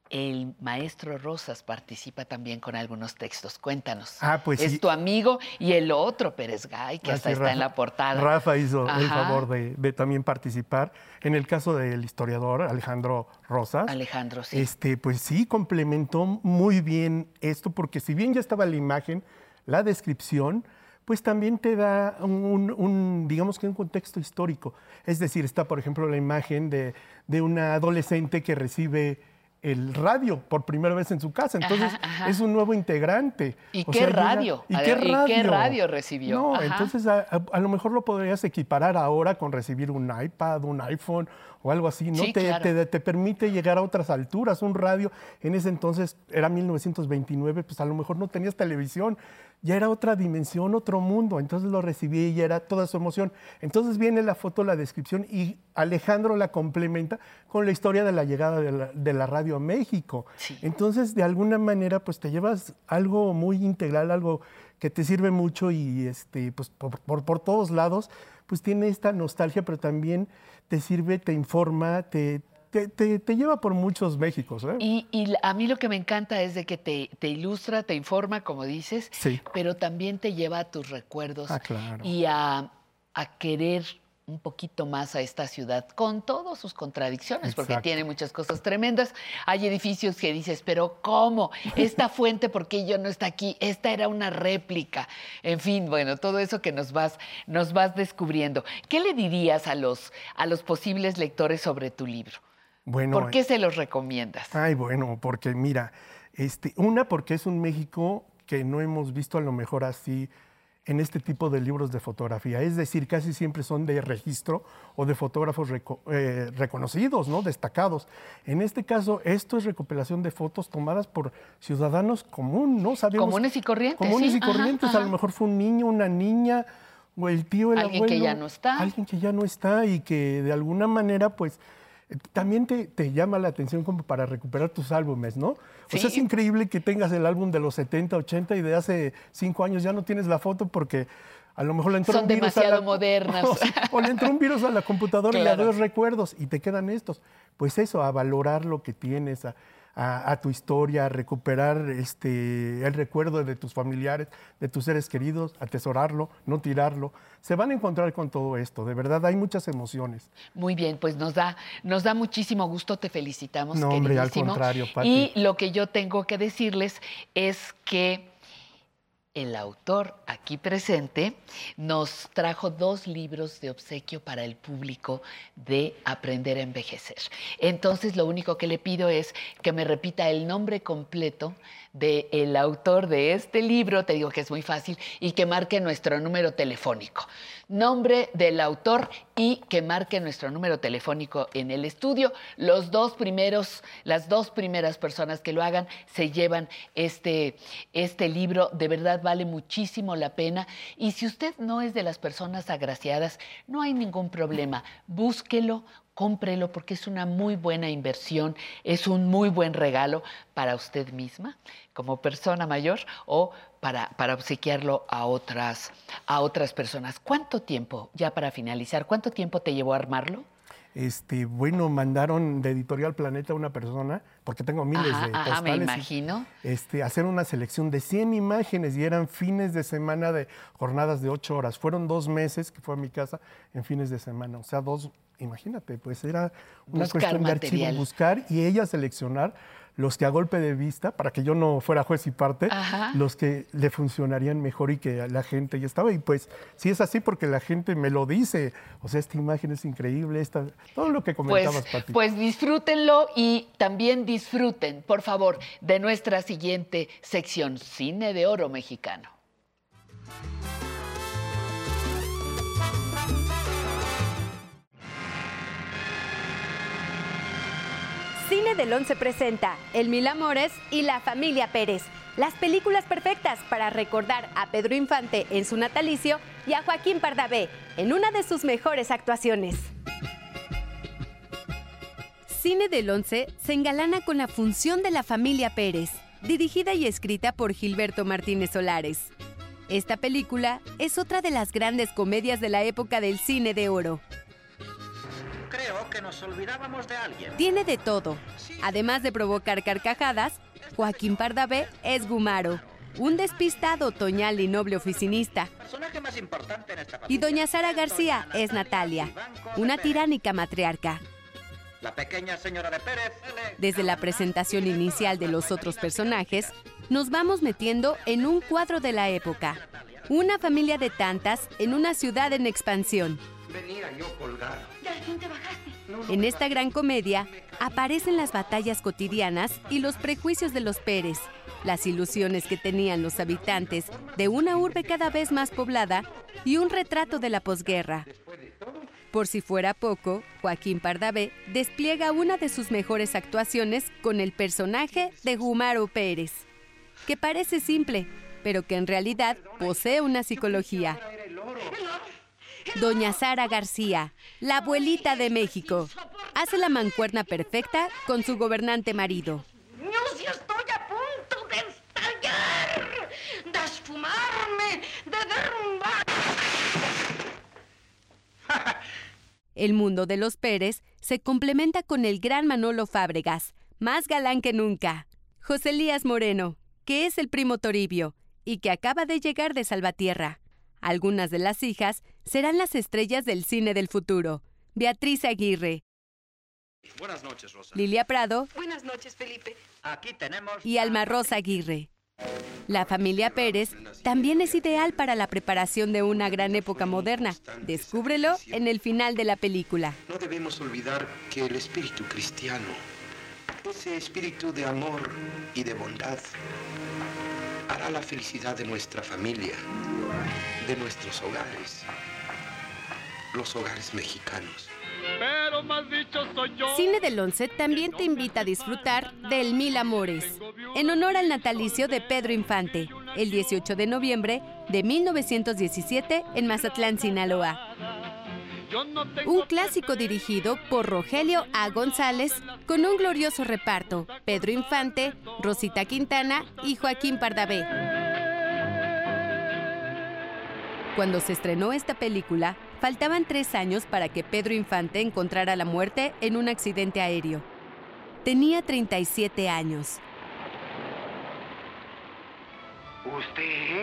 El maestro Rosas participa también con algunos textos. Cuéntanos. Ah, pues es tu amigo y el otro Pérez Gay, que ah, hasta está en la portada. Rafa hizo el favor de, también participar. En el caso del historiador Alejandro Rosas. Alejandro, sí. Este, pues sí, complementó muy bien esto, porque si bien ya estaba la imagen, la descripción, pues también te da un, digamos que un contexto histórico. Es decir, está, por ejemplo, la imagen de, de una adolescente que recibe el radio por primera vez en su casa. Entonces es un nuevo integrante. ¿Y, qué, radio? ¿Y, qué radio? recibió? No, entonces a, lo mejor lo podrías equiparar ahora con recibir un iPad, un iPhone o algo así. ¿no? te, te, permite llegar a otras alturas. Un radio en ese entonces era 1929, pues a lo mejor no tenías televisión ya era otra dimensión, otro mundo. Entonces lo recibí y ya era toda su emoción. Entonces viene la foto, la descripción y Alejandro la complementa con la historia de la llegada de la, radio a México. Entonces, de alguna manera, pues te llevas algo muy integral, algo que te sirve mucho y este, pues, por, por todos lados, pues tiene esta nostalgia, pero también te sirve, te informa, te, te, lleva por muchos Méxicos. ¿eh? Y, a mí lo que me encanta es de que te, ilustra, te informa, como dices, pero también te lleva a tus recuerdos ah, y a, querer un poquito más a esta ciudad, con todas sus contradicciones, porque tiene muchas cosas tremendas. Hay edificios que dices, pero ¿cómo? Esta fuente, ¿por qué yo no está aquí? Esta era una réplica. En fin, bueno, todo eso que nos vas, nos vas descubriendo. ¿Qué le dirías a los, a los posibles lectores sobre tu libro? ¿Por qué se los recomiendas? Ay, bueno, porque mira, este, una porque es un México que no hemos visto a lo mejor así en este tipo de libros de fotografía. Es decir, casi siempre son de registro o de fotógrafos eh, reconocidos, ¿no? destacados. En este caso, esto es recopilación de fotos tomadas por ciudadanos comunes, ¿no? Sabemos, comunes y corrientes. Comunes y corrientes. A lo mejor fue un niño, una niña, o el tío, el alguien abuelo. Alguien que ya no está. Alguien que ya no está y que de alguna manera, pues también te, llama la atención como para recuperar tus álbumes, ¿no? O sea, es increíble que tengas el álbum de los 70, 80 y de hace cinco años ya no tienes la foto porque a lo mejor le entró un virus demasiado modernas. O, le entró un virus a la computadora y le dio recuerdos y te quedan estos. Pues eso, a valorar lo que tienes, a, a, tu historia, a recuperar este, el recuerdo de tus familiares, de tus seres queridos, atesorarlo, no tirarlo. Se van a encontrar con todo esto, de verdad, hay muchas emociones. Muy bien, pues nos da, nos da muchísimo gusto, te felicitamos. No, hombre, al contrario, Y lo que yo tengo que decirles es que el autor aquí presente nos trajo dos libros de obsequio para el público de Aprender a Envejecer. Entonces lo único que le pido es que me repita el nombre completo del autor de este libro, te digo que es muy fácil, y que marque nuestro número telefónico. Nombre del autor y que marque nuestro número telefónico en el estudio. Los dos primeros, las dos primeras personas que lo hagan se llevan este, este libro. De verdad vale muchísimo la pena. Y si usted no es de las personas agraciadas, no hay ningún problema. Búsquelo, cómprelo porque es una muy buena inversión, es un muy buen regalo para usted misma como persona mayor o para, para obsequiarlo a otras, a otras personas. ¿Cuánto tiempo, ya para finalizar, cuánto tiempo te llevó a armarlo? Este, bueno, mandaron de Editorial Planeta a una persona, porque tengo miles de postales. Ajá, me imagino. este, hacer una selección de 100 imágenes y eran fines de semana de jornadas de 8 horas. Fueron dos meses que fue a mi casa en fines de semana. O sea, dos, imagínate, pues era una cuestión de archivo, buscar y ella seleccionar los que a golpe de vista, para que yo no fuera juez y parte, los que le funcionarían mejor y que la gente ya estaba. Y pues sí es así porque la gente me lo dice. O sea, esta imagen es increíble, esta, todo lo que comentabas, pues, Pues disfrútenlo y también disfruten, por favor, de nuestra siguiente sección, Cine de Oro Mexicano. Cine del Once presenta El Mil Amores y La Familia Pérez. Las películas perfectas para recordar a Pedro Infante en su natalicio y a Joaquín Pardavé en una de sus mejores actuaciones. Cine del Once se engalana con la función de La Familia Pérez, dirigida y escrita por Gilberto Martínez Solares. Esta película es otra de las grandes comedias de la época del cine de oro creo que nos olvidábamos de alguien. Tiene de todo. Además de provocar carcajadas, Joaquín Pardavé es Gumaro, un despistado, toñal y noble oficinista. y doña Sara García es Natalia, una tiránica matriarca. La pequeña señora de Pérez. Desde la presentación inicial de los otros personajes, nos vamos metiendo en un cuadro de la época. Una familia de tantas en una ciudad en expansión. Venía yo colgar. En esta gran comedia aparecen las batallas cotidianas y los prejuicios de los Pérez, las ilusiones que tenían los habitantes de una urbe cada vez más poblada y un retrato de la posguerra. Por si fuera poco, Joaquín Pardavé despliega una de sus mejores actuaciones con el personaje de Gumaro Pérez, que parece simple, pero que en realidad posee una psicología. Doña Sara García, la abuelita de México, hace la mancuerna perfecta con su gobernante marido. Yo sí estoy a punto de estallar, de esfumarme, de derrumbar. El mundo de los Pérez se complementa con el gran Manolo Fábregas, más galán que nunca. José Elías Moreno, que es el primo Toribio y que acaba de llegar de Salvatierra. Algunas de las hijas serán las estrellas del cine del futuro. Beatriz Aguirre. Buenas noches, Rosa. Lilia Prado. Buenas noches, Felipe. Aquí tenemos. Y Alma Rosa Aguirre. La familia Pérez también es ideal para la preparación de una gran época moderna. Descúbrelo en el final de la película. No debemos olvidar que el espíritu cristiano, ese espíritu de amor y de bondad, hará la felicidad de nuestra familia, de nuestros hogares, los hogares mexicanos. Pero más dicho soy yo. Cine del Once también te invita a disfrutar del Mil Amores, en honor al natalicio de Pedro Infante, el 18 de noviembre de 1917 en Mazatlán, Sinaloa. Un clásico dirigido por Rogelio A. González con un glorioso reparto, Pedro Infante, Rosita Quintana y Joaquín Pardavé. Cuando se estrenó esta película, faltaban tres años para que Pedro Infante encontrara la muerte en un accidente aéreo. Tenía 37 años.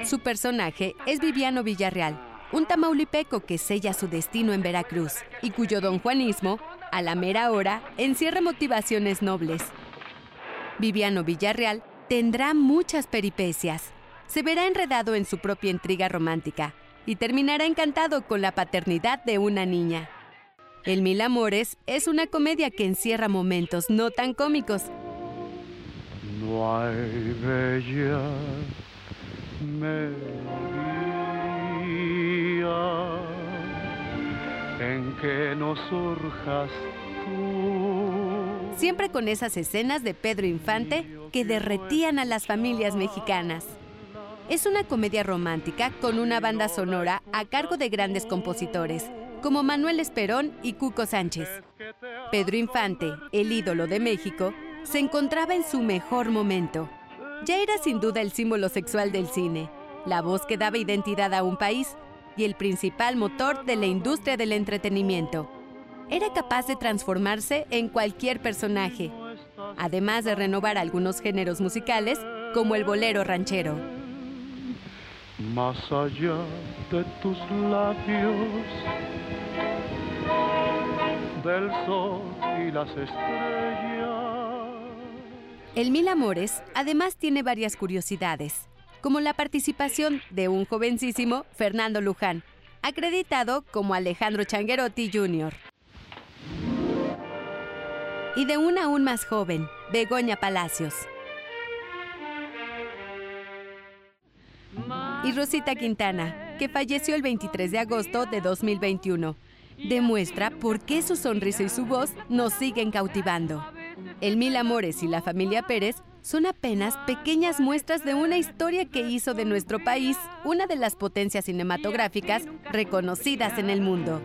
Su personaje es Viviano Villarreal, un tamaulipeco que sella su destino en Veracruz y cuyo don Juanismo, a la mera hora, encierra motivaciones nobles. Viviano Villarreal tendrá muchas peripecias. Se verá enredado en su propia intriga romántica y terminará encantado con la paternidad de una niña. El Mil Amores es una comedia que encierra momentos no tan cómicos. No hay bella en que no surjas tú. Siempre con esas escenas de Pedro Infante que derretían a las familias mexicanas. Es una comedia romántica con una banda sonora a cargo de grandes compositores, como Manuel Esperón y Cuco Sánchez. Pedro Infante, el ídolo de México, se encontraba en su mejor momento. Ya era sin duda el símbolo sexual del cine, la voz que daba identidad a un país y el principal motor de la industria del entretenimiento. Era capaz de transformarse en cualquier personaje, además de renovar algunos géneros musicales como el bolero ranchero. Más allá de tus labios, del sol y las estrellas. El Mil Amores además tiene varias curiosidades, como la participación de un jovencísimo Fernando Luján, acreditado como Alejandro Changuerotti Jr. Y de una aún más joven, Begoña Palacios. Y Rosita Quintana, que falleció el 23 de agosto de 2021. Demuestra por qué su sonrisa y su voz nos siguen cautivando. El Mil Amores y la familia Pérez son apenas pequeñas muestras de una historia que hizo de nuestro país una de las potencias cinematográficas reconocidas en el mundo.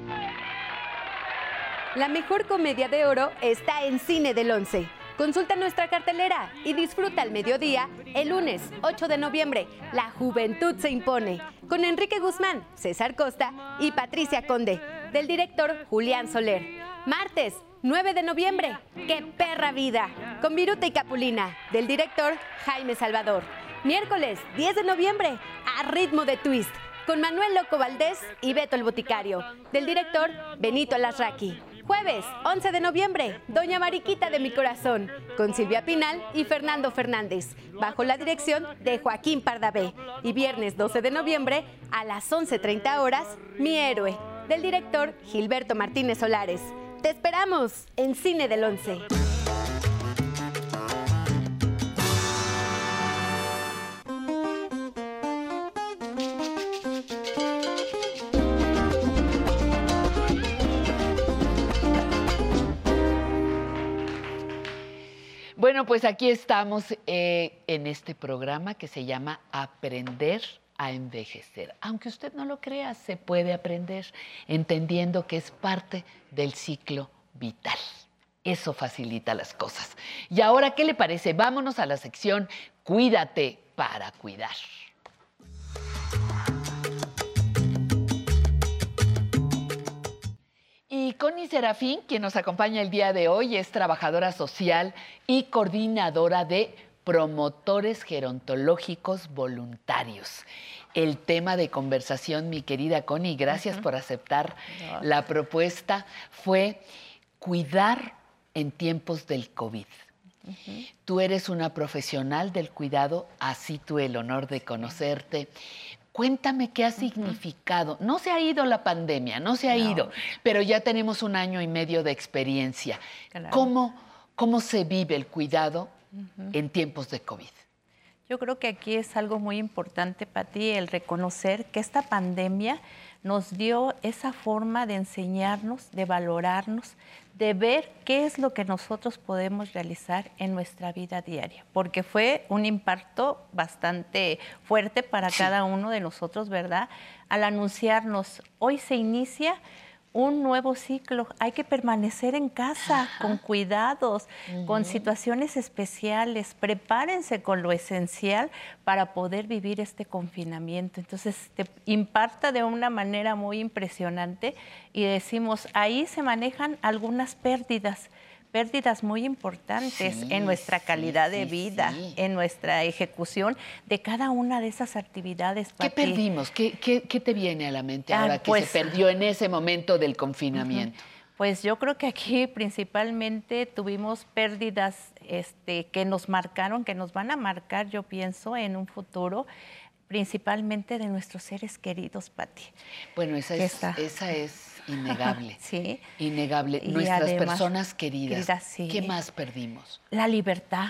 La mejor comedia de oro está en Cine del 11. Consulta nuestra cartelera y disfruta al mediodía el lunes 8 de noviembre. La juventud se impone con Enrique Guzmán, César Costa y Patricia Conde, del director Julián Soler. Martes 9 de noviembre, ¡Qué perra vida! Con Viruta y Capulina, del director Jaime Salvador. Miércoles 10 de noviembre, a ritmo de twist, con Manuel Loco Valdés y Beto el Boticario, del director Benito Alasraqui. Jueves 11 de noviembre, Doña Mariquita de mi corazón, con Silvia Pinal y Fernando Fernández, bajo la dirección de Joaquín Pardavé. Y viernes 12 de noviembre, a las 11.30 horas, Mi Héroe, del director Gilberto Martínez Solares. Te esperamos en Cine del 11. Bueno, pues aquí estamos eh, en este programa que se llama Aprender a envejecer. Aunque usted no lo crea, se puede aprender entendiendo que es parte del ciclo vital. Eso facilita las cosas. Y ahora, ¿qué le parece? Vámonos a la sección Cuídate para cuidar. Y Connie Serafín, quien nos acompaña el día de hoy, es trabajadora social y coordinadora de promotores gerontológicos voluntarios. El tema de conversación, mi querida Connie, gracias por aceptar la propuesta, fue cuidar en tiempos del COVID. Tú eres una profesional del cuidado, así tuve el honor de conocerte. Cuéntame qué ha significado. No se ha ido la pandemia, no se ha ido, pero ya tenemos un año y medio de experiencia. ¿Cómo, ¿Cómo se vive el cuidado en tiempos de COVID? Yo creo que aquí es algo muy importante para ti el reconocer que esta pandemia nos dio esa forma de enseñarnos, de valorarnos, de ver qué es lo que nosotros podemos realizar en nuestra vida diaria, porque fue un impacto bastante fuerte para cada uno de nosotros, ¿verdad? Al anunciarnos, hoy se inicia un nuevo ciclo. Hay que permanecer en casa con cuidados, con situaciones especiales. Prepárense con lo esencial para poder vivir este confinamiento. Entonces, te impacta de una manera muy impresionante y decimos, ahí se manejan algunas pérdidas pérdidas muy importantes en nuestra calidad de vida, en nuestra ejecución de cada una de esas actividades. ¿Qué perdimos? ¿Qué, te viene a la mente ah, ahora que se pues perdió en ese momento del confinamiento? Pues yo creo que aquí principalmente tuvimos pérdidas este, que nos marcaron, que nos van a marcar, yo pienso, en un futuro principalmente de nuestros seres queridos, Patti. Bueno, esa es, esa es innegable. sí. Innegable. Nuestras personas queridas. ¿Qué más perdimos? La libertad.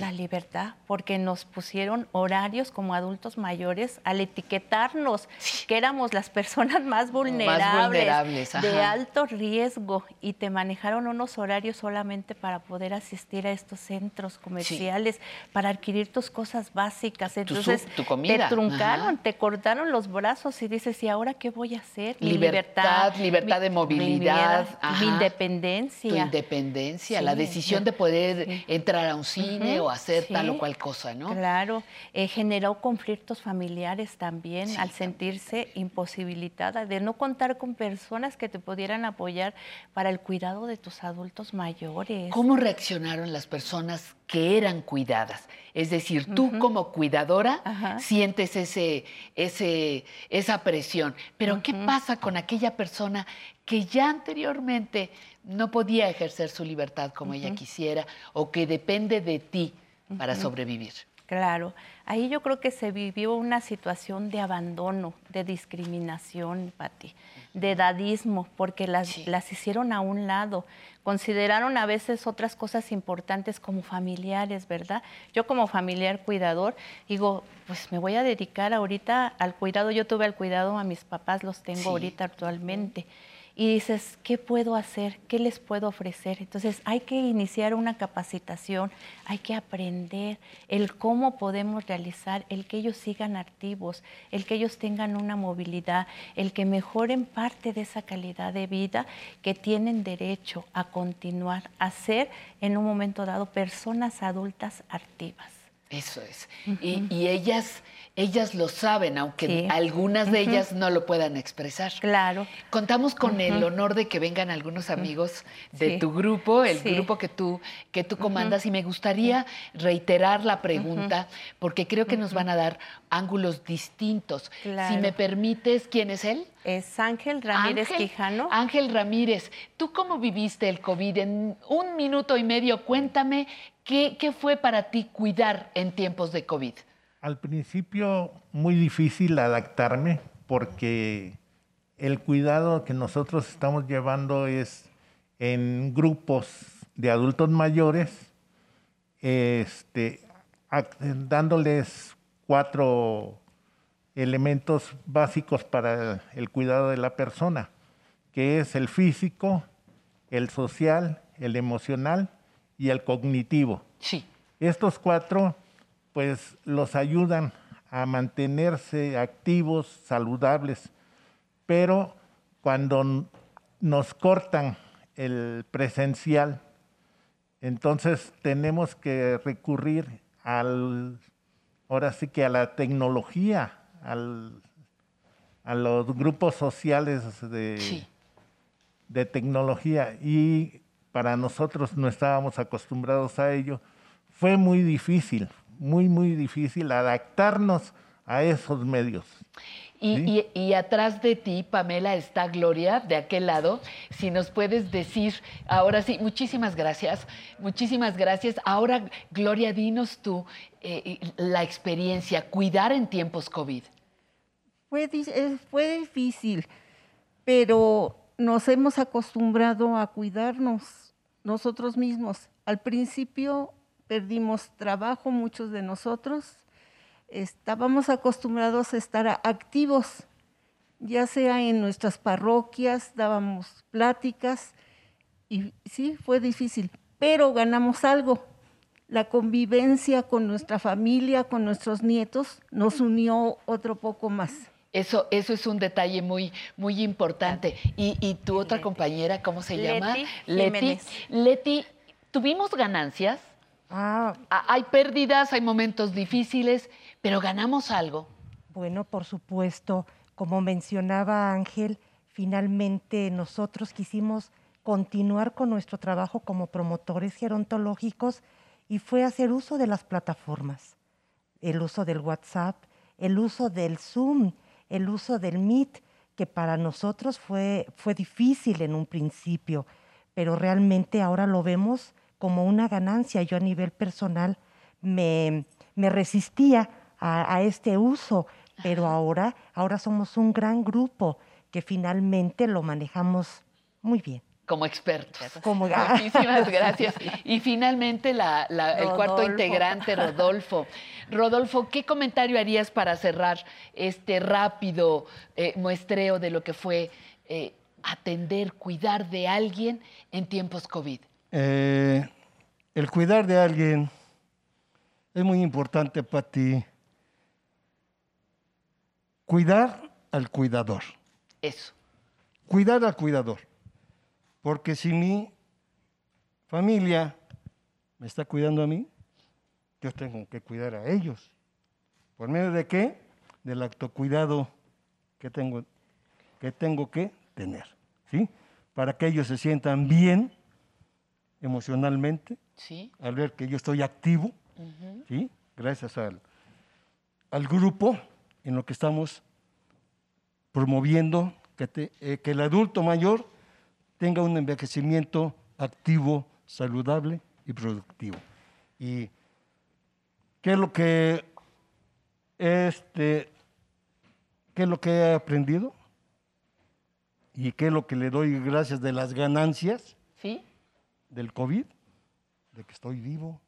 La libertad, porque nos pusieron horarios como adultos mayores al etiquetarnos que éramos las personas más vulnerables, de alto riesgo y te manejaron unos horarios solamente para poder asistir a estos centros comerciales, para adquirir tus cosas básicas. Entonces tu, te truncaron, te cortaron los brazos y dices, ¿y ahora qué voy a hacer? Mi libertad, libertad, de movilidad, mi, independencia. Tu independencia, la decisión de poder entrar a un cine o hacer tal o cual cosa, ¿no? Claro, eh, generó conflictos familiares también al sentirse imposibilitada de no contar con personas que te pudieran apoyar para el cuidado de tus adultos mayores. ¿Cómo reaccionaron las personas que eran cuidadas? Es decir, tú como cuidadora sientes ese, ese, esa presión, pero ¿qué pasa con aquella persona que ya anteriormente no podía ejercer su libertad como ella quisiera o que depende de ti para sobrevivir. Claro, ahí yo creo que se vivió una situación de abandono, de discriminación, Pati, de dadismo, porque las, las hicieron a un lado. Consideraron a veces otras cosas importantes como familiares, ¿verdad? Yo como familiar cuidador digo, pues me voy a dedicar ahorita al cuidado. Yo tuve el cuidado a mis papás, los tengo ahorita actualmente y dices, ¿qué puedo hacer? ¿Qué les puedo ofrecer? Entonces hay que iniciar una capacitación, hay que aprender el cómo podemos realizar, el que ellos sigan activos, el que ellos tengan una movilidad, el que mejoren parte de esa calidad de vida que tienen derecho a continuar a ser en un momento dado personas adultas activas. Eso es. y ellas ellas lo saben, aunque algunas de ellas no lo puedan expresar. Claro. Contamos con el honor de que vengan algunos amigos de tu grupo, el grupo que tú, que tú comandas, y me gustaría reiterar la pregunta, porque creo que nos van a dar ángulos distintos. Si me permites, ¿quién es él? Es Ángel Ramírez Quijano. Ángel Ramírez, ¿tú cómo viviste el COVID? En un minuto y medio, cuéntame qué, qué fue para ti cuidar en tiempos de COVID. Al principio muy difícil adaptarme porque el cuidado que nosotros estamos llevando es en grupos de adultos mayores, este, dándoles cuatro elementos básicos para el cuidado de la persona, que es el físico, el social, el emocional y el cognitivo. Sí. Estos cuatro pues los ayudan a mantenerse activos, saludables, pero cuando nos cortan el presencial, entonces tenemos que recurrir al, ahora sí que a la tecnología, a los grupos sociales de, de tecnología. Y para nosotros no estábamos acostumbrados a ello. Fue muy difícil, muy, muy difícil adaptarnos a esos medios. Y, atrás de ti, Pamela, está Gloria, de aquel lado. Si nos puedes decir, ahora sí, muchísimas gracias, muchísimas gracias. Ahora, Gloria, dinos tú eh, la experiencia, cuidar en tiempos COVID. Fue, fue difícil, pero nos hemos acostumbrado a cuidarnos nosotros mismos. Al principio perdimos trabajo muchos de nosotros, estábamos acostumbrados a estar activos, ya sea en nuestras parroquias, dábamos pláticas y sí, fue difícil, pero ganamos algo. La convivencia con nuestra familia, con nuestros nietos, nos unió otro poco más. Eso, eso es un detalle muy, muy importante. Y, tu otra compañera, ¿cómo se llama? Leti. Leti, ¿tuvimos ganancias? Ah. Hay pérdidas, hay momentos difíciles, pero ganamos algo. Bueno, por supuesto, como mencionaba Ángel, finalmente nosotros quisimos continuar con nuestro trabajo como promotores gerontológicos y fue hacer uso de las plataformas, el uso del WhatsApp, el uso del Zoom, el uso del Meet, que para nosotros fue, fue difícil en un principio, pero realmente ahora lo vemos como una ganancia. Yo a nivel personal me, resistía a, este uso, pero ahora, ahora somos un gran grupo que finalmente lo manejamos muy bien como expertos. Muchísimas gracias. Y finalmente el cuarto integrante, Rodolfo. Rodolfo, ¿qué comentario harías para cerrar este rápido eh, muestreo de lo que fue eh, atender, cuidar de alguien en tiempos COVID? Eh, el cuidar de alguien es muy importante para ti. Cuidar al cuidador. Eso. Cuidar al cuidador. Porque si mi familia me está cuidando a mí, yo tengo que cuidar a ellos. ¿Por medio de qué? Del autocuidado que tengo que, tengo que tener. ¿sí? Para que ellos se sientan bien emocionalmente, ¿Sí? al ver que yo estoy activo, ¿sí? gracias al, al grupo en lo que estamos promoviendo que, eh, que el adulto mayor tenga un envejecimiento activo, saludable y productivo. Y qué es lo que este qué es lo que he aprendido y qué es lo que le doy gracias de las ganancias. Del COVID, de que estoy vivo.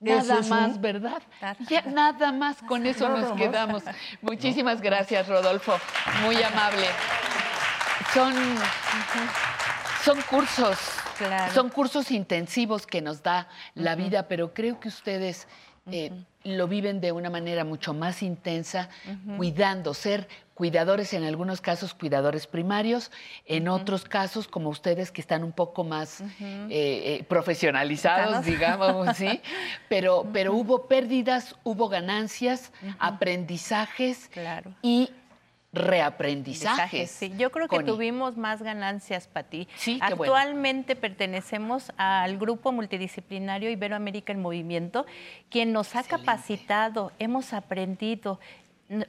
Nada más, ¿verdad? Ya, nada más con eso nos quedamos. Muchísimas gracias, Rodolfo. Muy amable. Son, son cursos, son cursos intensivos que nos da la vida, pero creo que ustedes eh, lo viven de una manera mucho más intensa, cuidando, ser cuidadores, en algunos casos cuidadores primarios, en otros casos como ustedes que están un poco más eh, eh, profesionalizados, digamos, sí, pero, pero hubo pérdidas, hubo ganancias, aprendizajes y reaprendizajes. Sí, yo creo que tuvimos más ganancias, Pati. Sí, Actualmente pertenecemos al grupo multidisciplinario Iberoamérica en Movimiento, quien nos ha capacitado, hemos aprendido,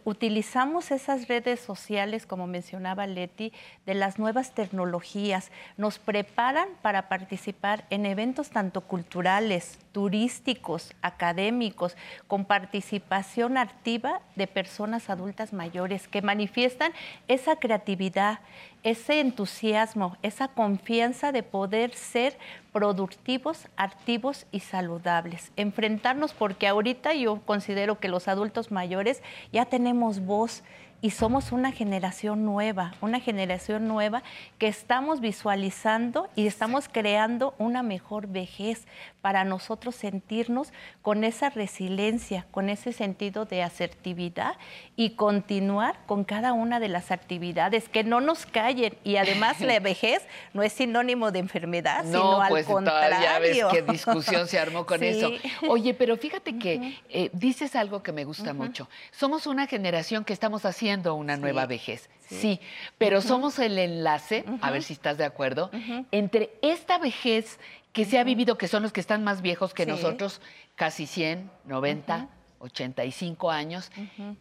utilizamos esas redes sociales, como mencionaba Leti, de las nuevas tecnologías, nos preparan para participar en eventos tanto culturales, turísticos, académicos, con participación activa de personas adultas mayores que manifiestan esa creatividad, ese entusiasmo, esa confianza de poder ser productivos, activos y saludables. Enfrentarnos porque ahorita yo considero que los adultos mayores ya tenemos voz y somos una generación nueva, una generación nueva que estamos visualizando y estamos creando una mejor vejez para nosotros sentirnos con esa resiliencia, con ese sentido de asertividad y continuar con cada una de las actividades, que no nos callen y además la vejez no es sinónimo de enfermedad, sino al pues, contrario. Ya ves qué discusión se armó con eso. Oye, pero fíjate que eh, dices algo que me gusta mucho. Somos una generación que estamos haciendo una nueva vejez. Sí, pero somos el enlace, a ver si estás de acuerdo, entre esta vejez que se ha vivido, que son los que están más viejos que nosotros, casi 100, 90, 85 años,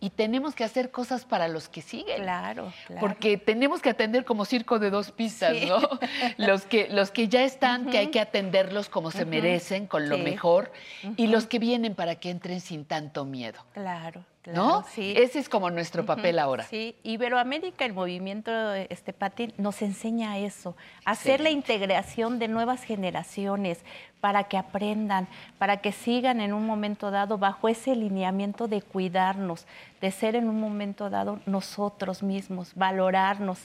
y tenemos que hacer cosas para los que siguen. Claro, claro. Porque tenemos que atender como circo de dos pistas, ¿no? Los que, los que ya están, que hay que atenderlos como se merecen, con lo mejor, y los que vienen para que entren sin tanto miedo. Claro. ¿No? Sí. Ese es como nuestro papel ahora. Sí, Iberoamérica, el movimiento este Pati, nos enseña eso, hacer la integración de nuevas generaciones para que aprendan, para que sigan en un momento dado bajo ese lineamiento de cuidarnos, de ser en un momento dado nosotros mismos, valorarnos,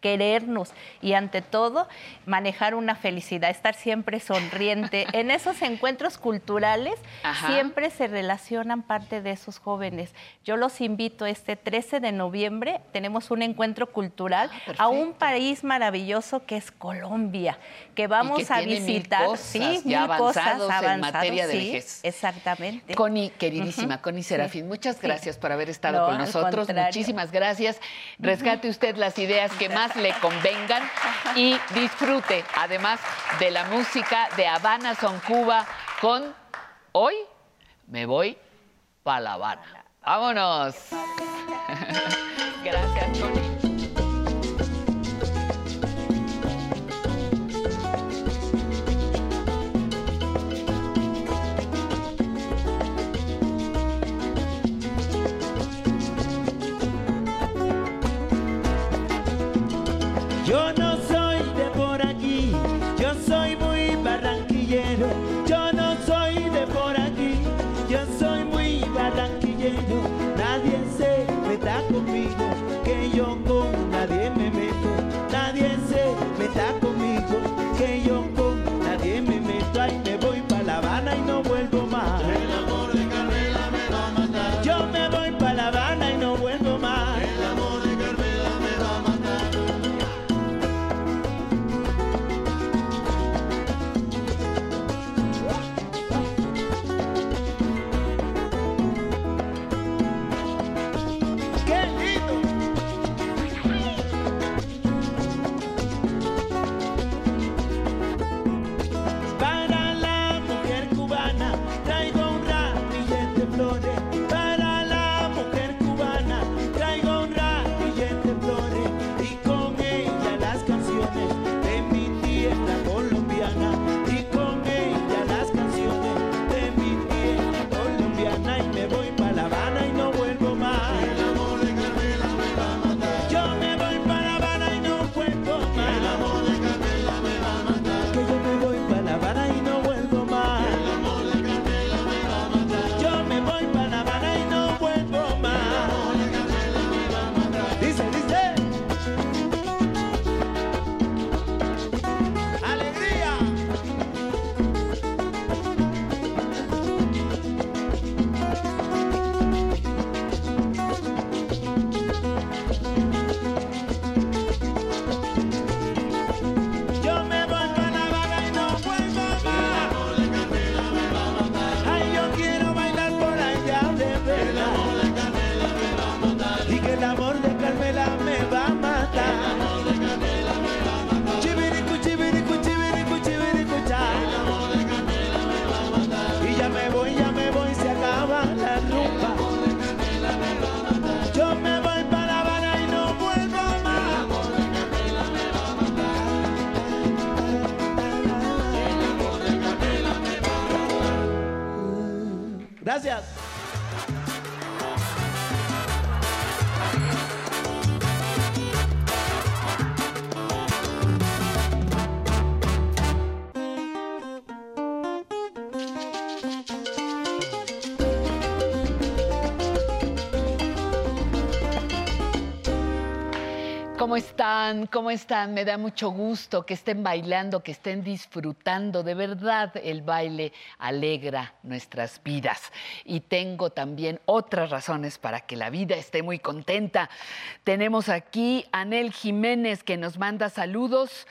querernos y ante todo manejar una felicidad, estar siempre sonriente. en esos encuentros culturales siempre se relacionan parte de esos jóvenes. Yo los invito este 13 de noviembre, tenemos un encuentro cultural ah, a un país maravilloso que es Colombia, que vamos a visitar, cosas sí, ya avanzados en materia de vejez. Exactamente. Connie, queridísima, Connie Serafín, muchas gracias por haber estado con nosotros. Muchísimas gracias. Rescate usted las ideas que más le convengan y disfrute además de la música de Habana Son Cuba con Hoy me voy para La Habana. Vámonos. Gracias. ¿Cómo están? ¿Cómo están? Me da mucho gusto que estén bailando, que estén disfrutando. De verdad, el baile alegra nuestras vidas. Y tengo también otras razones para que la vida esté muy contenta. Tenemos aquí a Anel Jiménez que nos manda saludos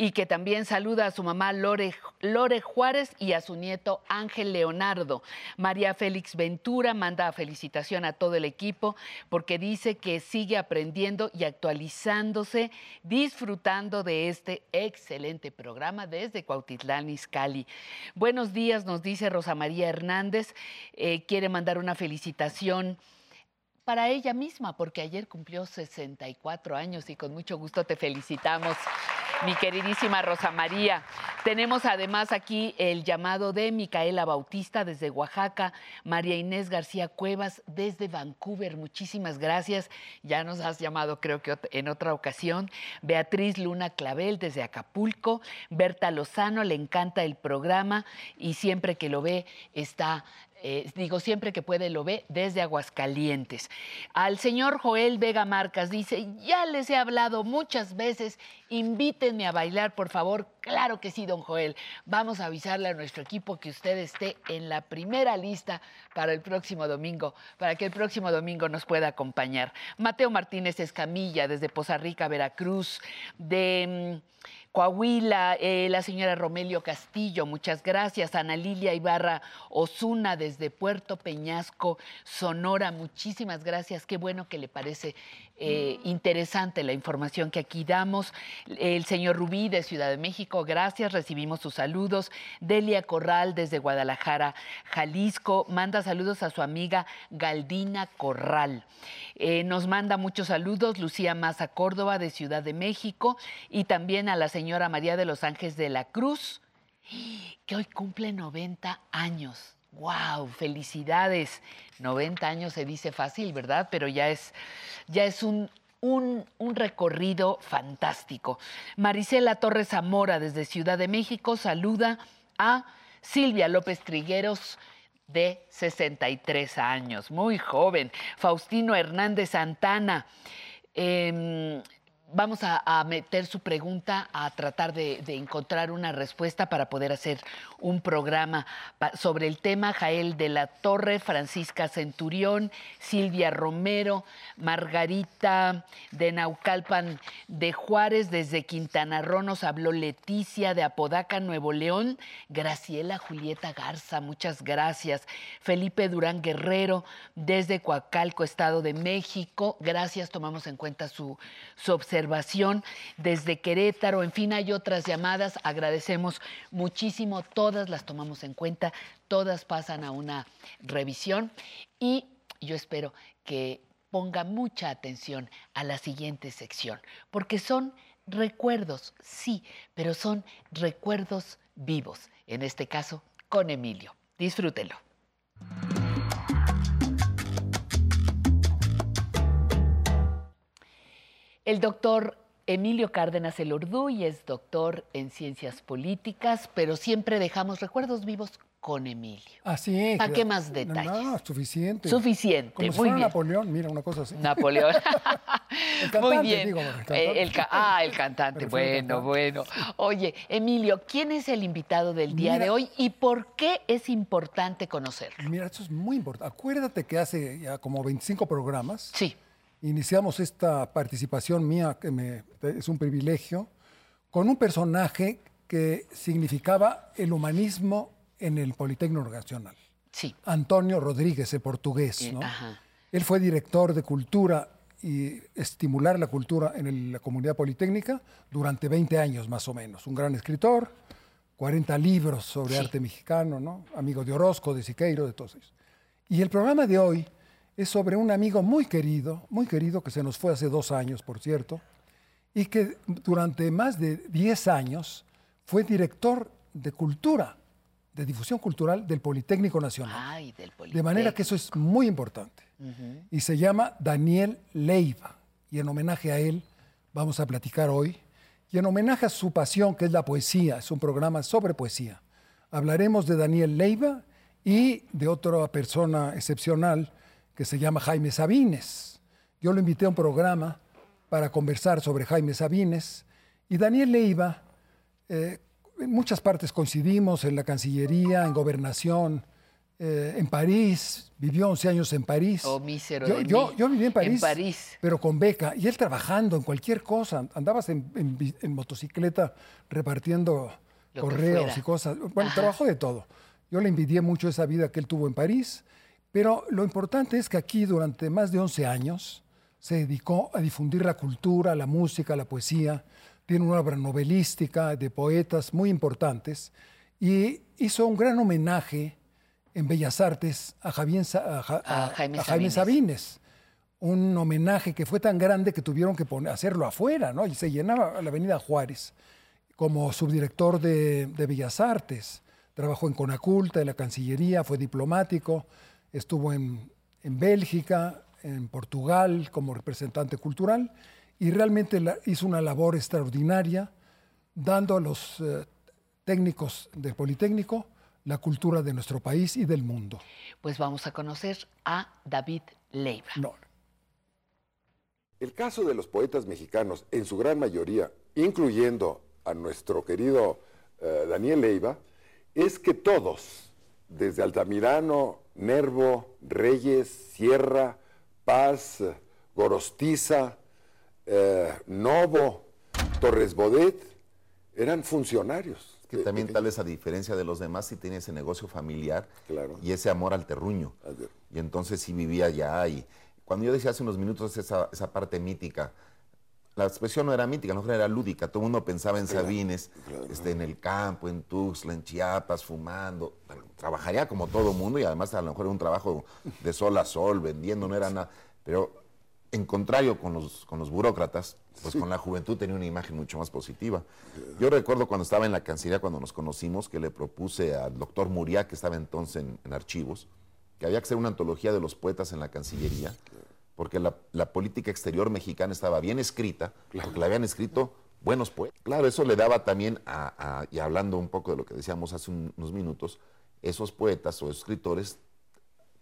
y que también saluda a su mamá Lore, Lore, Juárez y a su nieto Ángel Leonardo. María Félix Ventura manda felicitación a todo el equipo porque dice que sigue aprendiendo y actualizándose, disfrutando de este excelente programa desde Cuautitlán, Izcalli. Buenos días, nos dice Rosa María Hernández, eh, quiere mandar una felicitación para ella misma, porque ayer cumplió 64 años y con mucho gusto te felicitamos mi queridísima Rosa María. Tenemos además aquí el llamado de Micaela Bautista desde Oaxaca, María Inés García Cuevas desde Vancouver. Muchísimas gracias. Ya nos has llamado creo que en otra ocasión. Beatriz Luna Clavel desde Acapulco. Berta Lozano, le encanta el programa y siempre que lo ve está eh, digo, siempre que puede lo ve desde Aguascalientes. Al señor Joel Vega Marcas dice, ya les he hablado muchas veces, invítenme a bailar, por favor. Claro que sí, don Joel. Vamos a avisarle a nuestro equipo que usted esté en la primera lista para el próximo domingo, para que el próximo domingo nos pueda acompañar. Mateo Martínez Escamilla, desde Poza Rica, Veracruz, de... Coahuila, eh, la señora Romelio Castillo, muchas gracias. Ana Lilia Ibarra Osuna desde Puerto Peñasco, Sonora, muchísimas gracias. Qué bueno que le parece eh, interesante la información que aquí damos. El señor Rubí de Ciudad de México, gracias, recibimos sus saludos. Delia Corral desde Guadalajara, Jalisco, manda saludos a su amiga Galdina Corral. Eh, nos manda muchos saludos Lucía Maza Córdoba de Ciudad de México y también a la señora María de los Ángeles de la Cruz, que hoy cumple 90 años. ¡Wow! Felicidades. 90 años se dice fácil, ¿verdad? Pero ya es, ya es un, un, recorrido fantástico. Marisela Torres Zamora desde Ciudad de México saluda a Silvia López Trigueros de 63 años, muy joven. Faustino Hernández Santana. Eh, vamos a, meter su pregunta, a tratar de, encontrar una respuesta para poder hacer un programa sobre el tema. Jael de la Torre, Francisca Centurión, Silvia Romero, Margarita de Naucalpan de Juárez, desde Quintana Roo nos habló Leticia de Apodaca, Nuevo León, Graciela Julieta Garza, muchas gracias. Felipe Durán Guerrero, desde Coacalco, Estado de México, gracias, tomamos en cuenta su, su observación observación desde Querétaro, en fin, hay otras llamadas, agradecemos muchísimo, todas las tomamos en cuenta, todas pasan a una revisión. Y yo espero que ponga mucha atención a la siguiente sección, porque son recuerdos, sí, pero son recuerdos vivos, en este caso con Emilio. Disfrútenlo. El doctor Emilio Cárdenas Elorduy es doctor en ciencias políticas, pero siempre dejamos recuerdos vivos con Emilio. Así es. ¿Para qué más detalles? No, suficiente. Suficiente, Como muy bien. Napoleón, mira una cosa así. Napoleón. el cantante, muy bien. Digo, el ah, el cantante. Bueno, bueno. Oye, Emilio, ¿quién es el invitado del día de hoy y por qué es importante conocerlo? Mira, esto es muy importante. Acuérdate que hace ya como 25 programas. Sí iniciamos esta participación mía, que me, es un privilegio, con un personaje que significaba el humanismo en el Politécnico Nacional. Sí. Antonio Rodríguez, el portugués. Eh, ¿no? Él fue director de cultura y estimular la cultura en la comunidad politécnica durante 20 años más o menos. Un gran escritor, 40 libros sobre arte mexicano, ¿no? amigo de Orozco, de Siqueiro, de todos ellos. Y el programa de hoy es sobre un amigo muy querido, muy querido, que se nos fue hace dos años, por cierto, y que durante más de diez años fue director de cultura de difusión cultural del Politécnico Nacional. De manera que eso es muy importante. Y se llama Daniel Leiva. Y en homenaje a él vamos a platicar hoy. Y en homenaje a su pasión, que es la poesía, es un programa sobre poesía. Hablaremos de Daniel Leiva y de otra persona excepcional que se llama Jaime Sabines. Yo lo invité a un programa para conversar sobre Jaime Sabines y Daniel Leiva, eh, en muchas partes coincidimos, en la Cancillería, en Gobernación, eh, en París, vivió 11 años en París. Oh, mísero yo, de yo, mí. yo viví en París, En París. pero con beca. Y él trabajando en cualquier cosa. Andabas en, en bi- en motocicleta repartiendo Lo correos y cosas. Bueno, Ajá. trabajó de todo. Yo le envidié mucho esa vida que él tuvo en París. Pero lo importante es que aquí durante más de 11 años se dedicó a difundir la cultura, la música, la poesía. Tiene una obra novelística de poetas muy importantes y hizo un gran homenaje en Bellas Artes a, Javier a Ja- A a Jaime Sabines. Sabines. Un homenaje que fue tan grande que tuvieron que poner- hacerlo afuera, ¿no? Y se llenaba la Avenida Juárez como subdirector de, de Bellas Artes. Trabajó en Conaculta, en la Cancillería, fue diplomático, estuvo en, en Bélgica, en Portugal como representante cultural y realmente la- hizo una labor extraordinaria dando a los eh, técnicos del Politécnico la cultura de nuestro país y del mundo. Pues vamos a conocer a David Leiva. El caso de los poetas mexicanos, en su gran mayoría, incluyendo a nuestro querido eh, Daniel Leiva, es que todos, desde Altamirano, Nervo, Reyes, Sierra, Paz, Gorostiza, eh, Novo, Torres Bodet, eran funcionarios. que también tal vez a diferencia de los demás sí tiene ese negocio familiar y ese amor al terruño. Y entonces sí vivía allá y cuando yo decía hace unos minutos esa, esa parte mítica, la expresión no era mítica, no era lúdica, todo el mundo pensaba en Claro, Sabines, este, en el campo, en Tuxtla, en Chiapas, fumando, trabajaría como todo mundo y además a lo mejor era un trabajo de sol a sol, vendiendo, no era nada, pero en contrario con los, con los burócratas, pues con la juventud tenía una imagen mucho más positiva. Yo recuerdo cuando estaba en la Cancillería, cuando nos conocimos, que le propuse al doctor Muria, que estaba entonces en, en archivos, que había que hacer una antología de los poetas en la Cancillería, porque la, la política exterior mexicana estaba bien escrita, porque la habían escrito buenos poetas. Claro, eso le daba también, a, a- y hablando un poco de lo que decíamos hace un- unos minutos, esos poetas o escritores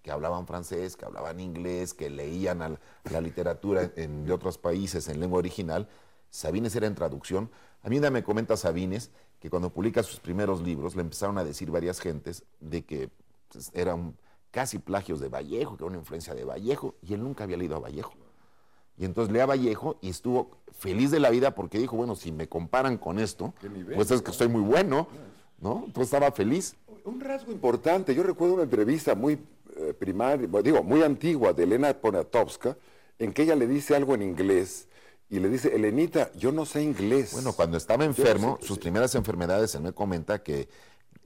que hablaban francés, que hablaban inglés, que leían al- la literatura en- de otros países en lengua original. Sabines era en traducción. A mí me comenta Sabines que cuando publica sus primeros libros le empezaron a decir varias gentes de que pues, eran casi plagios de Vallejo, que era una influencia de Vallejo, y él nunca había leído a Vallejo. Y entonces lee a Vallejo y estuvo feliz de la vida porque dijo, bueno, si me comparan con esto, pues es que estoy muy bueno, ¿no? Entonces estaba feliz. Un rasgo importante, yo recuerdo una entrevista muy eh, primaria, digo, muy antigua de Elena Poniatowska, en que ella le dice algo en inglés y le dice, Elenita, yo no sé inglés. Bueno, cuando estaba no enfermo, sé- sus primeras enfermedades, él me comenta que,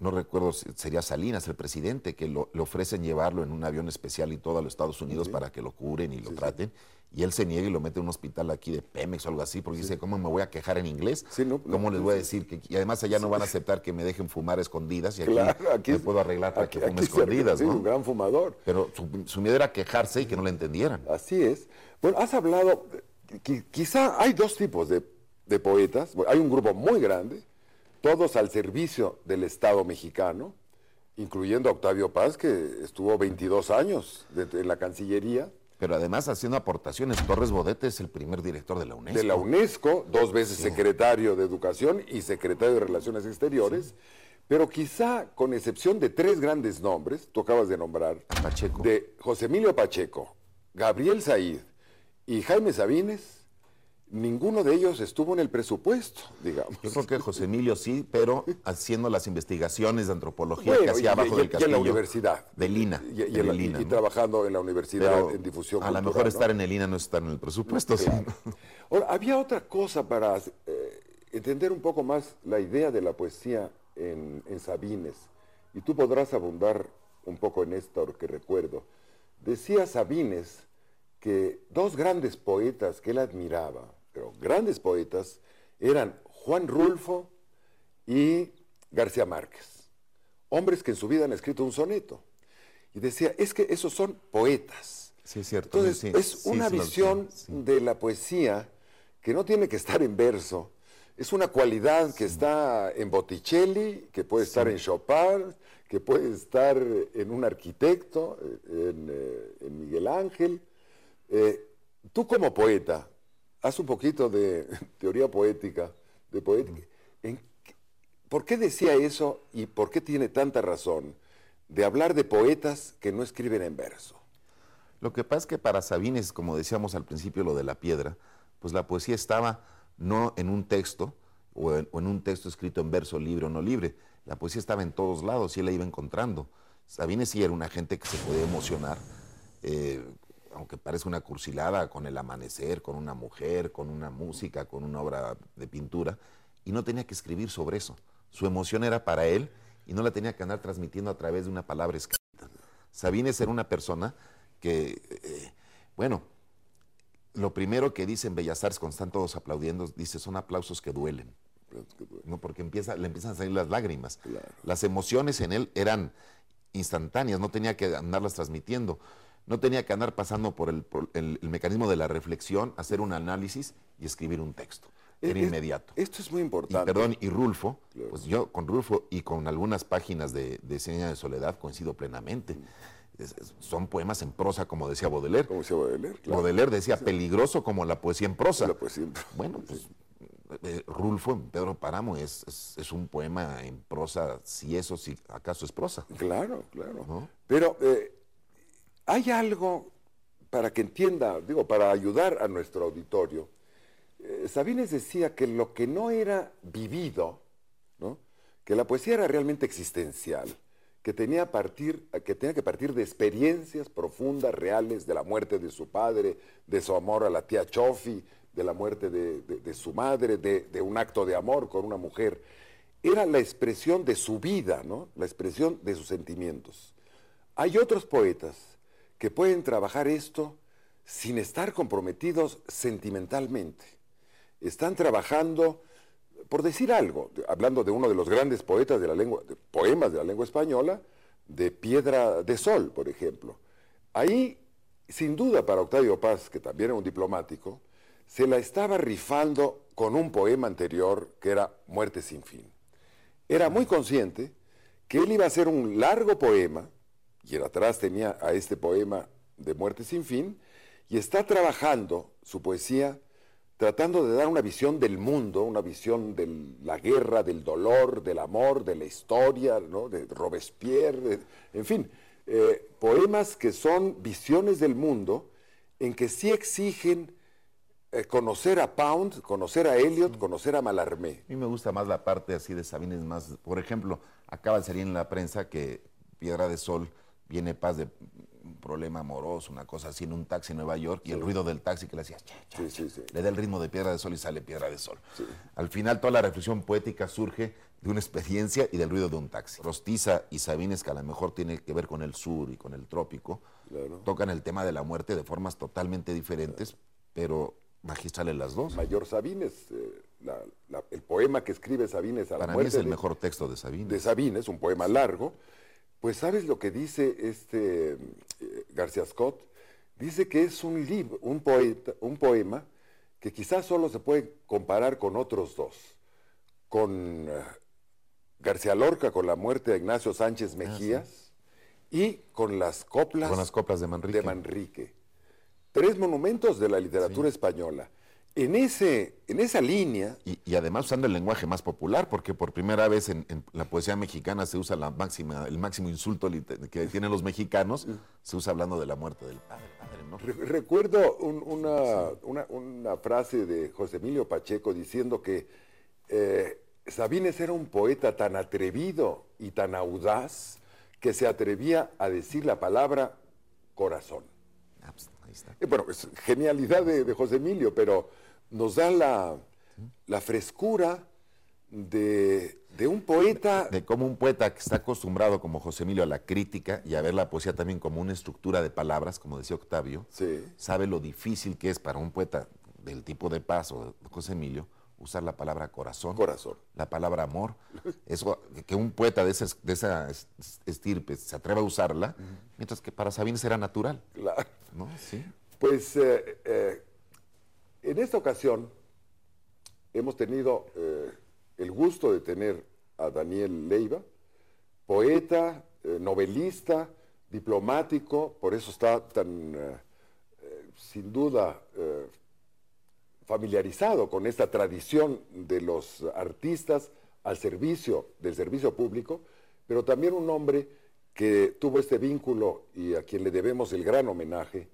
no recuerdo si sería Salinas, el presidente, que lo- le ofrecen llevarlo en un avión especial y todo a los Estados Unidos para que lo curen y lo traten. Y él se niega y lo mete en un hospital aquí de Pemex o algo así, porque dice, ¿cómo me voy a quejar en inglés? ¿Cómo les voy a decir? que Y además allá no van a aceptar que me dejen fumar a escondidas y aquí, Claro, aquí me puedo arreglar para aquí- que fume aquí escondidas, ¿no? un gran fumador. Pero su, su miedo era quejarse y que no le entendieran. Así es. Bueno, has hablado, qui- quizá hay dos tipos de, de poetas. Bueno, hay un grupo muy grande, todos al servicio del Estado mexicano, incluyendo a Octavio Paz, que estuvo 22 años de- en la Cancillería. Pero además haciendo aportaciones, Torres Bodet es el primer director de la UNESCO. De la UNESCO, dos veces secretario de Educación y secretario de Relaciones Exteriores, pero quizá con excepción de tres grandes nombres, tú acabas de nombrar, de José Emilio Pacheco, Gabriel Said y Jaime Sabines, ninguno de ellos estuvo en el presupuesto, digamos. Yo creo que José Emilio sí, pero haciendo las investigaciones de antropología Bueno, que hacía abajo y- del y en la castillo. universidad. De Lina. Y, y de la- Lina, y- ¿no? trabajando en la universidad Pero en difusión A lo mejor ¿no? estar en el INA no es estar en el presupuesto. sí. Ahora, había otra cosa para eh, entender un poco más la idea de la poesía en, en Sabines, y tú podrás abundar un poco en esto que recuerdo. Decía Sabines que dos grandes poetas que él admiraba, pero grandes poetas, eran Juan Rulfo y García Márquez. hombres que en su vida han escrito un soneto. Y decía, es que esos son poetas. Sí, es cierto. Entonces, es una visión de la poesía que no tiene que estar en verso. Es una cualidad que está en Botticelli, que puede estar en Chopin, que puede estar en un arquitecto, en, eh, Miguel Ángel. Eh, tú como poeta, haz un poquito de teoría poética, de poética. ¿Por qué decía eso y por qué tiene tanta razón de hablar de poetas que no escriben en verso? Lo que pasa es que para Sabines, como decíamos al principio lo de la piedra, pues la poesía estaba no en un texto o en, un texto escrito en verso libre o no libre, la poesía estaba en todos lados y él la iba encontrando. Sabines sí era una gente que se podía emocionar, eh, aunque parece una cursilada, con el amanecer, con una mujer, con una música, con una obra de pintura, y no tenía que escribir sobre eso. Su emoción era para él y no la tenía que andar transmitiendo a través de una palabra escrita. Sabines era una persona que, eh, bueno, lo primero que dice en Bellas Artes, cuando están todos aplaudiendo, dice, son aplausos que duelen. No, porque empieza, le empiezan a salir las lágrimas. Las emociones en él eran instantáneas, no tenía que andarlas transmitiendo, no tenía que andar pasando por el mecanismo de la reflexión, hacer un análisis y escribir un texto era inmediato. Esto es muy importante. Y, perdón, y Rulfo, pues yo con Rulfo y con algunas páginas de, de de Soledad coincido plenamente. son poemas en prosa, como decía Baudelaire. Como decía Baudelaire, Baudelaire decía peligroso como la poesía en prosa. Bueno, pues eh, Rulfo en Pedro Páramo es, es, un poema en prosa, si eso, si acaso es prosa. Claro, claro. Pero eh, hay algo para que entienda, digo, para ayudar a nuestro auditorio eh, Sabines decía que lo que no era vivido, que la poesía era realmente existencial, que tenía, partir, que tenía que partir de experiencias profundas, reales, de la muerte de su padre, de su amor a la tía Chofi, de la muerte de, su madre, de, un acto de amor con una mujer. Era la expresión de su vida, ¿no? la expresión de sus sentimientos. Hay otros poetas que pueden trabajar esto sin estar comprometidos sentimentalmente están trabajando, por decir algo, hablando de uno de los grandes poetas de la lengua, poemas de la lengua española, de Piedra de Sol, por ejemplo. Ahí, sin duda para Octavio Paz, que también era un diplomático, se la estaba rifando con un poema anterior que era Muerte sin fin. Era muy consciente que él iba a hacer un largo poema, y atrás tenía a este poema de Muerte sin fin, y está trabajando su poesía tratando de dar una visión del mundo, una visión de la guerra, del dolor, del amor, de la historia, de Robespierre, en fin, eh, poemas que son visiones del mundo en que sí exigen eh, conocer a Pound, conocer a Eliot, conocer a Mallarmé. A mí me gusta más la parte así de Sabines, más, por ejemplo, acaba de salir en la prensa que Piedra de Sol viene paz de un problema amoroso, una cosa así en un taxi en Nueva York y el ruido del taxi que le hacía, le da el ritmo de piedra de sol y sale piedra de sol. Al final toda la reflexión poética surge de una experiencia y del ruido de un taxi. Rostiza y Sabines, que a lo mejor tiene que ver con el sur y con el trópico, tocan el tema de la muerte de formas totalmente diferentes, pero magistrales las dos. Mayor Sabines, eh, el poema que escribe Sabines a la Para muerte. Mí es el mejor texto de Sabines. De Sabines, un poema largo pues sabes lo que dice este eh, García Scott, dice que es un libro, un poeta, un poema que quizás solo se puede comparar con otros dos, con eh, García Lorca con la muerte de Ignacio Sánchez ah, Mejías y con las coplas, con las coplas de Manrique. de Manrique. Tres monumentos de la literatura española en, ese, en esa línea... Y, además usando el lenguaje más popular, porque por primera vez en, la poesía mexicana se usa la máxima, el máximo insulto que tienen los mexicanos, se usa hablando de la muerte del padre. recuerdo una, frase de José Emilio Pacheco diciendo que eh, Sabines era un poeta tan atrevido y tan audaz que se atrevía a decir la palabra corazón. Pues, bueno, es genialidad de, José Emilio, pero nos da la, frescura de, un poeta. De, como un poeta que está acostumbrado, como José Emilio, a la crítica y a ver la poesía también como una estructura de palabras, como decía Octavio, sabe lo difícil que es para un poeta del tipo de Paz o de José Emilio usar la palabra corazón. Corazón. La palabra amor. Eso, que un poeta de, de esa estirpe se atreva a usarla, mientras que para Sabines era natural. Claro. ¿No? Sí. Pues eh, eh, en esta ocasión hemos tenido eh, el gusto de tener a Daniel Leiva, poeta, novelista, diplomático, por eso está tan, sin duda, familiarizado con esta tradición de los artistas al servicio del servicio público, pero también un hombre que tuvo este vínculo y a quien le debemos el gran homenaje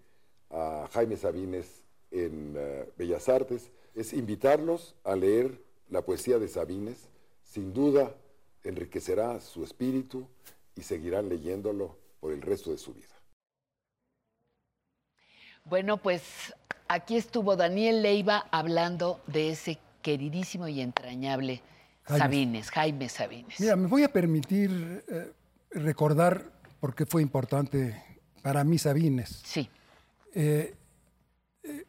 a Jaime Sabines en eh, Bellas Artes, es invitarlos a leer la poesía de Sabines. Sin duda enriquecerá su espíritu y seguirán leyéndolo por el resto de su vida. Bueno, pues aquí estuvo Daniel Leiva hablando de ese queridísimo y entrañable Sabines, Jaime Sabines. Mira, me voy a permitir eh, recordar por qué fue importante para mí Sabines. Sí. Eh, eh,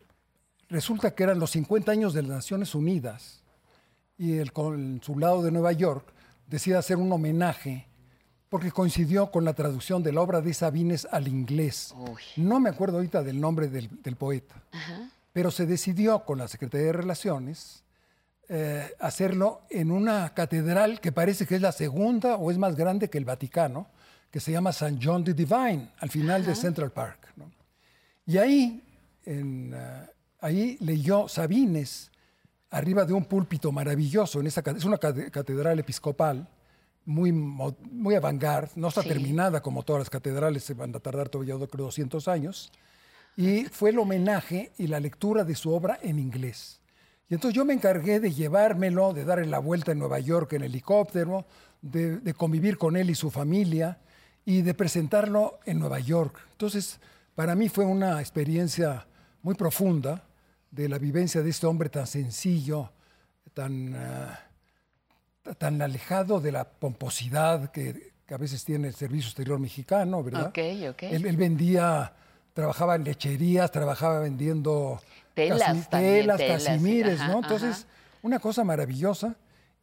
resulta que eran los 50 años de las Naciones Unidas y el consulado de Nueva York decide hacer un homenaje porque coincidió con la traducción de la obra de Sabines al inglés. No me acuerdo ahorita del nombre del, poeta, pero se decidió con la Secretaría de Relaciones eh, hacerlo en una catedral que parece que es la segunda o es más grande que el Vaticano, que se llama St. John the Divine, al final de Central Park. Y ahí, eh, ahí leyó Sabines arriba de un púlpito maravilloso, en esa, es una catedral episcopal, muy, muy avant no está terminada como todas las catedrales, se van a tardar todavía creo 200 años, y fue el homenaje y la lectura de su obra en inglés. Y entonces yo me encargué de llevármelo, de darle la vuelta en Nueva York en helicóptero, de, de convivir con él y su familia y de presentarlo en Nueva York. Entonces, para mí fue una experiencia muy profunda de la vivencia de este hombre tan sencillo, tan... Ah, tan alejado de la pomposidad que, a veces tiene el Servicio Exterior Mexicano, ¿verdad? Ok, ok. Él, vendía, trabajaba en lecherías, trabajaba vendiendo telas, telas, casimires, ¿no? Entonces, una cosa maravillosa.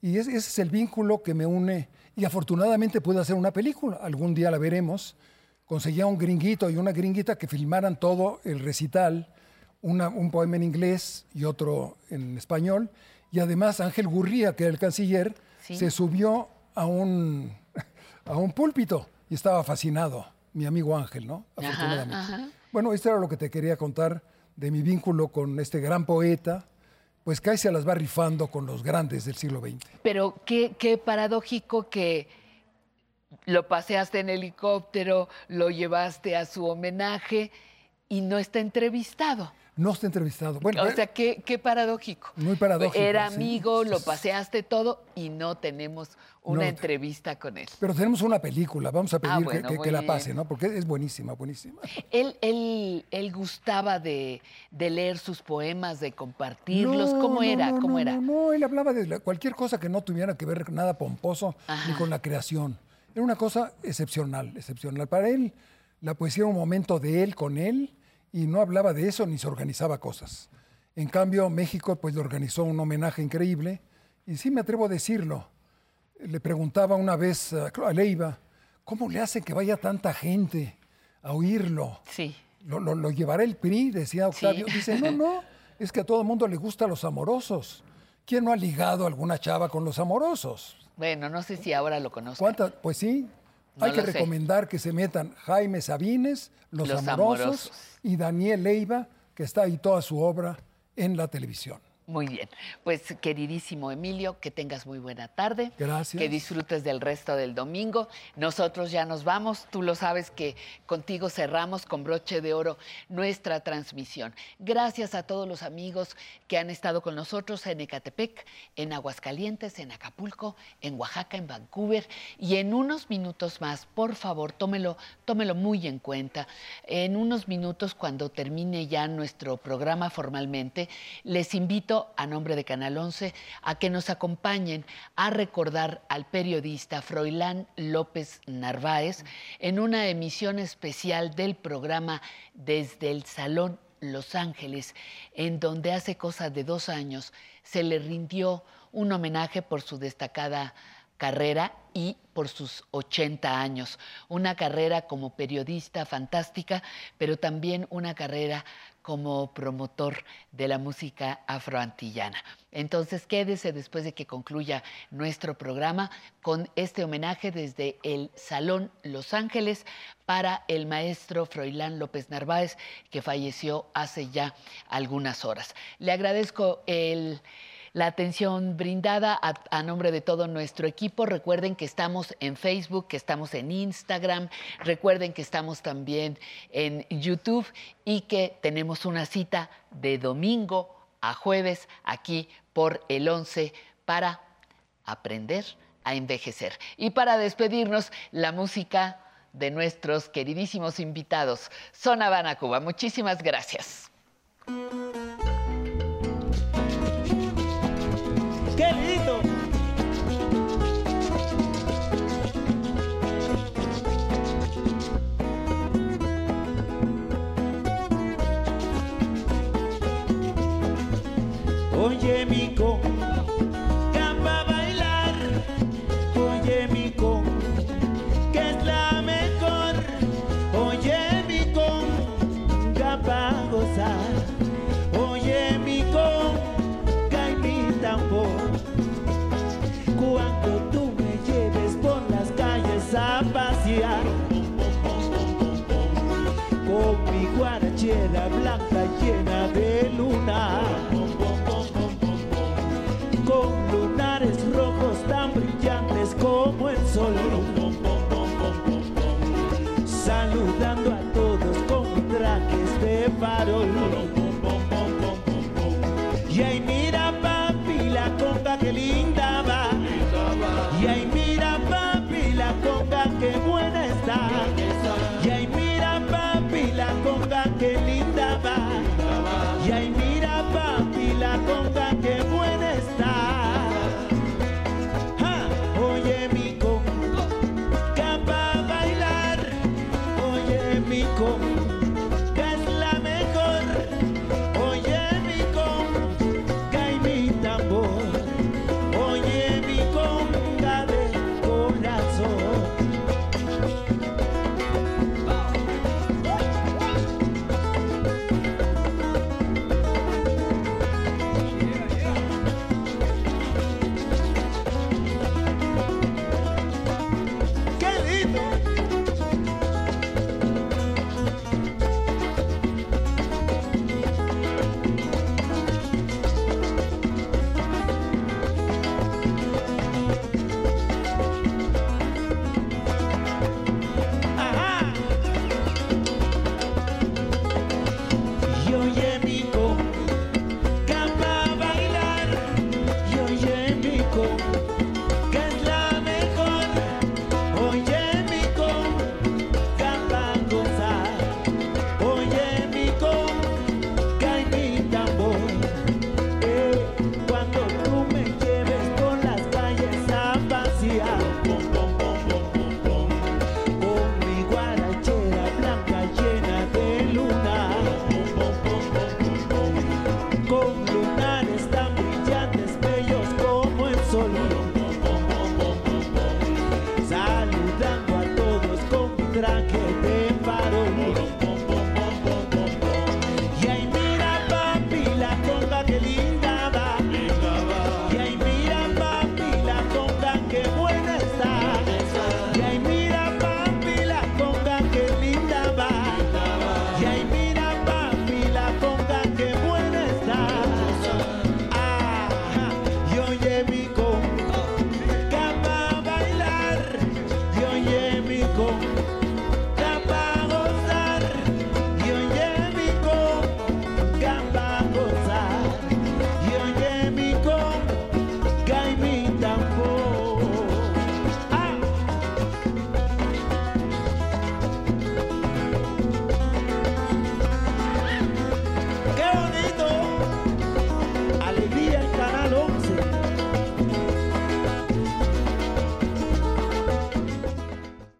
Y ese, es el vínculo que me une. Y afortunadamente pude hacer una película. Algún día la veremos. Conseguía un gringuito y una gringuita que filmaran todo el recital, un poema en inglés y otro en español. Y además Ángel Gurría, que era el canciller, se subió a un, a un púlpito y estaba fascinado, mi amigo Ángel, ¿no? Afortunadamente. Bueno, esto era lo que te quería contar de mi vínculo con este gran poeta, pues casi se las va rifando con los grandes del siglo XX. Pero qué, qué paradójico que lo paseaste en helicóptero, lo llevaste a su homenaje y no está entrevistado. No está entrevistado. Bueno, o sea, qué, qué paradójico. Muy paradójico. Era amigo, lo paseaste todo y no tenemos una entrevista con él. Pero tenemos una película, vamos a pedir ah, que, la pase, ¿no? Porque es buenísima, buenísima. Él, él, él gustaba de, leer sus poemas, de compartirlos. ¿Cómo era? ¿Cómo era? No, él hablaba de cualquier cosa que no tuviera que ver con nada pomposo ni con la creación. Era una cosa excepcional, excepcional. Para él, la poesía era un momento de él con él y no hablaba de eso ni se organizaba cosas. En cambio, México pues le organizó un homenaje increíble y sí me atrevo a decirlo. Le preguntaba una vez a Leiva, ¿cómo le hacen que vaya tanta gente a oírlo? Sí. ¿Lo, lo, llevará el PRI? Decía Octavio. Dice, no, no, es que a todo el mundo le gustan los amorosos. ¿Quién no ha ligado a alguna chava con los amorosos? Bueno, no sé si ahora lo conozco. ¿Cuántas? Pues sí, hay que recomendar que se metan Jaime Sabines, Los, amorosos, y Daniel Leiva, que está ahí toda su obra en la televisión. Muy bien. Pues queridísimo Emilio, que tengas muy buena tarde. Gracias. Que disfrutes del resto del domingo. Nosotros ya nos vamos. Tú lo sabes que contigo cerramos con broche de oro nuestra transmisión. Gracias a todos los amigos que han estado con nosotros en Ecatepec, en Aguascalientes, en Acapulco, en Oaxaca, en Vancouver. Y en unos minutos más, por favor, tómelo, tómelo muy en cuenta. En unos minutos, cuando termine ya nuestro programa formalmente, les invito a nombre de Canal 11 a que nos acompañen a recordar al periodista Froilán López Narváez en una emisión especial del programa Desde el Salón Los Ángeles, en donde hace cosa de dos años se le rindió un homenaje por su destacada carrera y por sus 80 años. Una carrera como periodista fantástica, pero también una carrera como promotor de la música afroantillana. Entonces quédese después de que concluya nuestro programa con este homenaje desde el Salón Los Ángeles para el maestro Froilán López Narváez, que falleció hace ya algunas horas. Le agradezco el la atención brindada a, nombre de todo nuestro equipo. Recuerden que estamos en Facebook, que estamos en Instagram, recuerden que estamos también en YouTube y que tenemos una cita de domingo a jueves aquí por el 11 para aprender a envejecer. Y para despedirnos, la música de nuestros queridísimos invitados, Son Habana Cuba. Muchísimas gracias. ¡Qué